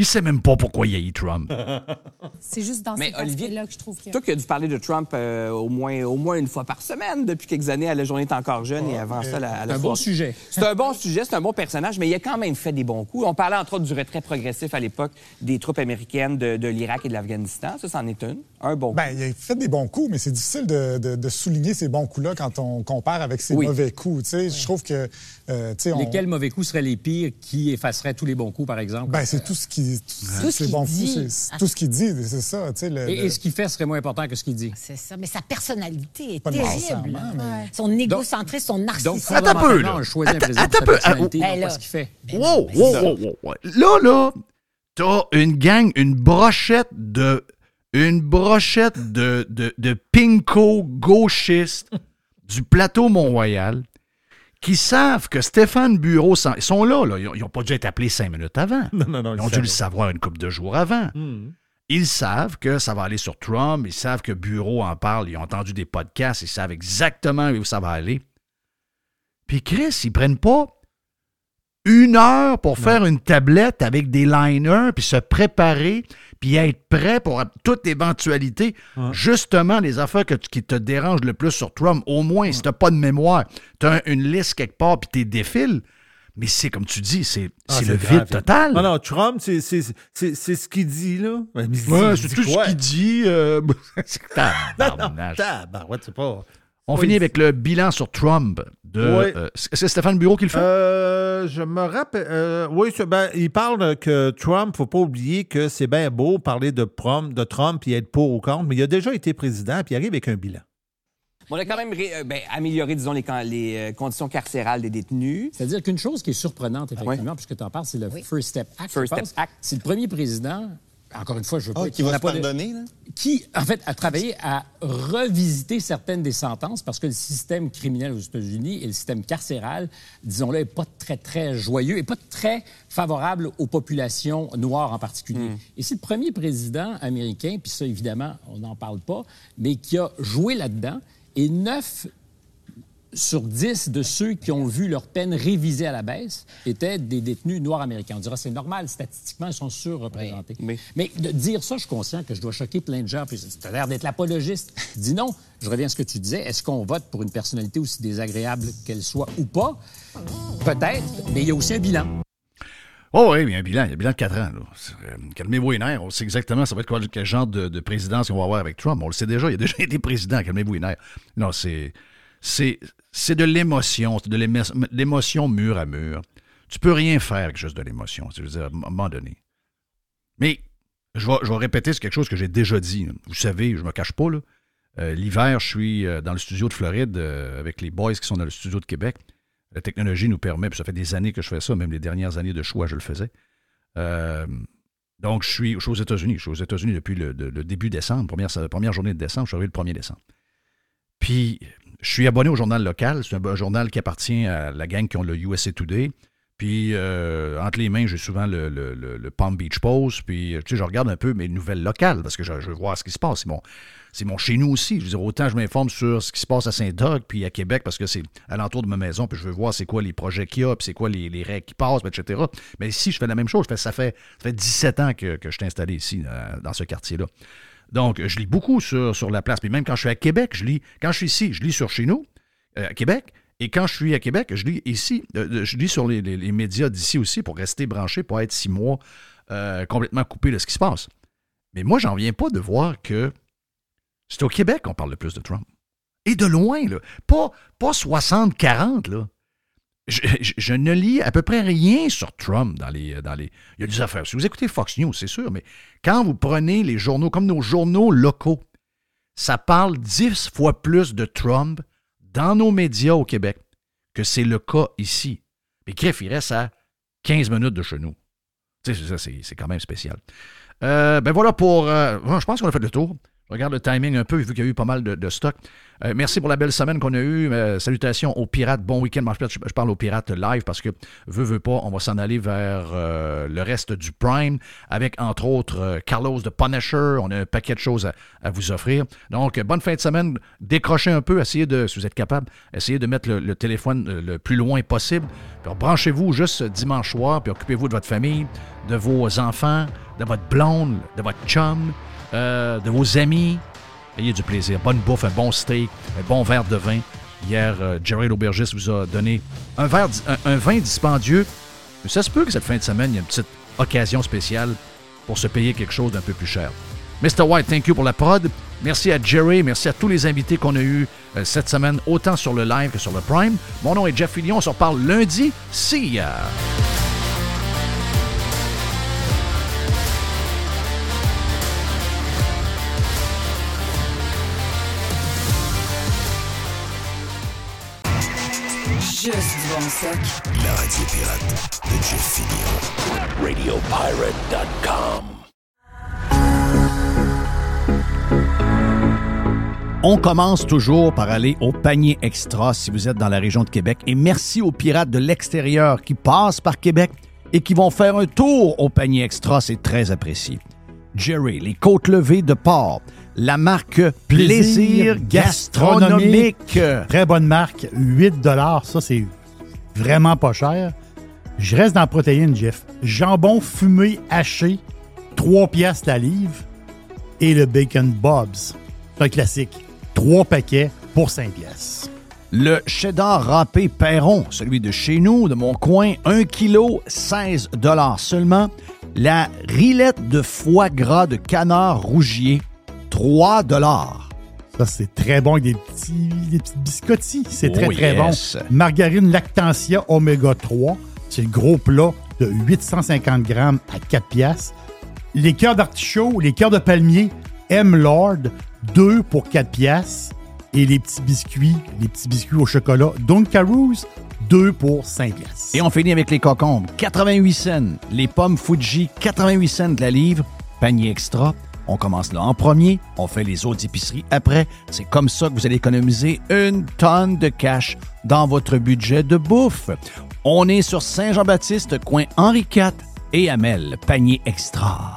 Il sait même pas pourquoi il a eu Trump. C'est juste dans Mais Olivier, aspect-là que je trouve que. Toi qui as dû parler de Trump euh, au, moins, au moins une fois par semaine depuis quelques années, à la journée est encore jeune et avant ça, à la, à la C'est un bon sujet. C'est un bon sujet, c'est un bon personnage, mais il a quand même fait des bons coups. On parlait entre autres du retrait progressif à l'époque des troupes américaines de, de l'Irak et de l'Afghanistan. Ça, c'en est une. Un bon coup. Ben, il a fait des bons coups, mais c'est difficile de, de- de souligner ces bons coups-là quand on compare avec ses Oui. mauvais coups. Tu sais, Je trouve que. Euh, on- Lesquels mauvais coups seraient les pires qui effaceraient tous les bons coups, par exemple? Ben, c'est tout ce qui Tout ce bon dit. c'est- c'est tout ce qu'il dit, c'est ça. le- Et, le- et ce qu'il fait serait moins important que ce qu'il dit. C'est ça. Mais sa personnalité est Pas terrible. mais- Son égocentrisme, son narcissisme. Donc, fondamentalement, on choisit un président pour sa peu, personnalité, ah, non Ben pas là. ce qu'il fait. Wow, wow, wow, wow, wow. Là, là, t'as une gang, une brochette de. Une brochette de, de, de pinko gauchistes du plateau Mont-Royal qui savent que Stéphane Bureau. Ils sont là, là. Ils n'ont pas dû être appelés cinq minutes avant. Non, non, non. Ils ils ont dû le savoir une couple de jours avant. Hmm. Ils savent que ça va aller sur Trump, ils savent que Bureau en parle, ils ont entendu des podcasts, ils savent exactement où ça va aller. Puis Chris, ils prennent pas une heure pour faire une tablette avec des liners, puis se préparer, puis être prêt pour toute éventualité. Justement, les affaires que tu- qui te dérangent le plus sur Trump, au moins, si t'as pas de mémoire, t'as une liste quelque part, puis t'es défiles. Mais c'est comme tu dis, c'est Ah, le grave. vide total. Non, non, Trump, c'est ce qu'il dit, là. Ouais, c'est tout ce qu'il dit. euh, c'est tabarnage. Tabarouette, c'est pas... On finit avec le bilan sur Trump. De, Ouais. euh, c'est Stéphane Bureau qui le fait? Euh, je me rappelle. euh, oui, ben, il parle que Trump, faut pas oublier que c'est bien beau parler de, Trump, de Trump et être pour ou contre, mais il a déjà été président puis il arrive avec un bilan. On a quand même ré- euh, ben, amélioré, disons, les, conditions carcérales des détenus. C'est-à-dire qu'une chose qui est surprenante, effectivement, puisque tu en parles, c'est le First Step Act. First. Step Act. C'est le premier président, encore une fois, je veux Ah, pas... qui on va se pas de- pardonner, là? Qui, en fait, a travaillé à revisiter certaines des sentences parce que le système criminel aux États-Unis et le système carcéral, disons-le, n'est pas très, très joyeux et pas très favorable aux populations noires en particulier. Et c'est le premier président américain, puis ça, évidemment, on n'en parle pas, mais qui a joué là-dedans. Et neuf sur 10 de ceux qui ont vu leur peine révisée à la baisse étaient des détenus noirs américains. On dira c'est normal, statistiquement, ils sont surreprésentés. Mais de dire ça, je suis conscient que je dois choquer plein de gens. Puis tu as l'air d'être l'apologiste. Dis non, je reviens à ce que tu disais. Est-ce qu'on vote pour une personnalité aussi désagréable qu'elle soit ou pas? Peut-être, mais il y a aussi un bilan. Oh oui, il y a un bilan. Il y a un bilan de 4 ans. euh, Calmez-vous les nerfs. On sait exactement ça va être quoi, quel genre de, de présidence qu'on va avoir avec Trump. On le sait déjà. Il a déjà été président. Calmez-vous les nerfs. Non, c'est, c'est, de l'émotion. C'est de l'émo- l'émotion mur à mur. Tu peux rien faire avec juste de l'émotion. Je veux dire, à un moment donné. Mais je vais, je vais répéter c'est quelque chose que j'ai déjà dit. là. Vous savez, je me cache pas. Euh, l'hiver, je suis euh, dans le studio de Floride euh, avec les boys qui sont dans le studio de Québec. La technologie nous permet, puis ça fait des années que je fais ça, même les dernières années de choix, je le faisais. Donc, je suis, je suis aux États-Unis. Je suis aux États-Unis depuis le, de- le début décembre, première, première journée de décembre. Je suis arrivé le 1er décembre. Puis, je suis abonné au journal local. C'est un, journal qui appartient à la gang qui ont le USA Today. Puis, euh, entre les mains, j'ai souvent le, Palm Beach Post. Puis, tu sais, je regarde un peu mes nouvelles locales parce que je, je veux voir ce qui se passe. C'est mon, c'est mon chez nous aussi. Je veux dire, autant je m'informe sur ce qui se passe à Saint-Doug puis à Québec parce que c'est alentour de ma maison. Puis, je veux voir c'est quoi les projets qu'il y a, puis c'est quoi les, les règles qui passent, etc. Mais ici, je fais la même chose. Je fais- ça, fait, ça fait 17 ans que, que je suis installé ici, euh, dans ce quartier-là. Donc, je lis beaucoup sur, la place. Puis même quand je suis à Québec, je lis. Quand je suis ici, je lis sur chez nous, euh, à Québec. Et quand je suis à Québec, je lis ici. euh, je lis sur les, les- médias d'ici aussi pour rester branché, pour être six mois euh, complètement coupé de ce qui se passe. Mais moi, j'en viens pas de voir que c'est au Québec qu'on parle le plus de Trump. Et de loin, là. Pas, pas 60-40, là. Je, ne lis à peu près rien sur Trump dans les, dans les. Il y a des affaires. Si vous écoutez Fox News, c'est sûr, mais quand vous prenez les journaux, comme nos journaux locaux, ça parle dix fois plus de Trump dans nos médias au Québec que c'est le cas ici. Mais Griff, il reste à 15 minutes de chez nous. C'est quand même spécial. Euh, ben voilà pour. euh, je pense qu'on a fait le tour. Regarde le timing un peu, vu qu'il y a eu pas mal de, stock. Euh, merci pour la belle semaine qu'on a eue. Euh, salutations aux pirates. Bon week-end. Je, je parle aux pirates live parce que, veut, veut pas, on va s'en aller vers euh, le reste du Prime avec, entre autres, Carlos de Punisher. On a un paquet de choses à, vous offrir. Donc, bonne fin de semaine. Décrochez un peu. Essayez de, si vous êtes capable, essayez de mettre le, le téléphone le plus loin possible. Branchez-vous juste dimanche soir, puis occupez-vous de votre famille, de vos enfants, de votre blonde, de votre chum, euh, de vos amis. Ayez du plaisir. Bonne bouffe, un bon steak, un bon verre de vin. Hier, euh, Jerry l'aubergiste vous a donné un, verre, un vin dispendieux. Mais ça se peut que cette fin de semaine, il y a une petite occasion spéciale pour se payer quelque chose d'un peu plus cher. Mr. White, thank you pour la prod. Merci à Jerry, merci à tous les invités qu'on a eus euh, cette semaine, autant sur le live que sur le Prime. Mon nom est Jeff Fillion, on se reparle lundi. See ya! Juste du bon. La radio pirate de Jeff Fillion. RadioPirate.com. On commence toujours par aller au panier extra si vous êtes dans la région de Québec. Et merci aux pirates de l'extérieur qui passent par Québec et qui vont faire un tour au panier extra. C'est très apprécié. Jerry, les côtes levées de porc, la marque Plaisir Gastronomique. Très bonne marque, 8 ça c'est vraiment pas cher. Je reste dans la protéine, Jeff. Jambon fumé haché, 3 piastres la livre. Et le bacon Bob's, c'est un classique. 3 paquets pour 5 piastres. Le cheddar râpé Perron, celui de chez nous, de mon coin, 1 kg, 16 seulement. La rillette de foie gras de canard rougier, 3 Ça, c'est très bon avec des petits, des petits biscottis. C'est très, Oh très yes. bon. Margarine Lactantia Oméga 3. C'est le gros plat de 850 grammes à 4 piastres. Les cœurs d'artichaut, les cœurs de palmier M Lord, 2 pour 4 piastres. Et les petits biscuits, les petits biscuits au chocolat Dunkaroos, 2 pour 5 piastres. Et on finit avec les cocombes, 88 cents. Les pommes Fuji, 88 cents de la livre. Panier extra. On commence là en premier, on fait les autres épiceries après. C'est comme ça que vous allez économiser une tonne de cash dans votre budget de bouffe. On est sur Saint-Jean-Baptiste, coin Henri IV et Amel, panier extra.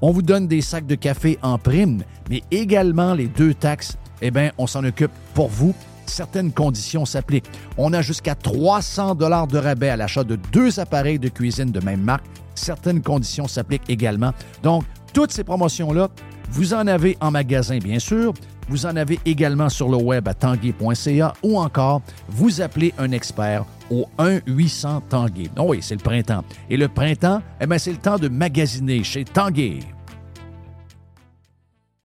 On vous donne des sacs de café en prime, mais également les deux taxes, eh bien, on s'en occupe pour vous. Certaines conditions s'appliquent. On a jusqu'à 300 dollars de rabais à l'achat de deux appareils de cuisine de même marque. Certaines conditions s'appliquent également. Donc, toutes ces promotions-là, vous en avez en magasin, bien sûr. Vous en avez également sur le web à tanguay.ca ou encore vous appelez un expert au 1-800 Tanguay. Oh oui, c'est le printemps. Et le printemps, eh bien, c'est le temps de magasiner chez Tanguay.